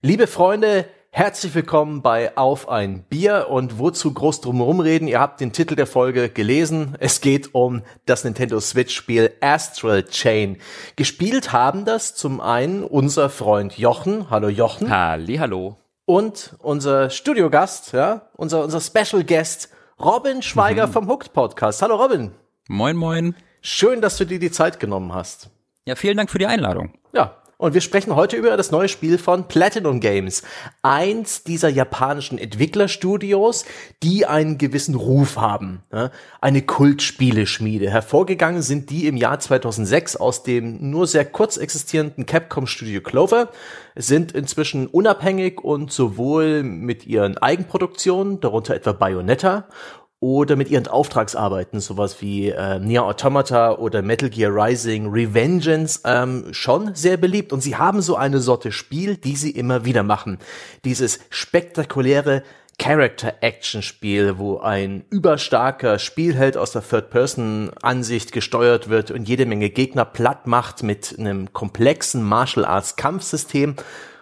Liebe Freunde, herzlich willkommen bei Auf ein Bier und wozu groß drumherum reden? Ihr habt den Titel der Folge gelesen. Es geht um das Nintendo Switch Spiel Astral Chain. Gespielt haben das zum einen unser Freund Jochen. Hallo Jochen. Halli, hallo. Und unser Studiogast, ja, unser, unser Special Guest Robin Schweiger mhm. vom Hooked Podcast. Hallo Robin. Moin, moin. Schön, dass du dir die Zeit genommen hast. Ja, vielen Dank für die Einladung. Ja, und wir sprechen heute über das neue Spiel von Platinum Games. Eins dieser japanischen Entwicklerstudios, die einen gewissen Ruf haben. Eine Kultspieleschmiede. Hervorgegangen sind die im Jahr 2006 aus dem nur sehr kurz existierenden Capcom Studio Clover, sind inzwischen unabhängig und sowohl mit ihren Eigenproduktionen, darunter etwa Bayonetta, oder mit ihren Auftragsarbeiten, sowas wie äh, Nier Automata oder Metal Gear Rising Revengeance, ähm, schon sehr beliebt. Und sie haben so eine Sorte Spiel, die sie immer wieder machen. Dieses spektakuläre Character-Action-Spiel, wo ein überstarker Spielheld aus der Third-Person-Ansicht gesteuert wird und jede Menge Gegner platt macht mit einem komplexen Martial Arts-Kampfsystem.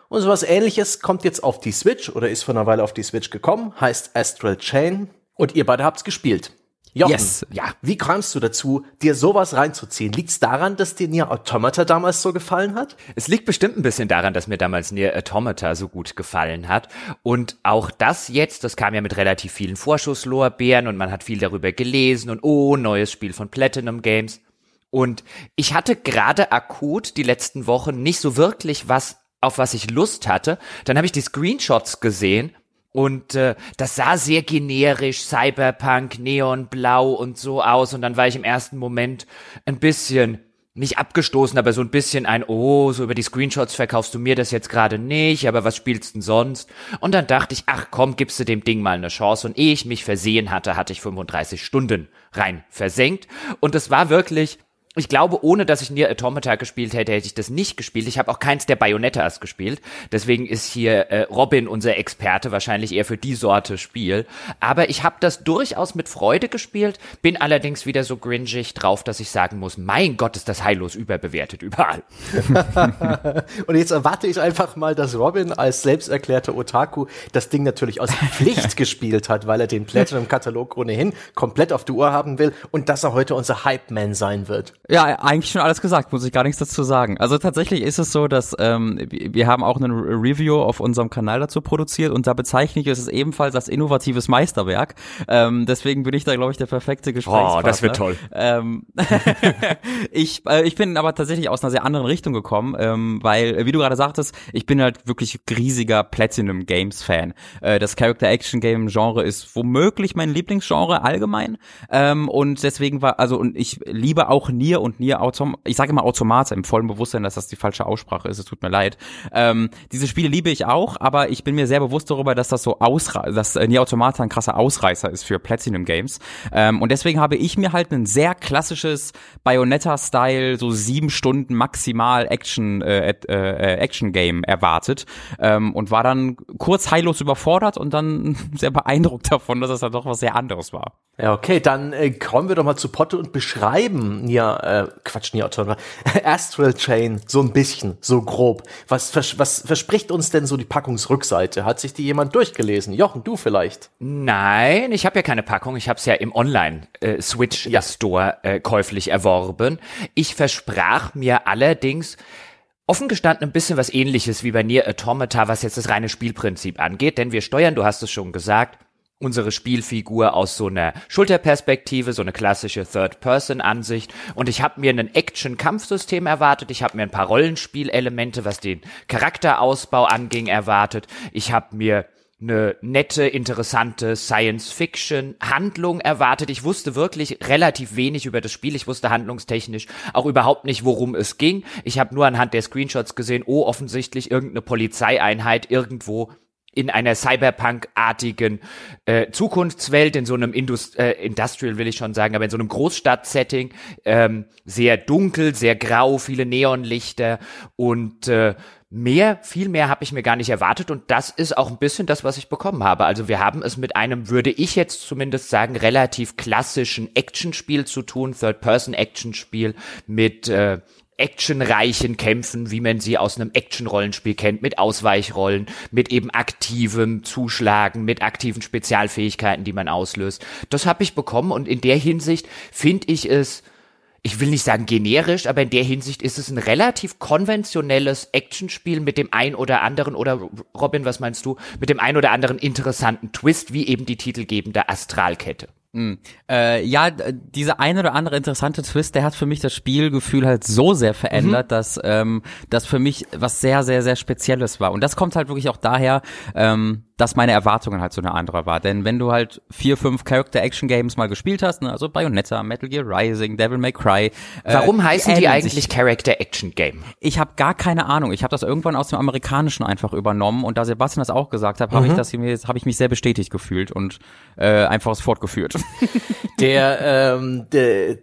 Und sowas ähnliches kommt jetzt auf die Switch oder ist vor einer Weile auf die Switch gekommen, heißt Astral Chain und ihr beide habt's gespielt. Jochen, yes. ja, wie kamst du dazu, dir sowas reinzuziehen? Liegt's daran, dass dir Nier Automata damals so gefallen hat? Es liegt bestimmt ein bisschen daran, dass mir damals Nier Automata so gut gefallen hat. Und auch das jetzt, das kam ja mit relativ vielen Vorschusslorbeeren und man hat viel darüber gelesen und oh, neues Spiel von Platinum Games. Und ich hatte gerade akut die letzten Wochen nicht so wirklich was, auf was ich Lust hatte. Dann habe ich die Screenshots gesehen und äh, das sah sehr generisch, Cyberpunk, Neonblau und so aus. Und dann war ich im ersten Moment ein bisschen, nicht abgestoßen, aber so ein bisschen ein, oh, so über die Screenshots verkaufst du mir das jetzt gerade nicht, aber was spielst denn sonst? Und dann dachte ich, ach komm, gibst du dem Ding mal eine Chance. Und ehe ich mich versehen hatte, hatte ich 35 Stunden rein versenkt. Und es war wirklich ich glaube, ohne dass ich Nier Automata gespielt hätte, hätte ich das nicht gespielt. Ich habe auch keins der Bayonettas gespielt. Deswegen ist hier äh, Robin unser Experte, wahrscheinlich eher für die Sorte Spiel. Aber ich habe das durchaus mit Freude gespielt, bin allerdings wieder so gringig drauf, dass ich sagen muss, mein Gott, ist das heillos überbewertet überall. Und jetzt erwarte ich einfach mal, dass Robin als selbsterklärter Otaku das Ding natürlich aus Pflicht gespielt hat, weil er den Platinum-Katalog ohnehin komplett auf die Uhr haben will und dass er heute unser Hype-Man sein wird. Ja, eigentlich schon alles gesagt, muss ich gar nichts dazu sagen. Also tatsächlich ist es so, dass ähm, wir haben auch eine Review auf unserem Kanal dazu produziert und da bezeichne ich es ebenfalls als innovatives Meisterwerk. Ähm, deswegen bin ich da, glaube ich, der perfekte Gesprächspartner. Oh, das wird toll. Ähm, ich, äh, ich bin aber tatsächlich aus einer sehr anderen Richtung gekommen, ähm, weil, wie du gerade sagtest, ich bin halt wirklich riesiger Platinum Games Fan. Äh, das Character Action Game Genre ist womöglich mein Lieblingsgenre allgemein ähm, und deswegen war, also und ich liebe auch nie Nier und Nier Autom ich sage immer Automata im vollen Bewusstsein, dass das die falsche Aussprache ist, es tut mir leid. Ähm, diese Spiele liebe ich auch, aber ich bin mir sehr bewusst darüber, dass das so ausre dass äh, Nier Automata ein krasser Ausreißer ist für Platinum Games. Ähm, und deswegen habe ich mir halt ein sehr klassisches Bayonetta-Style, so sieben Stunden maximal Action, äh, äh, äh, Action Game erwartet ähm, und war dann kurz heillos überfordert und dann sehr beeindruckt davon, dass es dann doch was sehr anderes war. Ja, okay, dann äh, kommen wir doch mal zu Potte und beschreiben Nier äh, Quatsch, nie Autor, Astral Chain, so ein bisschen, so grob. Was, vers was verspricht uns denn so die Packungsrückseite? Hat sich die jemand durchgelesen? Jochen, du vielleicht? Nein, ich habe ja keine Packung. Ich habe es ja im Online-Switch-Store äh, äh, käuflich erworben. Ich versprach mir allerdings, Offen gestanden ein bisschen was ähnliches wie bei Nier Automata, was jetzt das reine Spielprinzip angeht, denn wir steuern, du hast es schon gesagt, unsere Spielfigur aus so einer Schulterperspektive, so eine klassische Third-Person-Ansicht. Und ich habe mir ein Action-Kampfsystem erwartet. Ich habe mir ein paar Rollenspielelemente, was den Charakterausbau anging, erwartet. Ich habe mir eine nette, interessante Science-Fiction-Handlung erwartet. Ich wusste wirklich relativ wenig über das Spiel. Ich wusste handlungstechnisch auch überhaupt nicht, worum es ging. Ich habe nur anhand der Screenshots gesehen, oh, offensichtlich irgendeine Polizeieinheit irgendwo in einer Cyberpunk-artigen äh, Zukunftswelt, in so einem Indust äh, Industrial will ich schon sagen, aber in so einem Großstadt-Setting, ähm, sehr dunkel, sehr grau, viele Neonlichter und äh, mehr, viel mehr habe ich mir gar nicht erwartet und das ist auch ein bisschen das, was ich bekommen habe. Also wir haben es mit einem, würde ich jetzt zumindest sagen, relativ klassischen Actionspiel zu tun, Third-Person-Actionspiel mit äh, actionreichen Kämpfen, wie man sie aus einem Action-Rollenspiel kennt, mit Ausweichrollen, mit eben aktivem Zuschlagen, mit aktiven Spezialfähigkeiten, die man auslöst. Das habe ich bekommen und in der Hinsicht finde ich es ich will nicht sagen generisch, aber in der Hinsicht ist es ein relativ konventionelles Actionspiel mit dem ein oder anderen, oder Robin, was meinst du, mit dem ein oder anderen interessanten Twist, wie eben die titelgebende Astralkette. Mm. Äh, ja, dieser ein oder andere interessante Twist, der hat für mich das Spielgefühl halt so sehr verändert, mhm. dass ähm, das für mich was sehr, sehr, sehr Spezielles war. Und das kommt halt wirklich auch daher, ähm, dass meine Erwartungen halt so eine andere war. Denn wenn du halt vier, fünf Character-Action-Games mal gespielt hast, ne, also Bayonetta, Metal Gear Rising, Devil May Cry. Äh, Warum heißen die, die eigentlich Character-Action-Game? Ich habe gar keine Ahnung. Ich habe das irgendwann aus dem Amerikanischen einfach übernommen und da Sebastian das auch gesagt hat, habe mhm. ich das habe ich mich sehr bestätigt gefühlt und äh, einfach es fortgeführt. Der, ähm, der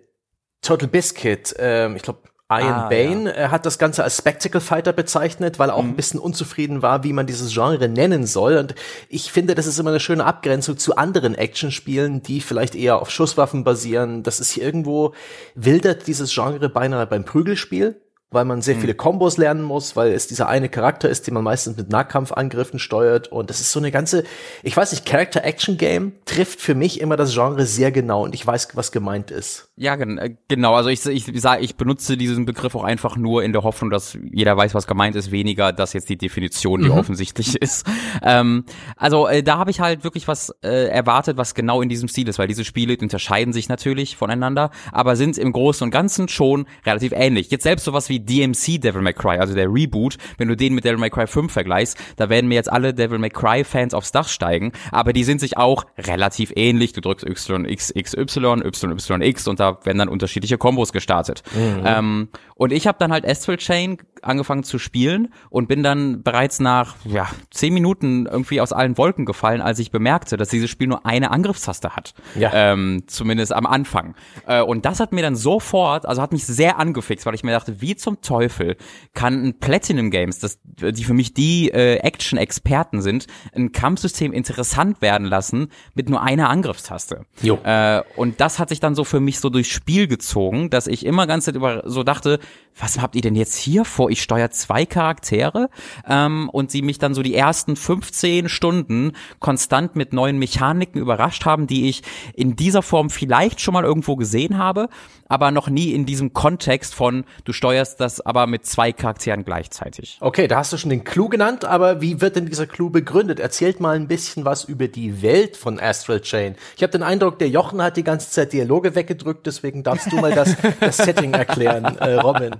Total Biscuit, ähm, ich glaube Ian ah, Bain ja. hat das Ganze als Spectacle Fighter bezeichnet, weil er auch mhm. ein bisschen unzufrieden war, wie man dieses Genre nennen soll. Und ich finde, das ist immer eine schöne Abgrenzung zu anderen Actionspielen, die vielleicht eher auf Schusswaffen basieren. Das ist hier irgendwo wildert dieses Genre beinahe beim Prügelspiel weil man sehr mhm. viele Kombos lernen muss, weil es dieser eine Charakter ist, den man meistens mit Nahkampfangriffen steuert. Und das ist so eine ganze, ich weiß nicht, Character-Action-Game trifft für mich immer das Genre sehr genau und ich weiß, was gemeint ist. Ja, äh, genau. Also ich, ich sage, ich benutze diesen Begriff auch einfach nur in der Hoffnung, dass jeder weiß, was gemeint ist, weniger, dass jetzt die Definition, die mhm. offensichtlich ist. Ähm, also äh, da habe ich halt wirklich was äh, erwartet, was genau in diesem Stil ist, weil diese Spiele unterscheiden sich natürlich voneinander, aber sind im Großen und Ganzen schon relativ ähnlich. Jetzt selbst sowas wie DMC Devil May Cry, also der Reboot, wenn du den mit Devil May Cry 5 vergleichst, da werden mir jetzt alle Devil May Cry Fans aufs Dach steigen, aber die sind sich auch relativ ähnlich. Du drückst YXXY, YYX und da werden dann unterschiedliche Kombos gestartet. Mhm. Ähm, und ich habe dann halt Astral Chain angefangen zu spielen und bin dann bereits nach ja, zehn Minuten irgendwie aus allen Wolken gefallen, als ich bemerkte, dass dieses Spiel nur eine Angriffstaste hat. Ja. Ähm, zumindest am Anfang. Äh, und das hat mir dann sofort, also hat mich sehr angefixt, weil ich mir dachte, wie zum Teufel kann ein Platinum Games, das, die für mich die äh, Action-Experten sind, ein Kampfsystem interessant werden lassen mit nur einer Angriffstaste. Jo. Äh, und das hat sich dann so für mich so durchs Spiel gezogen, dass ich immer ganz so dachte, was habt ihr denn jetzt hier vor? Ich steuere zwei Charaktere ähm, und sie mich dann so die ersten 15 Stunden konstant mit neuen Mechaniken überrascht haben, die ich in dieser Form vielleicht schon mal irgendwo gesehen habe, aber noch nie in diesem Kontext von, du steuerst das aber mit zwei Charakteren gleichzeitig. Okay, da hast du schon den Clou genannt, aber wie wird denn dieser Clou begründet? Erzählt mal ein bisschen was über die Welt von Astral Chain. Ich habe den Eindruck, der Jochen hat die ganze Zeit Dialoge weggedrückt, deswegen darfst du mal das, das Setting erklären, äh, Robin.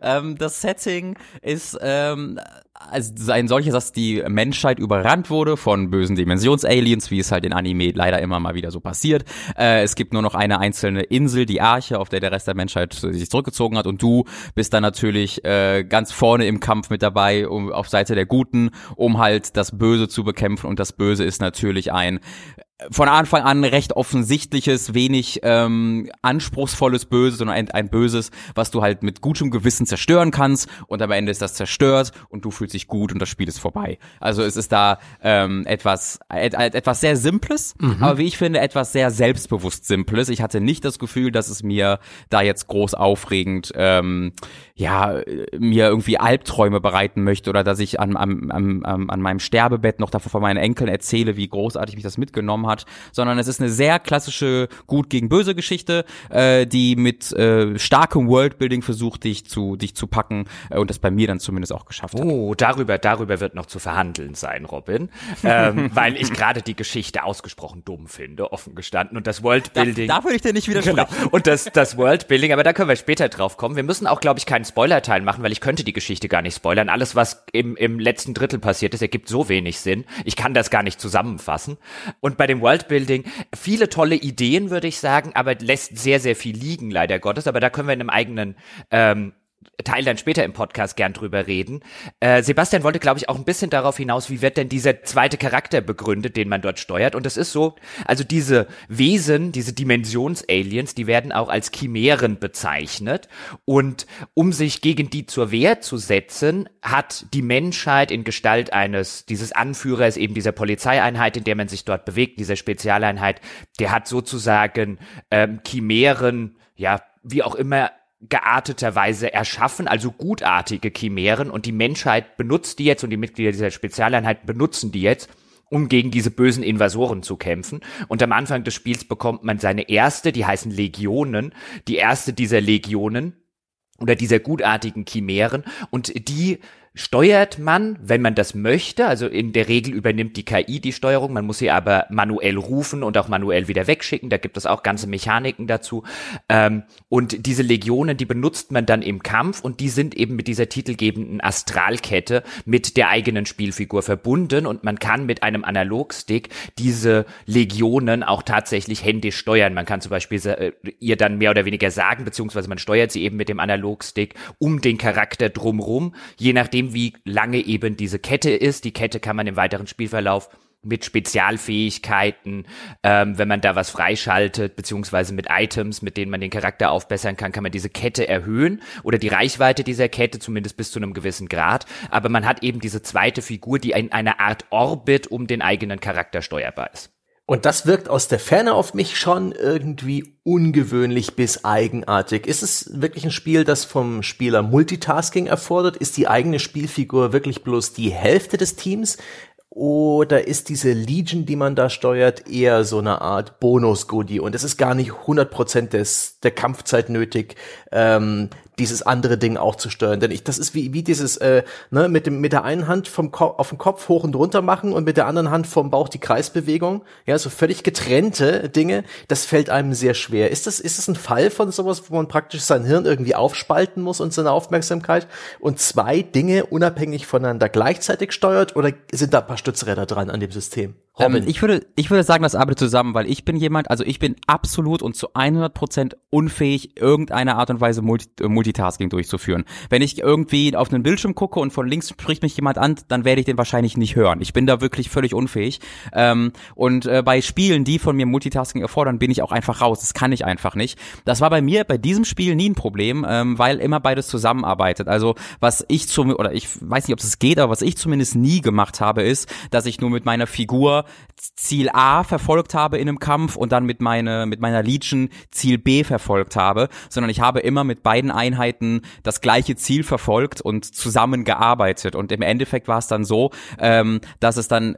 Ähm, das Setting ist ähm, also ein solches, dass die Menschheit überrannt wurde von bösen Dimensionsaliens, wie es halt in Anime leider immer mal wieder so passiert. Äh, es gibt nur noch eine einzelne Insel, die Arche, auf der der Rest der Menschheit sich zurückgezogen hat und du bist dann natürlich äh, ganz vorne im Kampf mit dabei, um auf Seite der Guten, um halt das Böse zu bekämpfen und das Böse ist natürlich ein von Anfang an recht offensichtliches, wenig ähm, anspruchsvolles Böses, sondern ein, ein Böses, was du halt mit gutem Gewissen zerstören kannst und am Ende ist das zerstört und du fühlst dich gut und das Spiel ist vorbei. Also es ist da ähm, etwas et, etwas sehr Simples, mhm. aber wie ich finde etwas sehr selbstbewusst Simples. Ich hatte nicht das Gefühl, dass es mir da jetzt groß aufregend ähm, ja mir irgendwie Albträume bereiten möchte oder dass ich an, an, an, an meinem Sterbebett noch davor von meinen Enkeln erzähle, wie großartig mich das mitgenommen hat, sondern es ist eine sehr klassische Gut gegen Böse Geschichte, äh, die mit äh, starkem Worldbuilding versucht, dich zu dich zu packen äh, und das bei mir dann zumindest auch geschafft hat. Oh, darüber darüber wird noch zu verhandeln sein, Robin, ähm, weil ich gerade die Geschichte ausgesprochen dumm finde, offen gestanden und das Worldbuilding. Da, da würde ich dir nicht widersprechen. Genau. Und das das Worldbuilding, aber da können wir später drauf kommen. Wir müssen auch, glaube ich, keinen Spoiler-Teil machen, weil ich könnte die Geschichte gar nicht spoilern. Alles, was im, im letzten Drittel passiert ist, ergibt so wenig Sinn. Ich kann das gar nicht zusammenfassen. Und bei dem Worldbuilding viele tolle Ideen, würde ich sagen, aber lässt sehr, sehr viel liegen, leider Gottes. Aber da können wir in einem eigenen ähm, Teil dann später im Podcast gern drüber reden. Äh, Sebastian wollte, glaube ich, auch ein bisschen darauf hinaus, wie wird denn dieser zweite Charakter begründet, den man dort steuert. Und es ist so, also diese Wesen, diese Dimensions-Aliens, die werden auch als Chimären bezeichnet. Und um sich gegen die zur Wehr zu setzen, hat die Menschheit in Gestalt eines, dieses Anführers, eben dieser Polizeieinheit, in der man sich dort bewegt, dieser Spezialeinheit, der hat sozusagen ähm, Chimären, ja, wie auch immer gearteter Weise erschaffen, also gutartige Chimären und die Menschheit benutzt die jetzt und die Mitglieder dieser Spezialeinheit benutzen die jetzt, um gegen diese bösen Invasoren zu kämpfen. Und am Anfang des Spiels bekommt man seine erste, die heißen Legionen, die erste dieser Legionen oder dieser gutartigen Chimären und die steuert man, wenn man das möchte. Also in der Regel übernimmt die KI die Steuerung. Man muss sie aber manuell rufen und auch manuell wieder wegschicken. Da gibt es auch ganze Mechaniken dazu. Ähm, und diese Legionen, die benutzt man dann im Kampf und die sind eben mit dieser titelgebenden Astralkette mit der eigenen Spielfigur verbunden und man kann mit einem Analogstick diese Legionen auch tatsächlich händisch steuern. Man kann zum Beispiel äh, ihr dann mehr oder weniger sagen, beziehungsweise man steuert sie eben mit dem Analogstick um den Charakter drumrum, je nachdem nachdem wie lange eben diese Kette ist. Die Kette kann man im weiteren Spielverlauf mit Spezialfähigkeiten, ähm, wenn man da was freischaltet, beziehungsweise mit Items, mit denen man den Charakter aufbessern kann, kann man diese Kette erhöhen oder die Reichweite dieser Kette zumindest bis zu einem gewissen Grad. Aber man hat eben diese zweite Figur, die in einer Art Orbit um den eigenen Charakter steuerbar ist. Und das wirkt aus der Ferne auf mich schon irgendwie ungewöhnlich bis eigenartig. Ist es wirklich ein Spiel, das vom Spieler Multitasking erfordert? Ist die eigene Spielfigur wirklich bloß die Hälfte des Teams? Oder ist diese Legion, die man da steuert, eher so eine Art Bonus-Goodie? Und es ist gar nicht 100% des, der Kampfzeit nötig, ähm, dieses andere Ding auch zu steuern. Denn ich, das ist wie, wie dieses, äh, ne, mit dem, mit der einen Hand vom Kopf, auf dem Kopf hoch und runter machen und mit der anderen Hand vom Bauch die Kreisbewegung. Ja, so völlig getrennte Dinge. Das fällt einem sehr schwer. Ist das, ist das ein Fall von sowas, wo man praktisch sein Hirn irgendwie aufspalten muss und seine Aufmerksamkeit und zwei Dinge unabhängig voneinander gleichzeitig steuert oder sind da ein paar Stützräder dran an dem System? Ähm, ich würde, ich würde sagen, das arbeitet zusammen, weil ich bin jemand, also ich bin absolut und zu 100 Prozent unfähig, irgendeine Art und Weise Multi äh, Multitasking durchzuführen. Wenn ich irgendwie auf einen Bildschirm gucke und von links spricht mich jemand an, dann werde ich den wahrscheinlich nicht hören. Ich bin da wirklich völlig unfähig. Ähm, und äh, bei Spielen, die von mir Multitasking erfordern, bin ich auch einfach raus. Das kann ich einfach nicht. Das war bei mir bei diesem Spiel nie ein Problem, ähm, weil immer beides zusammenarbeitet. Also was ich zum, oder ich weiß nicht, ob es geht, aber was ich zumindest nie gemacht habe, ist, dass ich nur mit meiner Figur Ziel A verfolgt habe in einem Kampf und dann mit, meine, mit meiner Legion Ziel B verfolgt habe, sondern ich habe immer mit beiden Einheiten das gleiche Ziel verfolgt und zusammengearbeitet. Und im Endeffekt war es dann so, ähm, dass es dann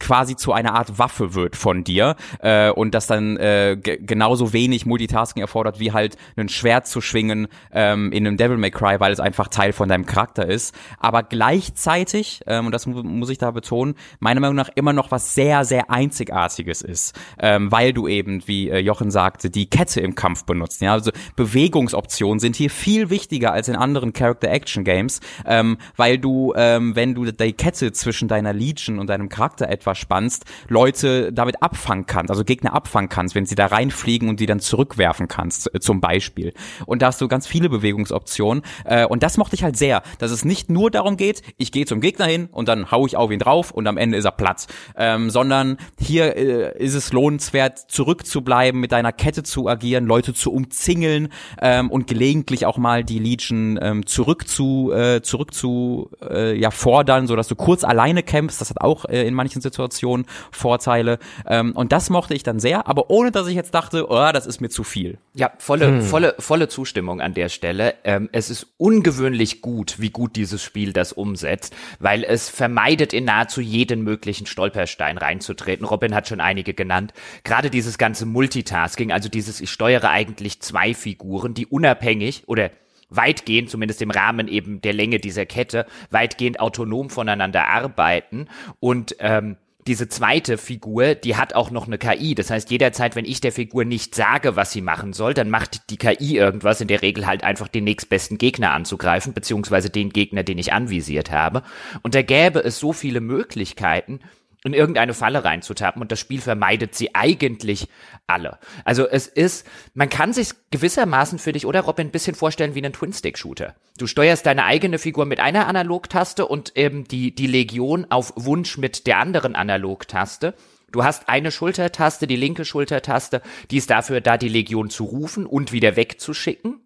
quasi zu einer Art Waffe wird von dir äh, und das dann äh, genauso wenig Multitasking erfordert, wie halt ein Schwert zu schwingen ähm, in einem Devil May Cry, weil es einfach Teil von deinem Charakter ist. Aber gleichzeitig, ähm, und das mu muss ich da betonen, meiner Meinung nach immer noch was sehr sehr, sehr Einzigartiges ist, ähm, weil du eben, wie äh, Jochen sagte, die Kette im Kampf benutzt. Ja? Also Bewegungsoptionen sind hier viel wichtiger als in anderen Character-Action-Games, ähm, weil du, ähm, wenn du die Kette zwischen deiner Legion und deinem Charakter etwas spannst, Leute damit abfangen kannst, also Gegner abfangen kannst, wenn sie da reinfliegen und die dann zurückwerfen kannst, äh, zum Beispiel. Und da hast du ganz viele Bewegungsoptionen. Äh, und das mochte ich halt sehr, dass es nicht nur darum geht, ich gehe zum Gegner hin und dann hau ich auf ihn drauf und am Ende ist er Platz. Ähm, sondern hier äh, ist es lohnenswert, zurückzubleiben, mit deiner Kette zu agieren, Leute zu umzingeln ähm, und gelegentlich auch mal die Legion ähm, zurück zu, äh, zurück zu äh, ja, fordern, so dass du kurz alleine kämpfst. Das hat auch äh, in manchen Situationen Vorteile. Ähm, und das mochte ich dann sehr, aber ohne dass ich jetzt dachte, oh, das ist mir zu viel. Ja, volle, hm. volle, volle Zustimmung an der Stelle. Ähm, es ist ungewöhnlich gut, wie gut dieses Spiel das umsetzt, weil es vermeidet in nahezu jeden möglichen Stolperstein reinzutreten. Robin hat schon einige genannt. Gerade dieses ganze Multitasking, also dieses, ich steuere eigentlich zwei Figuren, die unabhängig oder weitgehend, zumindest im Rahmen eben der Länge dieser Kette, weitgehend autonom voneinander arbeiten und ähm, diese zweite Figur, die hat auch noch eine KI. Das heißt, jederzeit, wenn ich der Figur nicht sage, was sie machen soll, dann macht die KI irgendwas, in der Regel halt einfach den nächstbesten Gegner anzugreifen, beziehungsweise den Gegner, den ich anvisiert habe. Und da gäbe es so viele Möglichkeiten, in irgendeine Falle reinzutappen und das Spiel vermeidet sie eigentlich alle. Also es ist, man kann sich gewissermaßen für dich oder Robin ein bisschen vorstellen wie einen Twin-Stick-Shooter. Du steuerst deine eigene Figur mit einer Analogtaste und eben die, die Legion auf Wunsch mit der anderen Analogtaste. Du hast eine Schultertaste, die linke Schultertaste, die ist dafür da, die Legion zu rufen und wieder wegzuschicken.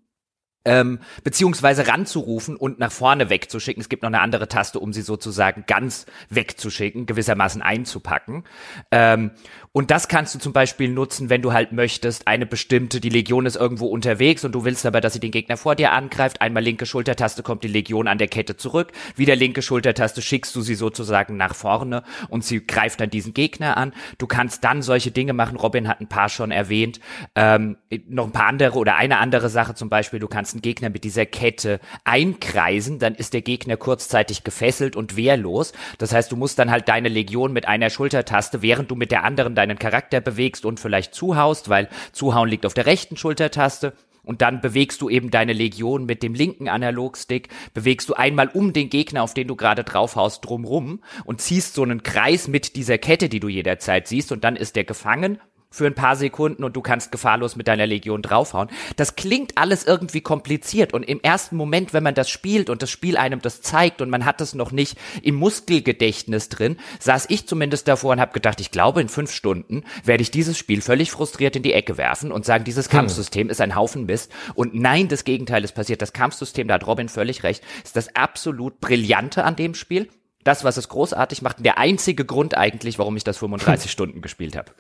Ähm, beziehungsweise ranzurufen und nach vorne wegzuschicken. Es gibt noch eine andere Taste, um sie sozusagen ganz wegzuschicken, gewissermaßen einzupacken. Ähm, und das kannst du zum Beispiel nutzen, wenn du halt möchtest, eine bestimmte, die Legion ist irgendwo unterwegs und du willst aber, dass sie den Gegner vor dir angreift. Einmal linke Schultertaste kommt die Legion an der Kette zurück. Wieder linke Schultertaste schickst du sie sozusagen nach vorne und sie greift dann diesen Gegner an. Du kannst dann solche Dinge machen. Robin hat ein paar schon erwähnt. Ähm, noch ein paar andere oder eine andere Sache zum Beispiel. Du kannst einen Gegner mit dieser Kette einkreisen. Dann ist der Gegner kurzzeitig gefesselt und wehrlos. Das heißt, du musst dann halt deine Legion mit einer Schultertaste, während du mit der anderen deinen Charakter bewegst und vielleicht zuhaust, weil zuhauen liegt auf der rechten Schultertaste. Und dann bewegst du eben deine Legion mit dem linken Analogstick, bewegst du einmal um den Gegner, auf den du gerade draufhaust, drumrum und ziehst so einen Kreis mit dieser Kette, die du jederzeit siehst, und dann ist der gefangen für ein paar Sekunden und du kannst gefahrlos mit deiner Legion draufhauen. Das klingt alles irgendwie kompliziert und im ersten Moment, wenn man das spielt und das Spiel einem das zeigt und man hat es noch nicht im Muskelgedächtnis drin, saß ich zumindest davor und habe gedacht, ich glaube, in fünf Stunden werde ich dieses Spiel völlig frustriert in die Ecke werfen und sagen, dieses hm. Kampfsystem ist ein Haufen Mist. Und nein, das Gegenteil ist passiert. Das Kampfsystem, da hat Robin völlig recht, ist das absolut Brillante an dem Spiel das, was es großartig macht, der einzige Grund eigentlich, warum ich das 35 Stunden gespielt habe.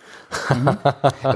Mhm.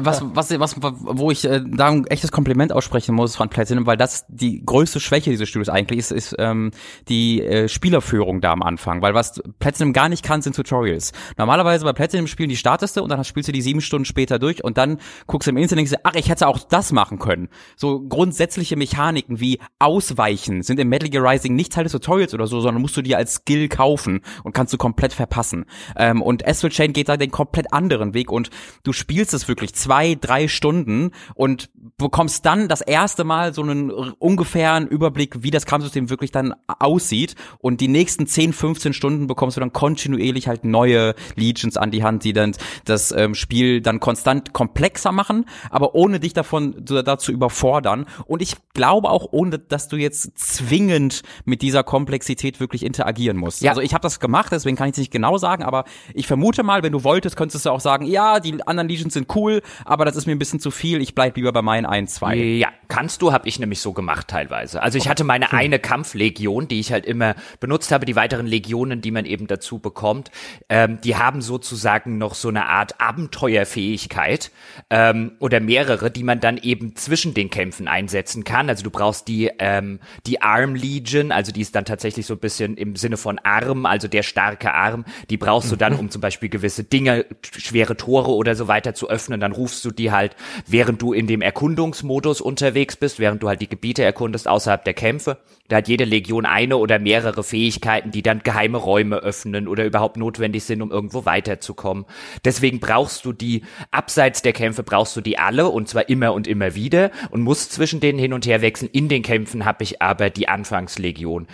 Was, was, was, wo ich äh, da ein echtes Kompliment aussprechen muss von Platinum, weil das die größte Schwäche dieses Studios eigentlich ist, ist ähm, die äh, Spielerführung da am Anfang, weil was Platinum gar nicht kann, sind Tutorials. Normalerweise bei Platinum spielen die startest du und dann spielst du die sieben Stunden später durch und dann guckst du im Internet und denkst, ach, ich hätte auch das machen können. So grundsätzliche Mechaniken wie Ausweichen sind im Metal Gear Rising nicht Teil des Tutorials oder so, sondern musst du dir als Skill kaufen und kannst du komplett verpassen. Ähm, und Astral Chain geht da den komplett anderen Weg und du spielst es wirklich zwei, drei Stunden und bekommst dann das erste Mal so einen ungefähren Überblick, wie das Kampfsystem wirklich dann aussieht und die nächsten 10, 15 Stunden bekommst du dann kontinuierlich halt neue Legions an die Hand, die dann das ähm, Spiel dann konstant komplexer machen, aber ohne dich davon dazu überfordern und ich glaube auch ohne, dass du jetzt zwingend mit dieser Komplexität wirklich interagieren musst. Ja. Also ich habe das gemacht, deswegen kann ich es nicht genau sagen, aber ich vermute mal, wenn du wolltest, könntest du auch sagen, ja, die anderen Legions sind cool, aber das ist mir ein bisschen zu viel, ich bleib lieber bei meinen ein, zwei. Ja, kannst du, habe ich nämlich so gemacht teilweise. Also ich hatte meine hm. eine Kampflegion, die ich halt immer benutzt habe, die weiteren Legionen, die man eben dazu bekommt, ähm, die haben sozusagen noch so eine Art Abenteuerfähigkeit ähm, oder mehrere, die man dann eben zwischen den Kämpfen einsetzen kann. Also du brauchst die, ähm, die Arm Legion, also die ist dann tatsächlich so ein bisschen im Sinne von Arm, also der starke Arm, die brauchst du dann, mhm. um zum Beispiel gewisse Dinge, schwere Tore oder so weiter zu öffnen. Dann rufst du die halt, während du in dem Erkundungsmodus unterwegs bist, während du halt die Gebiete erkundest außerhalb der Kämpfe. Da hat jede Legion eine oder mehrere Fähigkeiten, die dann geheime Räume öffnen oder überhaupt notwendig sind, um irgendwo weiterzukommen. Deswegen brauchst du die, abseits der Kämpfe brauchst du die alle und zwar immer und immer wieder und musst zwischen denen hin und her wechseln. In den Kämpfen habe ich aber die Anfangslegion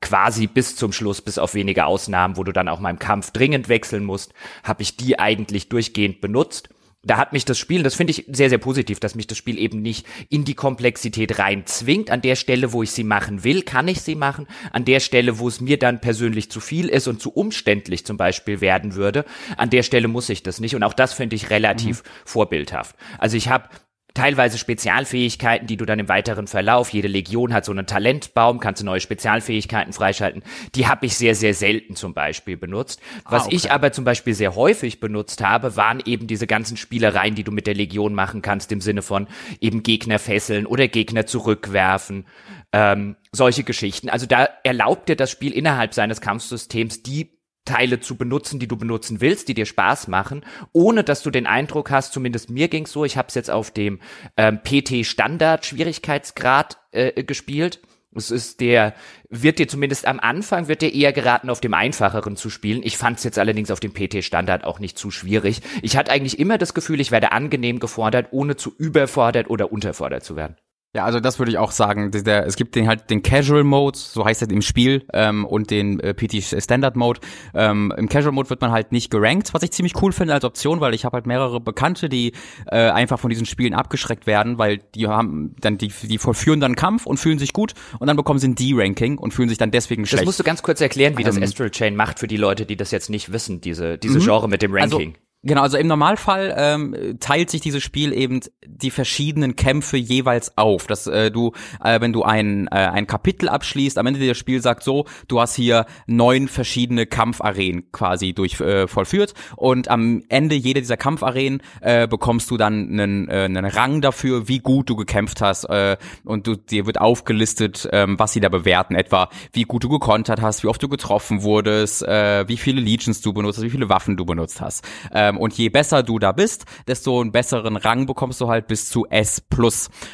quasi bis zum Schluss, bis auf wenige Ausnahmen, wo du dann auch mal im Kampf dringend wechseln musst, habe ich die eigentlich durchgehend benutzt. Da hat mich das Spiel, das finde ich sehr, sehr positiv, dass mich das Spiel eben nicht in die Komplexität rein zwingt. An der Stelle, wo ich sie machen will, kann ich sie machen. An der Stelle, wo es mir dann persönlich zu viel ist und zu umständlich zum Beispiel werden würde, an der Stelle muss ich das nicht. Und auch das finde ich relativ mhm. vorbildhaft. Also ich habe teilweise Spezialfähigkeiten, die du dann im weiteren Verlauf, jede Legion hat so einen Talentbaum, kannst du neue Spezialfähigkeiten freischalten. Die habe ich sehr, sehr selten zum Beispiel benutzt. Was ah, okay. ich aber zum Beispiel sehr häufig benutzt habe, waren eben diese ganzen Spielereien, die du mit der Legion machen kannst, im Sinne von eben Gegner fesseln oder Gegner zurückwerfen. Ähm, solche Geschichten. Also da erlaubt dir das Spiel innerhalb seines Kampfsystems die Teile zu benutzen, die du benutzen willst, die dir Spaß machen, ohne dass du den Eindruck hast, zumindest mir ging's so, ich habe es jetzt auf dem ähm, PT Standard Schwierigkeitsgrad äh, gespielt. Es ist der, wird dir zumindest am Anfang, wird dir eher geraten, auf dem einfacheren zu spielen. Ich fand es jetzt allerdings auf dem PT-Standard auch nicht zu schwierig. Ich hatte eigentlich immer das Gefühl, ich werde angenehm gefordert, ohne zu überfordert oder unterfordert zu werden. Ja, also das würde ich auch sagen. Der, es gibt den halt den Casual Mode, so heißt es im Spiel, ähm, und den äh, PT Standard Mode. Ähm, Im Casual Mode wird man halt nicht gerankt, was ich ziemlich cool finde als Option, weil ich habe halt mehrere Bekannte, die äh, einfach von diesen Spielen abgeschreckt werden, weil die haben dann die die vollführen dann Kampf und fühlen sich gut und dann bekommen sie ein D-Ranking und fühlen sich dann deswegen schlecht. Das musst du ganz kurz erklären, wie das ähm, Astral Chain macht für die Leute, die das jetzt nicht wissen, diese diese mhm. Genre mit dem also Ranking. Also, Genau, also im Normalfall ähm, teilt sich dieses Spiel eben die verschiedenen Kämpfe jeweils auf. Dass äh, du, äh, wenn du ein, äh, ein Kapitel abschließt, am Ende des Spiels sagt so, du hast hier neun verschiedene Kampfarenen quasi durch äh, vollführt und am Ende jeder dieser Kampfarenen äh, bekommst du dann einen, äh, einen Rang dafür, wie gut du gekämpft hast äh, und du, dir wird aufgelistet, ähm, was sie da bewerten, etwa wie gut du gekontert hast, wie oft du getroffen wurdest, äh, wie viele Legions du benutzt hast, wie viele Waffen du benutzt hast. Äh, ähm, und je besser du da bist, desto einen besseren Rang bekommst du halt bis zu S+.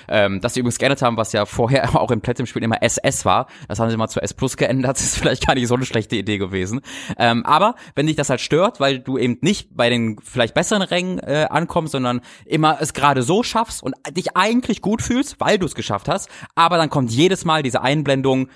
Ähm, das sie übrigens geändert haben, was ja vorher auch im Platinum-Spiel immer SS war, das haben sie mal zu S geändert, das ist vielleicht gar nicht so eine schlechte Idee gewesen. Ähm, aber wenn dich das halt stört, weil du eben nicht bei den vielleicht besseren Rängen äh, ankommst, sondern immer es gerade so schaffst und dich eigentlich gut fühlst, weil du es geschafft hast, aber dann kommt jedes Mal diese Einblendung,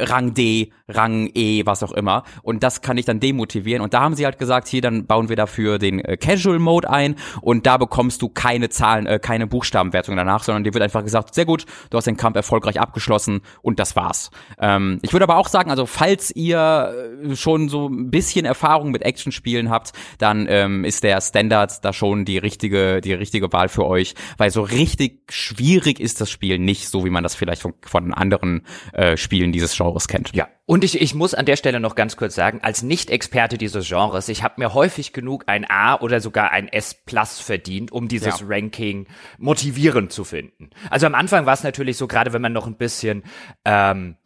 Rang D, Rang E, was auch immer. Und das kann ich dann demotivieren. Und da haben sie halt gesagt, hier, dann bauen wir dafür den äh, Casual Mode ein und da bekommst du keine Zahlen, äh, keine Buchstabenwertung danach, sondern dir wird einfach gesagt, sehr gut, du hast den Kampf erfolgreich abgeschlossen und das war's. Ähm, ich würde aber auch sagen, also falls ihr äh, schon so ein bisschen Erfahrung mit Actionspielen habt, dann ähm, ist der Standard da schon die richtige, die richtige Wahl für euch, weil so richtig schwierig ist das Spiel nicht, so wie man das vielleicht von, von anderen äh, Spielen dieses Genres kennt. Ja, und ich, ich muss an der Stelle noch ganz kurz sagen, als Nicht-Experte dieses Genres, ich habe mir häufig genug ein A oder sogar ein S Plus verdient, um dieses ja. Ranking motivierend zu finden. Also am Anfang war es natürlich so, gerade wenn man noch ein bisschen ähm,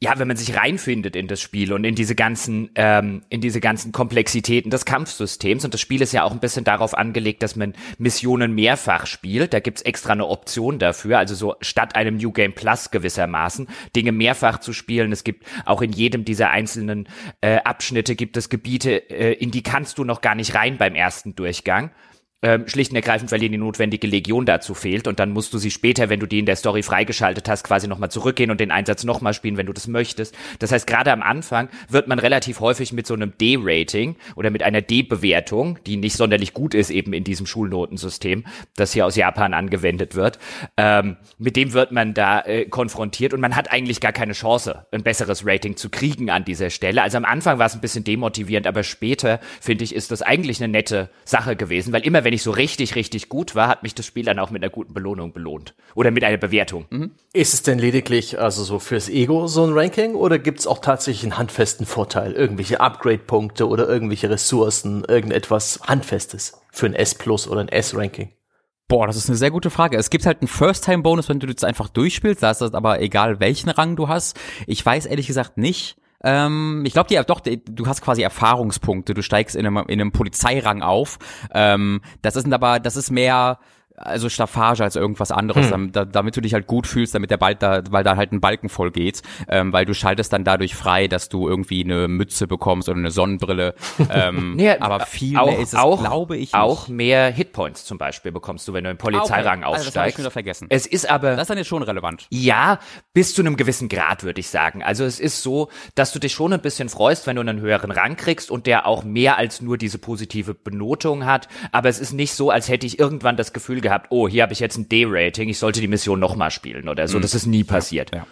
ja, wenn man sich reinfindet in das Spiel und in diese ganzen, ähm, in diese ganzen Komplexitäten des Kampfsystems. Und das Spiel ist ja auch ein bisschen darauf angelegt, dass man Missionen mehrfach spielt. Da gibt's extra eine Option dafür. Also so statt einem New Game Plus gewissermaßen, Dinge mehrfach zu spielen. Es gibt auch in jedem dieser einzelnen äh, Abschnitte gibt es Gebiete, äh, in die kannst du noch gar nicht rein beim ersten Durchgang ähm, schlicht und ergreifend, weil dir die notwendige Legion dazu fehlt und dann musst du sie später, wenn du die in der Story freigeschaltet hast, quasi nochmal zurückgehen und den Einsatz nochmal spielen, wenn du das möchtest. Das heißt, gerade am Anfang wird man relativ häufig mit so einem D-Rating oder mit einer D-Bewertung, die nicht sonderlich gut ist eben in diesem Schulnotensystem, das hier aus Japan angewendet wird, ähm, mit dem wird man da äh, konfrontiert und man hat eigentlich gar keine Chance, ein besseres Rating zu kriegen an dieser Stelle. Also am Anfang war es ein bisschen demotivierend, aber später, finde ich, ist das eigentlich eine nette Sache gewesen, weil immer wenn ich so richtig, richtig gut war, hat mich das Spiel dann auch mit einer guten Belohnung belohnt. Oder mit einer Bewertung. Mhm. Ist es denn lediglich also so fürs Ego so ein Ranking oder gibt es auch tatsächlich einen handfesten Vorteil? Irgendwelche Upgrade-Punkte oder irgendwelche Ressourcen, irgendetwas Handfestes für ein S Plus oder ein S-Ranking? Boah, das ist eine sehr gute Frage. Es gibt halt einen First-Time-Bonus, wenn du das einfach durchspielst. Da ist das aber egal, welchen Rang du hast. Ich weiß ehrlich gesagt nicht, ähm, ich glaube, doch, du hast quasi Erfahrungspunkte. Du steigst in einem, in einem Polizeirang auf. Ähm, das ist aber, das ist mehr also Staffage als irgendwas anderes, hm. damit, damit, du dich halt gut fühlst, damit der Ball da, weil da halt ein Balken voll geht, ähm, weil du schaltest dann dadurch frei, dass du irgendwie eine Mütze bekommst oder eine Sonnenbrille. Ähm, nee, aber viel auch, mehr ist es, auch, glaube ich. Nicht. Auch mehr Hitpoints zum Beispiel bekommst du, wenn du im Polizeirang okay. aussteigst. Also das habe ich wieder vergessen. Es ist aber. Das ist dann jetzt schon relevant. Ja, bis zu einem gewissen Grad, würde ich sagen. Also es ist so, dass du dich schon ein bisschen freust, wenn du einen höheren Rang kriegst und der auch mehr als nur diese positive Benotung hat. Aber es ist nicht so, als hätte ich irgendwann das Gefühl gehabt, oh, hier habe ich jetzt ein D-Rating, ich sollte die Mission nochmal spielen oder so. Mhm. Das ist nie passiert. Ja.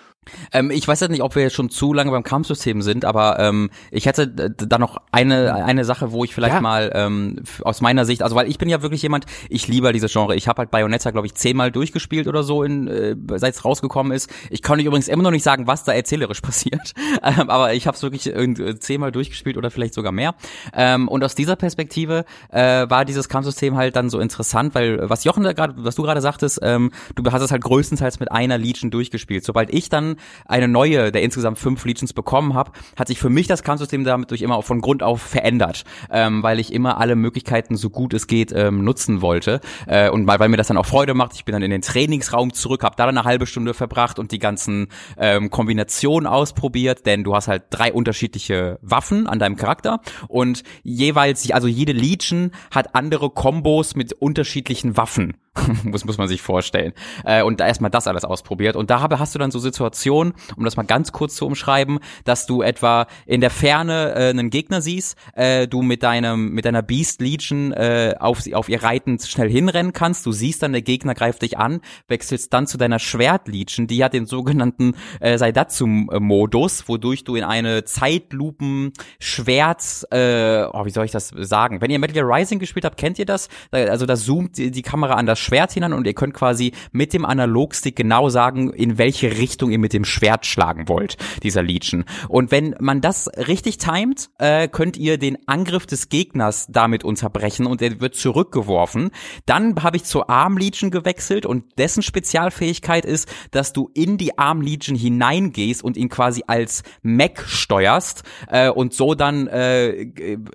Ähm, ich weiß jetzt nicht, ob wir jetzt schon zu lange beim Kampfsystem sind, aber ähm, ich hätte da noch eine eine Sache, wo ich vielleicht ja. mal ähm, aus meiner Sicht, also weil ich bin ja wirklich jemand, ich liebe dieses Genre. Ich habe halt Bayonetta, glaube ich, zehnmal durchgespielt oder so, in, äh, seit es rausgekommen ist. Ich kann euch übrigens immer noch nicht sagen, was da erzählerisch passiert, ähm, aber ich habe es wirklich äh, zehnmal durchgespielt oder vielleicht sogar mehr. Ähm, und aus dieser Perspektive äh, war dieses Kampfsystem halt dann so interessant, weil was Jochen da gerade, was du gerade sagtest, ähm, du hast es halt größtenteils mit einer Legion durchgespielt. Sobald ich dann eine neue der insgesamt fünf Legions bekommen habe, hat sich für mich das Kampfsystem damit durch immer von Grund auf verändert, ähm, weil ich immer alle Möglichkeiten so gut es geht ähm, nutzen wollte. Äh, und weil, weil mir das dann auch Freude macht. Ich bin dann in den Trainingsraum zurück, habe da dann eine halbe Stunde verbracht und die ganzen ähm, Kombinationen ausprobiert, denn du hast halt drei unterschiedliche Waffen an deinem Charakter. Und jeweils, also jede Legion hat andere Kombos mit unterschiedlichen Waffen muss, muss man sich vorstellen. Äh, und da erstmal das alles ausprobiert. Und da habe, hast du dann so Situationen, um das mal ganz kurz zu umschreiben, dass du etwa in der Ferne äh, einen Gegner siehst, äh, du mit deinem, mit deiner Beast Legion äh, auf, auf ihr Reiten schnell hinrennen kannst. Du siehst dann, der Gegner greift dich an, wechselst dann zu deiner Schwert Legion, die hat den sogenannten äh, Saidatsu-Modus, wodurch du in eine Zeitlupen Schwert, äh, oh, wie soll ich das sagen? Wenn ihr Metal Gear Rising gespielt habt, kennt ihr das? Also da zoomt die, die Kamera an das Schwert hinein und ihr könnt quasi mit dem Analogstick genau sagen, in welche Richtung ihr mit dem Schwert schlagen wollt, dieser Legion. Und wenn man das richtig timet, äh, könnt ihr den Angriff des Gegners damit unterbrechen und er wird zurückgeworfen. Dann habe ich zur Arm Legion gewechselt und dessen Spezialfähigkeit ist, dass du in die Arm Legion hineingehst und ihn quasi als Mech steuerst äh, und so dann äh,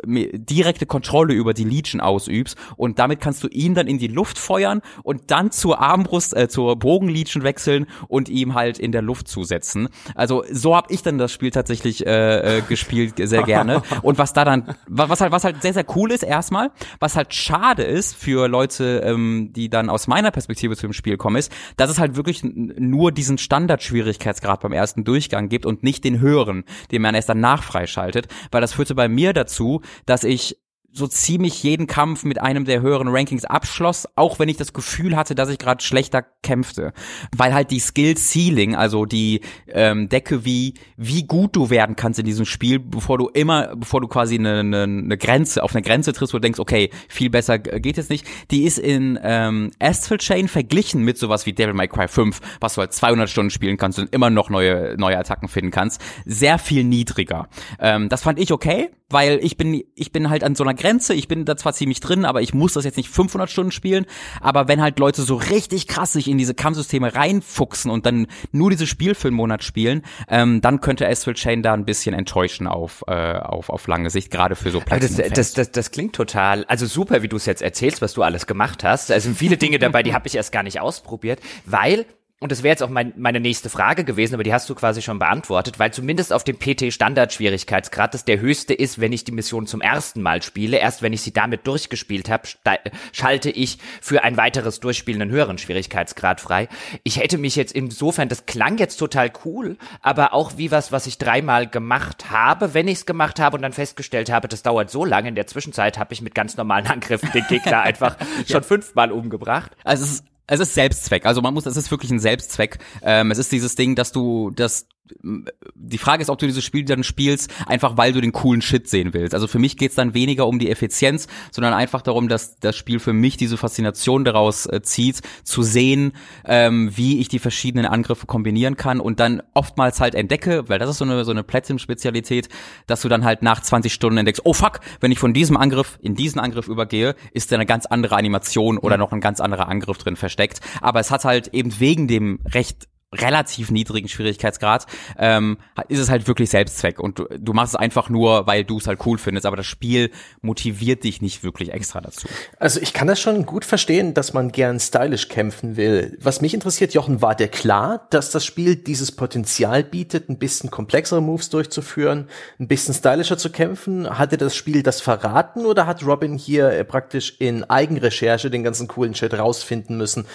direkte Kontrolle über die Legion ausübst und damit kannst du ihn dann in die Luft feuern und dann zur Armbrust, äh, zur Bogenlegion wechseln und ihm halt in der Luft zusetzen. Also so habe ich dann das Spiel tatsächlich äh, äh, gespielt sehr gerne. Und was da dann, was halt, was halt sehr, sehr cool ist erstmal, was halt schade ist für Leute, ähm, die dann aus meiner Perspektive zu dem Spiel kommen, ist, dass es halt wirklich nur diesen Standardschwierigkeitsgrad beim ersten Durchgang gibt und nicht den höheren, den man erst danach freischaltet, weil das führte bei mir dazu, dass ich so ziemlich jeden Kampf mit einem der höheren Rankings abschloss, auch wenn ich das Gefühl hatte, dass ich gerade schlechter kämpfte. Weil halt die Skill Ceiling, also die ähm, Decke, wie, wie gut du werden kannst in diesem Spiel, bevor du immer, bevor du quasi eine, eine, eine Grenze, auf eine Grenze triffst, wo du denkst, okay, viel besser geht es nicht, die ist in ähm, Astral Chain verglichen mit sowas wie Devil May Cry 5, was du halt 200 Stunden spielen kannst und immer noch neue, neue Attacken finden kannst, sehr viel niedriger. Ähm, das fand ich okay, weil ich bin, ich bin halt an so einer Grenze, ich bin da zwar ziemlich drin, aber ich muss das jetzt nicht 500 Stunden spielen, aber wenn halt Leute so richtig krass sich in diese Kampfsysteme reinfuchsen und dann nur diese Spiel für einen Monat spielen, ähm, dann könnte Astral Chain da ein bisschen enttäuschen auf, äh, auf, auf lange Sicht, gerade für so Platinum das, das, das, das klingt total, also super, wie du es jetzt erzählst, was du alles gemacht hast. Also viele Dinge dabei, die habe ich erst gar nicht ausprobiert, weil und das wäre jetzt auch mein, meine nächste Frage gewesen, aber die hast du quasi schon beantwortet, weil zumindest auf dem PT-Standard-Schwierigkeitsgrad das der höchste ist, wenn ich die Mission zum ersten Mal spiele. Erst wenn ich sie damit durchgespielt habe, schalte ich für ein weiteres Durchspielen einen höheren Schwierigkeitsgrad frei. Ich hätte mich jetzt insofern, das klang jetzt total cool, aber auch wie was, was ich dreimal gemacht habe, wenn ich es gemacht habe und dann festgestellt habe, das dauert so lange. In der Zwischenzeit habe ich mit ganz normalen Angriffen den Gegner einfach schon fünfmal umgebracht. Also es ist es ist Selbstzweck. Also man muss, es ist wirklich ein Selbstzweck. Ähm, es ist dieses Ding, dass du, dass die Frage ist, ob du dieses Spiel dann spielst, einfach weil du den coolen Shit sehen willst. Also für mich geht's dann weniger um die Effizienz, sondern einfach darum, dass das Spiel für mich diese Faszination daraus äh, zieht, zu sehen, ähm, wie ich die verschiedenen Angriffe kombinieren kann und dann oftmals halt entdecke, weil das ist so eine, so eine Platinum-Spezialität, dass du dann halt nach 20 Stunden entdeckst, oh fuck, wenn ich von diesem Angriff in diesen Angriff übergehe, ist da eine ganz andere Animation oder noch ein ganz anderer Angriff drin versteckt. Aber es hat halt eben wegen dem recht relativ niedrigen Schwierigkeitsgrad, ähm, ist es halt wirklich Selbstzweck und du, du machst es einfach nur, weil du es halt cool findest, aber das Spiel motiviert dich nicht wirklich extra dazu. Also ich kann das schon gut verstehen, dass man gern stylisch kämpfen will. Was mich interessiert, Jochen, war dir klar, dass das Spiel dieses Potenzial bietet, ein bisschen komplexere Moves durchzuführen, ein bisschen stylischer zu kämpfen? Hatte das Spiel das verraten oder hat Robin hier äh, praktisch in Eigenrecherche den ganzen coolen Shit rausfinden müssen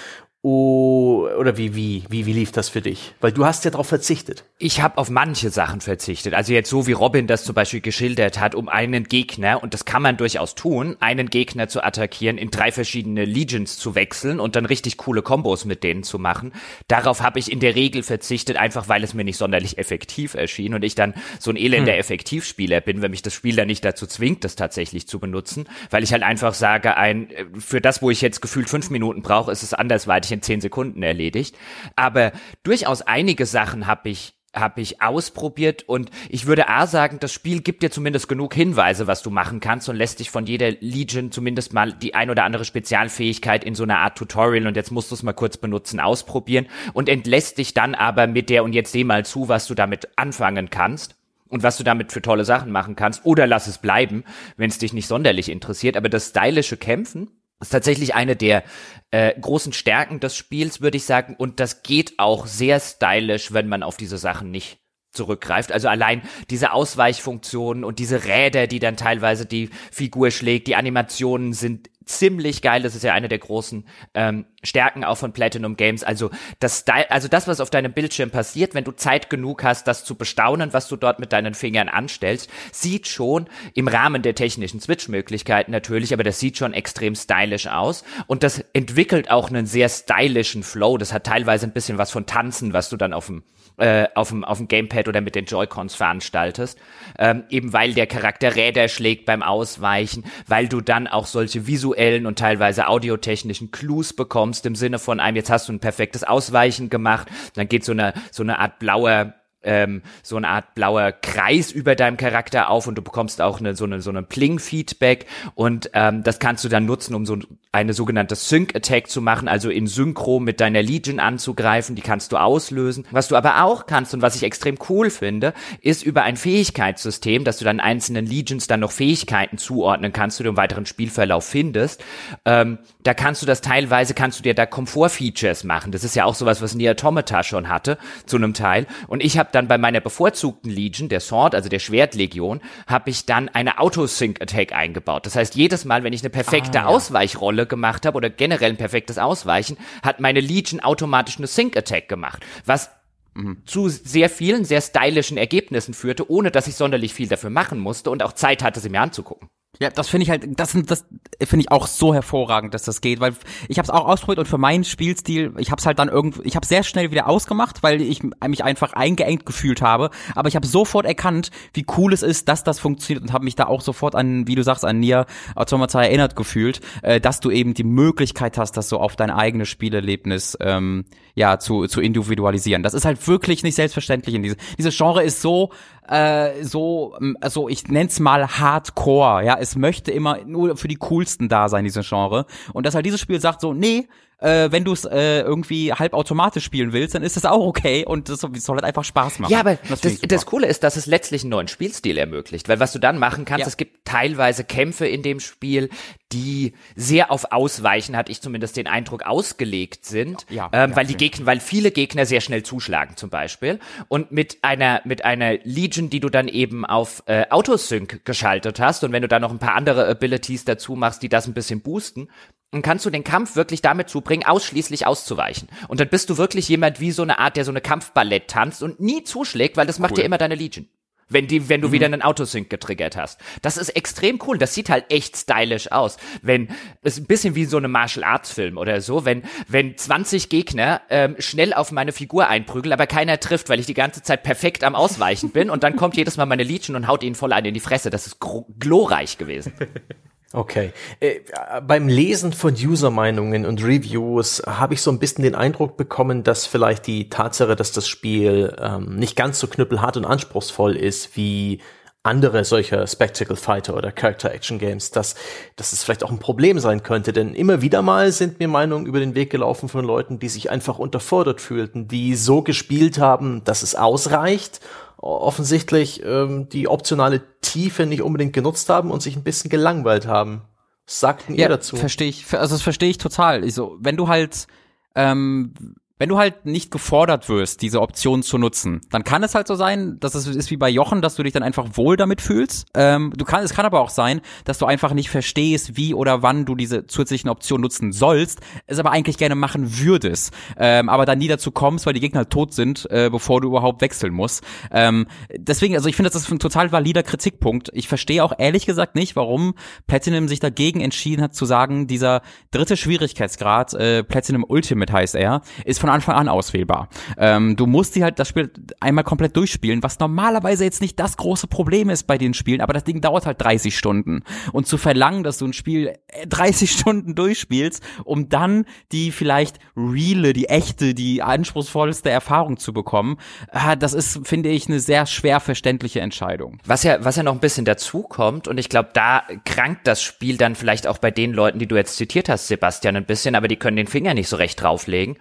Oh, oder wie, wie, wie, wie lief das für dich? Weil du hast ja darauf verzichtet. Ich habe auf manche Sachen verzichtet. Also jetzt so wie Robin das zum Beispiel geschildert hat, um einen Gegner, und das kann man durchaus tun, einen Gegner zu attackieren, in drei verschiedene Legions zu wechseln und dann richtig coole Kombos mit denen zu machen. Darauf habe ich in der Regel verzichtet, einfach weil es mir nicht sonderlich effektiv erschien und ich dann so ein elender hm. Effektivspieler bin, wenn mich das Spiel dann nicht dazu zwingt, das tatsächlich zu benutzen, weil ich halt einfach sage, ein, für das, wo ich jetzt gefühlt fünf Minuten brauche, ist es andersweitig in zehn Sekunden erledigt. Aber durchaus einige Sachen habe ich habe ich ausprobiert und ich würde A sagen, das Spiel gibt dir zumindest genug Hinweise, was du machen kannst und lässt dich von jeder Legion zumindest mal die ein oder andere Spezialfähigkeit in so einer Art Tutorial und jetzt musst du es mal kurz benutzen, ausprobieren und entlässt dich dann aber mit der und jetzt seh mal zu, was du damit anfangen kannst und was du damit für tolle Sachen machen kannst oder lass es bleiben, wenn es dich nicht sonderlich interessiert, aber das stylische Kämpfen ist tatsächlich eine der äh, großen Stärken des Spiels, würde ich sagen. Und das geht auch sehr stylisch, wenn man auf diese Sachen nicht zurückgreift. Also allein diese Ausweichfunktionen und diese Räder, die dann teilweise die Figur schlägt, die Animationen sind ziemlich geil. Das ist ja eine der großen ähm, Stärken auch von Platinum Games. Also das, also das, was auf deinem Bildschirm passiert, wenn du Zeit genug hast, das zu bestaunen, was du dort mit deinen Fingern anstellst, sieht schon im Rahmen der technischen Switch-Möglichkeiten natürlich, aber das sieht schon extrem stylisch aus. Und das entwickelt auch einen sehr stylischen Flow. Das hat teilweise ein bisschen was von Tanzen, was du dann auf dem äh, auf dem auf dem Gamepad oder mit den Joy-Cons veranstaltest, ähm, eben weil der Charakter Räder schlägt beim Ausweichen, weil du dann auch solche visuellen und teilweise audiotechnischen Clues bekommst im Sinne von einem jetzt hast du ein perfektes Ausweichen gemacht, dann geht so eine so eine Art blauer ähm, so eine Art blauer Kreis über deinem Charakter auf und du bekommst auch eine, so eine so eine Pling-Feedback und ähm, das kannst du dann nutzen, um so eine sogenannte Sync-Attack zu machen, also in Synchro mit deiner Legion anzugreifen, die kannst du auslösen. Was du aber auch kannst und was ich extrem cool finde, ist über ein Fähigkeitssystem, dass du dann einzelnen Legions dann noch Fähigkeiten zuordnen kannst, die du im weiteren Spielverlauf findest. Ähm, da kannst du das teilweise, kannst du dir da Komfort-Features machen. Das ist ja auch sowas, was Nier Automata schon hatte, zu einem Teil. Und ich habe dann bei meiner bevorzugten Legion, der Sword, also der Schwertlegion, habe ich dann eine Auto-Sync-Attack eingebaut. Das heißt, jedes Mal, wenn ich eine perfekte ah, ja. Ausweichrolle gemacht habe oder generell ein perfektes Ausweichen, hat meine Legion automatisch eine Sync-Attack gemacht. Was mhm. zu sehr vielen, sehr stylischen Ergebnissen führte, ohne dass ich sonderlich viel dafür machen musste und auch Zeit hatte, sie mir anzugucken. Ja, das finde ich halt, das, das finde ich auch so hervorragend, dass das geht, weil ich habe es auch ausprobiert und für meinen Spielstil, ich habe es halt dann irgendwie, ich habe sehr schnell wieder ausgemacht, weil ich mich einfach eingeengt gefühlt habe, aber ich habe sofort erkannt, wie cool es ist, dass das funktioniert und habe mich da auch sofort an, wie du sagst, an Nier Automata erinnert gefühlt, äh, dass du eben die Möglichkeit hast, das so auf dein eigenes Spielerlebnis ähm, ja zu zu individualisieren. Das ist halt wirklich nicht selbstverständlich in diese diese Genre ist so äh, so, also ich nenn's mal Hardcore, ja, es möchte immer nur für die coolsten da sein, diese Genre. Und dass halt dieses Spiel sagt so, nee, äh, wenn du es äh, irgendwie halbautomatisch spielen willst, dann ist das auch okay und das soll halt einfach Spaß machen. Ja, aber das, das, das, Coole ist, dass es letztlich einen neuen Spielstil ermöglicht, weil was du dann machen kannst, ja. es gibt teilweise Kämpfe in dem Spiel, die sehr auf Ausweichen, hatte ich zumindest den Eindruck, ausgelegt sind, ja, ähm, ja, weil die Gegner, weil viele Gegner sehr schnell zuschlagen zum Beispiel und mit einer mit einer Legion, die du dann eben auf äh, Autosync geschaltet hast und wenn du dann noch ein paar andere Abilities dazu machst, die das ein bisschen boosten, und kannst du den Kampf wirklich damit zubringen, ausschließlich auszuweichen. Und dann bist du wirklich jemand wie so eine Art, der so eine Kampfballett tanzt und nie zuschlägt, weil das cool. macht dir immer deine Legion. Wenn die, wenn du mhm. wieder einen Autosync getriggert hast. Das ist extrem cool. Das sieht halt echt stylisch aus. Wenn, ist ein bisschen wie so eine Martial Arts Film oder so. Wenn, wenn 20 Gegner ähm, schnell auf meine Figur einprügeln, aber keiner trifft, weil ich die ganze Zeit perfekt am Ausweichen bin und dann kommt jedes Mal meine Legion und haut ihnen voll ein in die Fresse. Das ist glorreich gewesen. Okay. Äh, beim Lesen von User-Meinungen und Reviews habe ich so ein bisschen den Eindruck bekommen, dass vielleicht die Tatsache, dass das Spiel ähm, nicht ganz so knüppelhart und anspruchsvoll ist wie andere solcher Spectacle Fighter oder Character Action Games, dass, dass es vielleicht auch ein Problem sein könnte. Denn immer wieder mal sind mir Meinungen über den Weg gelaufen von Leuten, die sich einfach unterfordert fühlten, die so gespielt haben, dass es ausreicht offensichtlich ähm, die optionale Tiefe nicht unbedingt genutzt haben und sich ein bisschen gelangweilt haben. Was sagten ja, ihr dazu? Verstehe ich, also das verstehe ich total. Also, wenn du halt ähm, wenn du halt nicht gefordert wirst, diese Option zu nutzen, dann kann es halt so sein, dass es ist wie bei Jochen, dass du dich dann einfach wohl damit fühlst. Ähm, du kann, es kann aber auch sein, dass du einfach nicht verstehst, wie oder wann du diese zusätzlichen Optionen nutzen sollst, es aber eigentlich gerne machen würdest, ähm, aber dann nie dazu kommst, weil die Gegner halt tot sind, äh, bevor du überhaupt wechseln musst. Ähm, deswegen, also ich finde, das ist ein total valider Kritikpunkt. Ich verstehe auch ehrlich gesagt nicht, warum Platinum sich dagegen entschieden hat zu sagen, dieser dritte Schwierigkeitsgrad, äh, Platinum Ultimate heißt er, ist von Anfang an auswählbar. Ähm, du musst die halt das Spiel einmal komplett durchspielen, was normalerweise jetzt nicht das große Problem ist bei den Spielen, aber das Ding dauert halt 30 Stunden. Und zu verlangen, dass du ein Spiel 30 äh, Stunden durchspielst, um dann die vielleicht reale, die echte, die anspruchsvollste Erfahrung zu bekommen, äh, das ist, finde ich, eine sehr schwer verständliche Entscheidung. Was ja, was ja noch ein bisschen dazu kommt, und ich glaube, da krankt das Spiel dann vielleicht auch bei den Leuten, die du jetzt zitiert hast, Sebastian, ein bisschen, aber die können den Finger nicht so recht drauflegen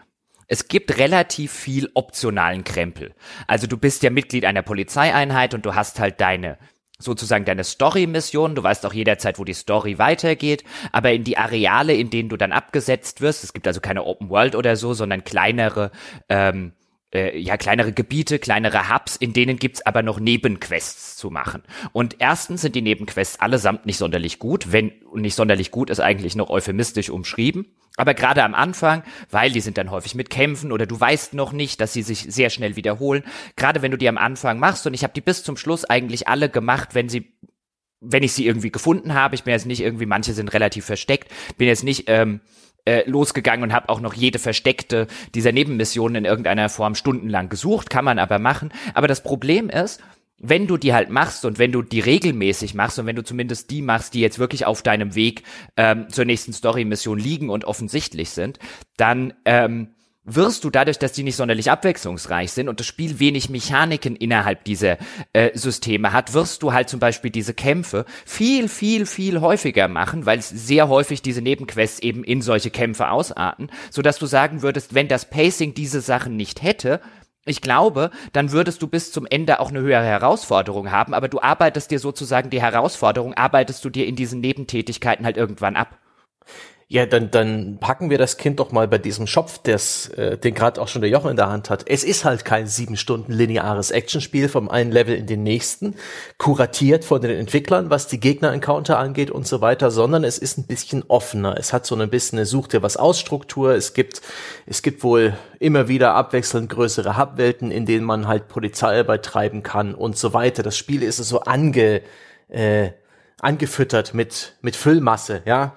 es gibt relativ viel optionalen Krempel. Also du bist ja Mitglied einer Polizeieinheit und du hast halt deine sozusagen deine Story-Mission, du weißt auch jederzeit, wo die Story weitergeht, aber in die Areale, in denen du dann abgesetzt wirst, es gibt also keine Open World oder so, sondern kleinere ähm, äh, ja kleinere Gebiete, kleinere Hubs, in denen gibt's aber noch Nebenquests zu machen. Und erstens sind die Nebenquests allesamt nicht sonderlich gut, wenn nicht sonderlich gut ist eigentlich noch euphemistisch umschrieben. Aber gerade am Anfang, weil die sind dann häufig mit Kämpfen oder du weißt noch nicht, dass sie sich sehr schnell wiederholen. Gerade wenn du die am Anfang machst und ich habe die bis zum Schluss eigentlich alle gemacht, wenn sie wenn ich sie irgendwie gefunden habe, ich bin jetzt nicht irgendwie, manche sind relativ versteckt, bin jetzt nicht ähm, äh, losgegangen und habe auch noch jede versteckte dieser Nebenmissionen in irgendeiner Form stundenlang gesucht, kann man aber machen. Aber das Problem ist, wenn du die halt machst und wenn du die regelmäßig machst und wenn du zumindest die machst, die jetzt wirklich auf deinem Weg ähm, zur nächsten Story-Mission liegen und offensichtlich sind, dann ähm, wirst du dadurch, dass die nicht sonderlich abwechslungsreich sind und das Spiel wenig Mechaniken innerhalb dieser äh, Systeme hat, wirst du halt zum Beispiel diese Kämpfe viel, viel, viel häufiger machen, weil sehr häufig diese Nebenquests eben in solche Kämpfe ausarten, so dass du sagen würdest, wenn das Pacing diese Sachen nicht hätte, ich glaube, dann würdest du bis zum Ende auch eine höhere Herausforderung haben, aber du arbeitest dir sozusagen die Herausforderung, arbeitest du dir in diesen Nebentätigkeiten halt irgendwann ab. Ja, dann, dann packen wir das Kind doch mal bei diesem Schopf, des, äh, den gerade auch schon der Jochen in der Hand hat. Es ist halt kein sieben Stunden lineares Actionspiel vom einen Level in den nächsten, kuratiert von den Entwicklern, was die Gegner-Encounter angeht und so weiter, sondern es ist ein bisschen offener. Es hat so ein bisschen eine Such dir was aus Struktur. Es gibt, es gibt wohl immer wieder abwechselnd größere Hubwelten, in denen man halt Polizeiarbeit treiben kann und so weiter. Das Spiel ist so ange, äh, angefüttert mit, mit Füllmasse, ja.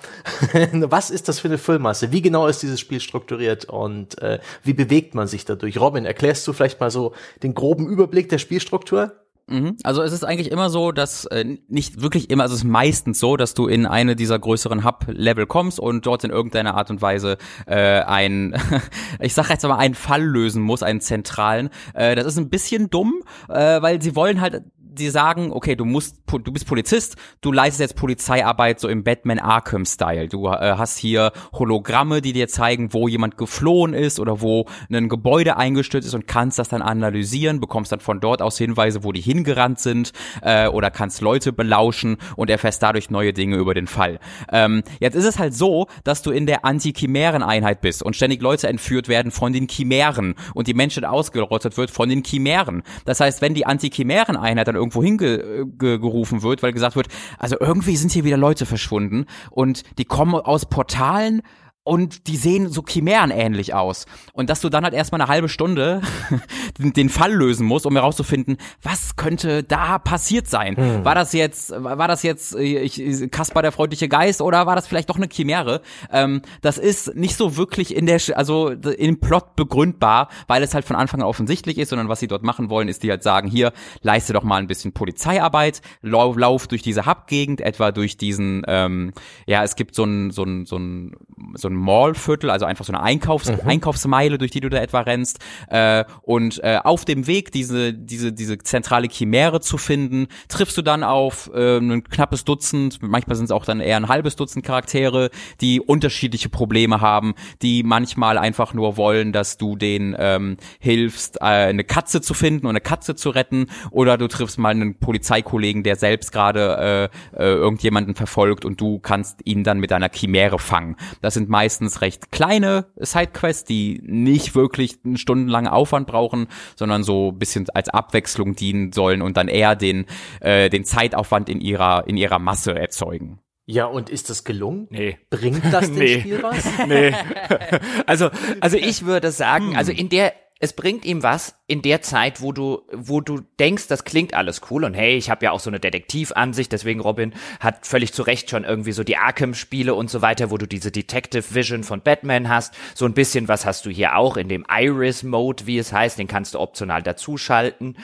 Was ist das für eine Füllmasse? Wie genau ist dieses Spiel strukturiert und äh, wie bewegt man sich dadurch? Robin, erklärst du vielleicht mal so den groben Überblick der Spielstruktur? Mhm. Also es ist eigentlich immer so, dass äh, nicht wirklich immer, also es ist meistens so, dass du in eine dieser größeren Hub-Level kommst und dort in irgendeiner Art und Weise äh, ein, ich sag jetzt mal, einen Fall lösen muss, einen zentralen. Äh, das ist ein bisschen dumm, äh, weil sie wollen halt die sagen, okay, du musst, du bist Polizist, du leistest jetzt Polizeiarbeit so im Batman Arkham Style. Du äh, hast hier Hologramme, die dir zeigen, wo jemand geflohen ist oder wo ein Gebäude eingestürzt ist und kannst das dann analysieren, bekommst dann von dort aus Hinweise, wo die hingerannt sind äh, oder kannst Leute belauschen und erfährst dadurch neue Dinge über den Fall. Ähm, jetzt ist es halt so, dass du in der Anti-Chimären-Einheit bist und ständig Leute entführt werden von den Chimären und die Menschen ausgerottet wird von den Chimären. Das heißt, wenn die Anti-Chimären-Einheit dann irgendwo hingerufen wird, weil gesagt wird, also irgendwie sind hier wieder Leute verschwunden und die kommen aus Portalen und die sehen so chimärenähnlich aus. Und dass du dann halt erstmal eine halbe Stunde den Fall lösen musst, um herauszufinden, was könnte da passiert sein? Hm. War das jetzt, war das jetzt äh, ich, Kaspar der freundliche Geist oder war das vielleicht doch eine Chimäre? Ähm, das ist nicht so wirklich in der, also im Plot begründbar, weil es halt von Anfang an offensichtlich ist, sondern was sie dort machen wollen, ist die halt sagen, hier, leiste doch mal ein bisschen Polizeiarbeit, lauf, lauf durch diese Hubgegend, etwa durch diesen, ähm, ja, es gibt so ein, so ein, so ein, so ein Mallviertel, also einfach so eine Einkaufs mhm. Einkaufsmeile, durch die du da etwa rennst. Äh, und äh, auf dem Weg, diese, diese, diese zentrale Chimäre zu finden, triffst du dann auf äh, ein knappes Dutzend, manchmal sind es auch dann eher ein halbes Dutzend Charaktere, die unterschiedliche Probleme haben, die manchmal einfach nur wollen, dass du denen ähm, hilfst, äh, eine Katze zu finden und eine Katze zu retten, oder du triffst mal einen Polizeikollegen, der selbst gerade äh, äh, irgendjemanden verfolgt und du kannst ihn dann mit einer Chimäre fangen. Das sind meistens recht kleine Sidequests, die nicht wirklich einen stundenlangen Aufwand brauchen, sondern so ein bisschen als Abwechslung dienen sollen und dann eher den, äh, den Zeitaufwand in ihrer, in ihrer Masse erzeugen. Ja, und ist das gelungen? Nee. Bringt das dem nee. Spiel was? Nee. Also, also ich würde sagen, also in der es bringt ihm was in der Zeit, wo du, wo du denkst, das klingt alles cool und hey, ich habe ja auch so eine Detektivansicht, deswegen Robin hat völlig zu Recht schon irgendwie so die Arkham-Spiele und so weiter, wo du diese Detective Vision von Batman hast. So ein bisschen was hast du hier auch in dem Iris-Mode, wie es heißt, den kannst du optional dazuschalten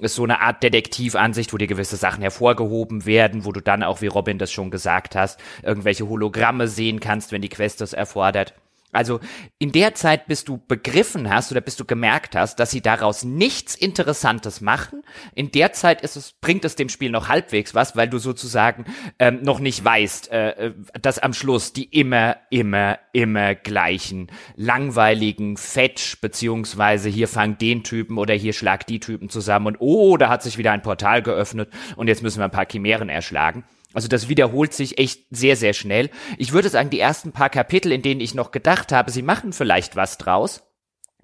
ist so eine Art Detektivansicht, wo dir gewisse Sachen hervorgehoben werden, wo du dann auch, wie Robin das schon gesagt hast, irgendwelche Hologramme sehen kannst, wenn die Quest das erfordert. Also in der Zeit, bis du begriffen hast oder bis du gemerkt hast, dass sie daraus nichts Interessantes machen, in der Zeit ist es, bringt es dem Spiel noch halbwegs was, weil du sozusagen ähm, noch nicht weißt, äh, äh, dass am Schluss die immer, immer, immer gleichen langweiligen Fetch beziehungsweise hier fang den Typen oder hier schlag die Typen zusammen und oh, da hat sich wieder ein Portal geöffnet und jetzt müssen wir ein paar Chimären erschlagen also das wiederholt sich echt sehr, sehr schnell. Ich würde sagen, die ersten paar Kapitel, in denen ich noch gedacht habe, sie machen vielleicht was draus,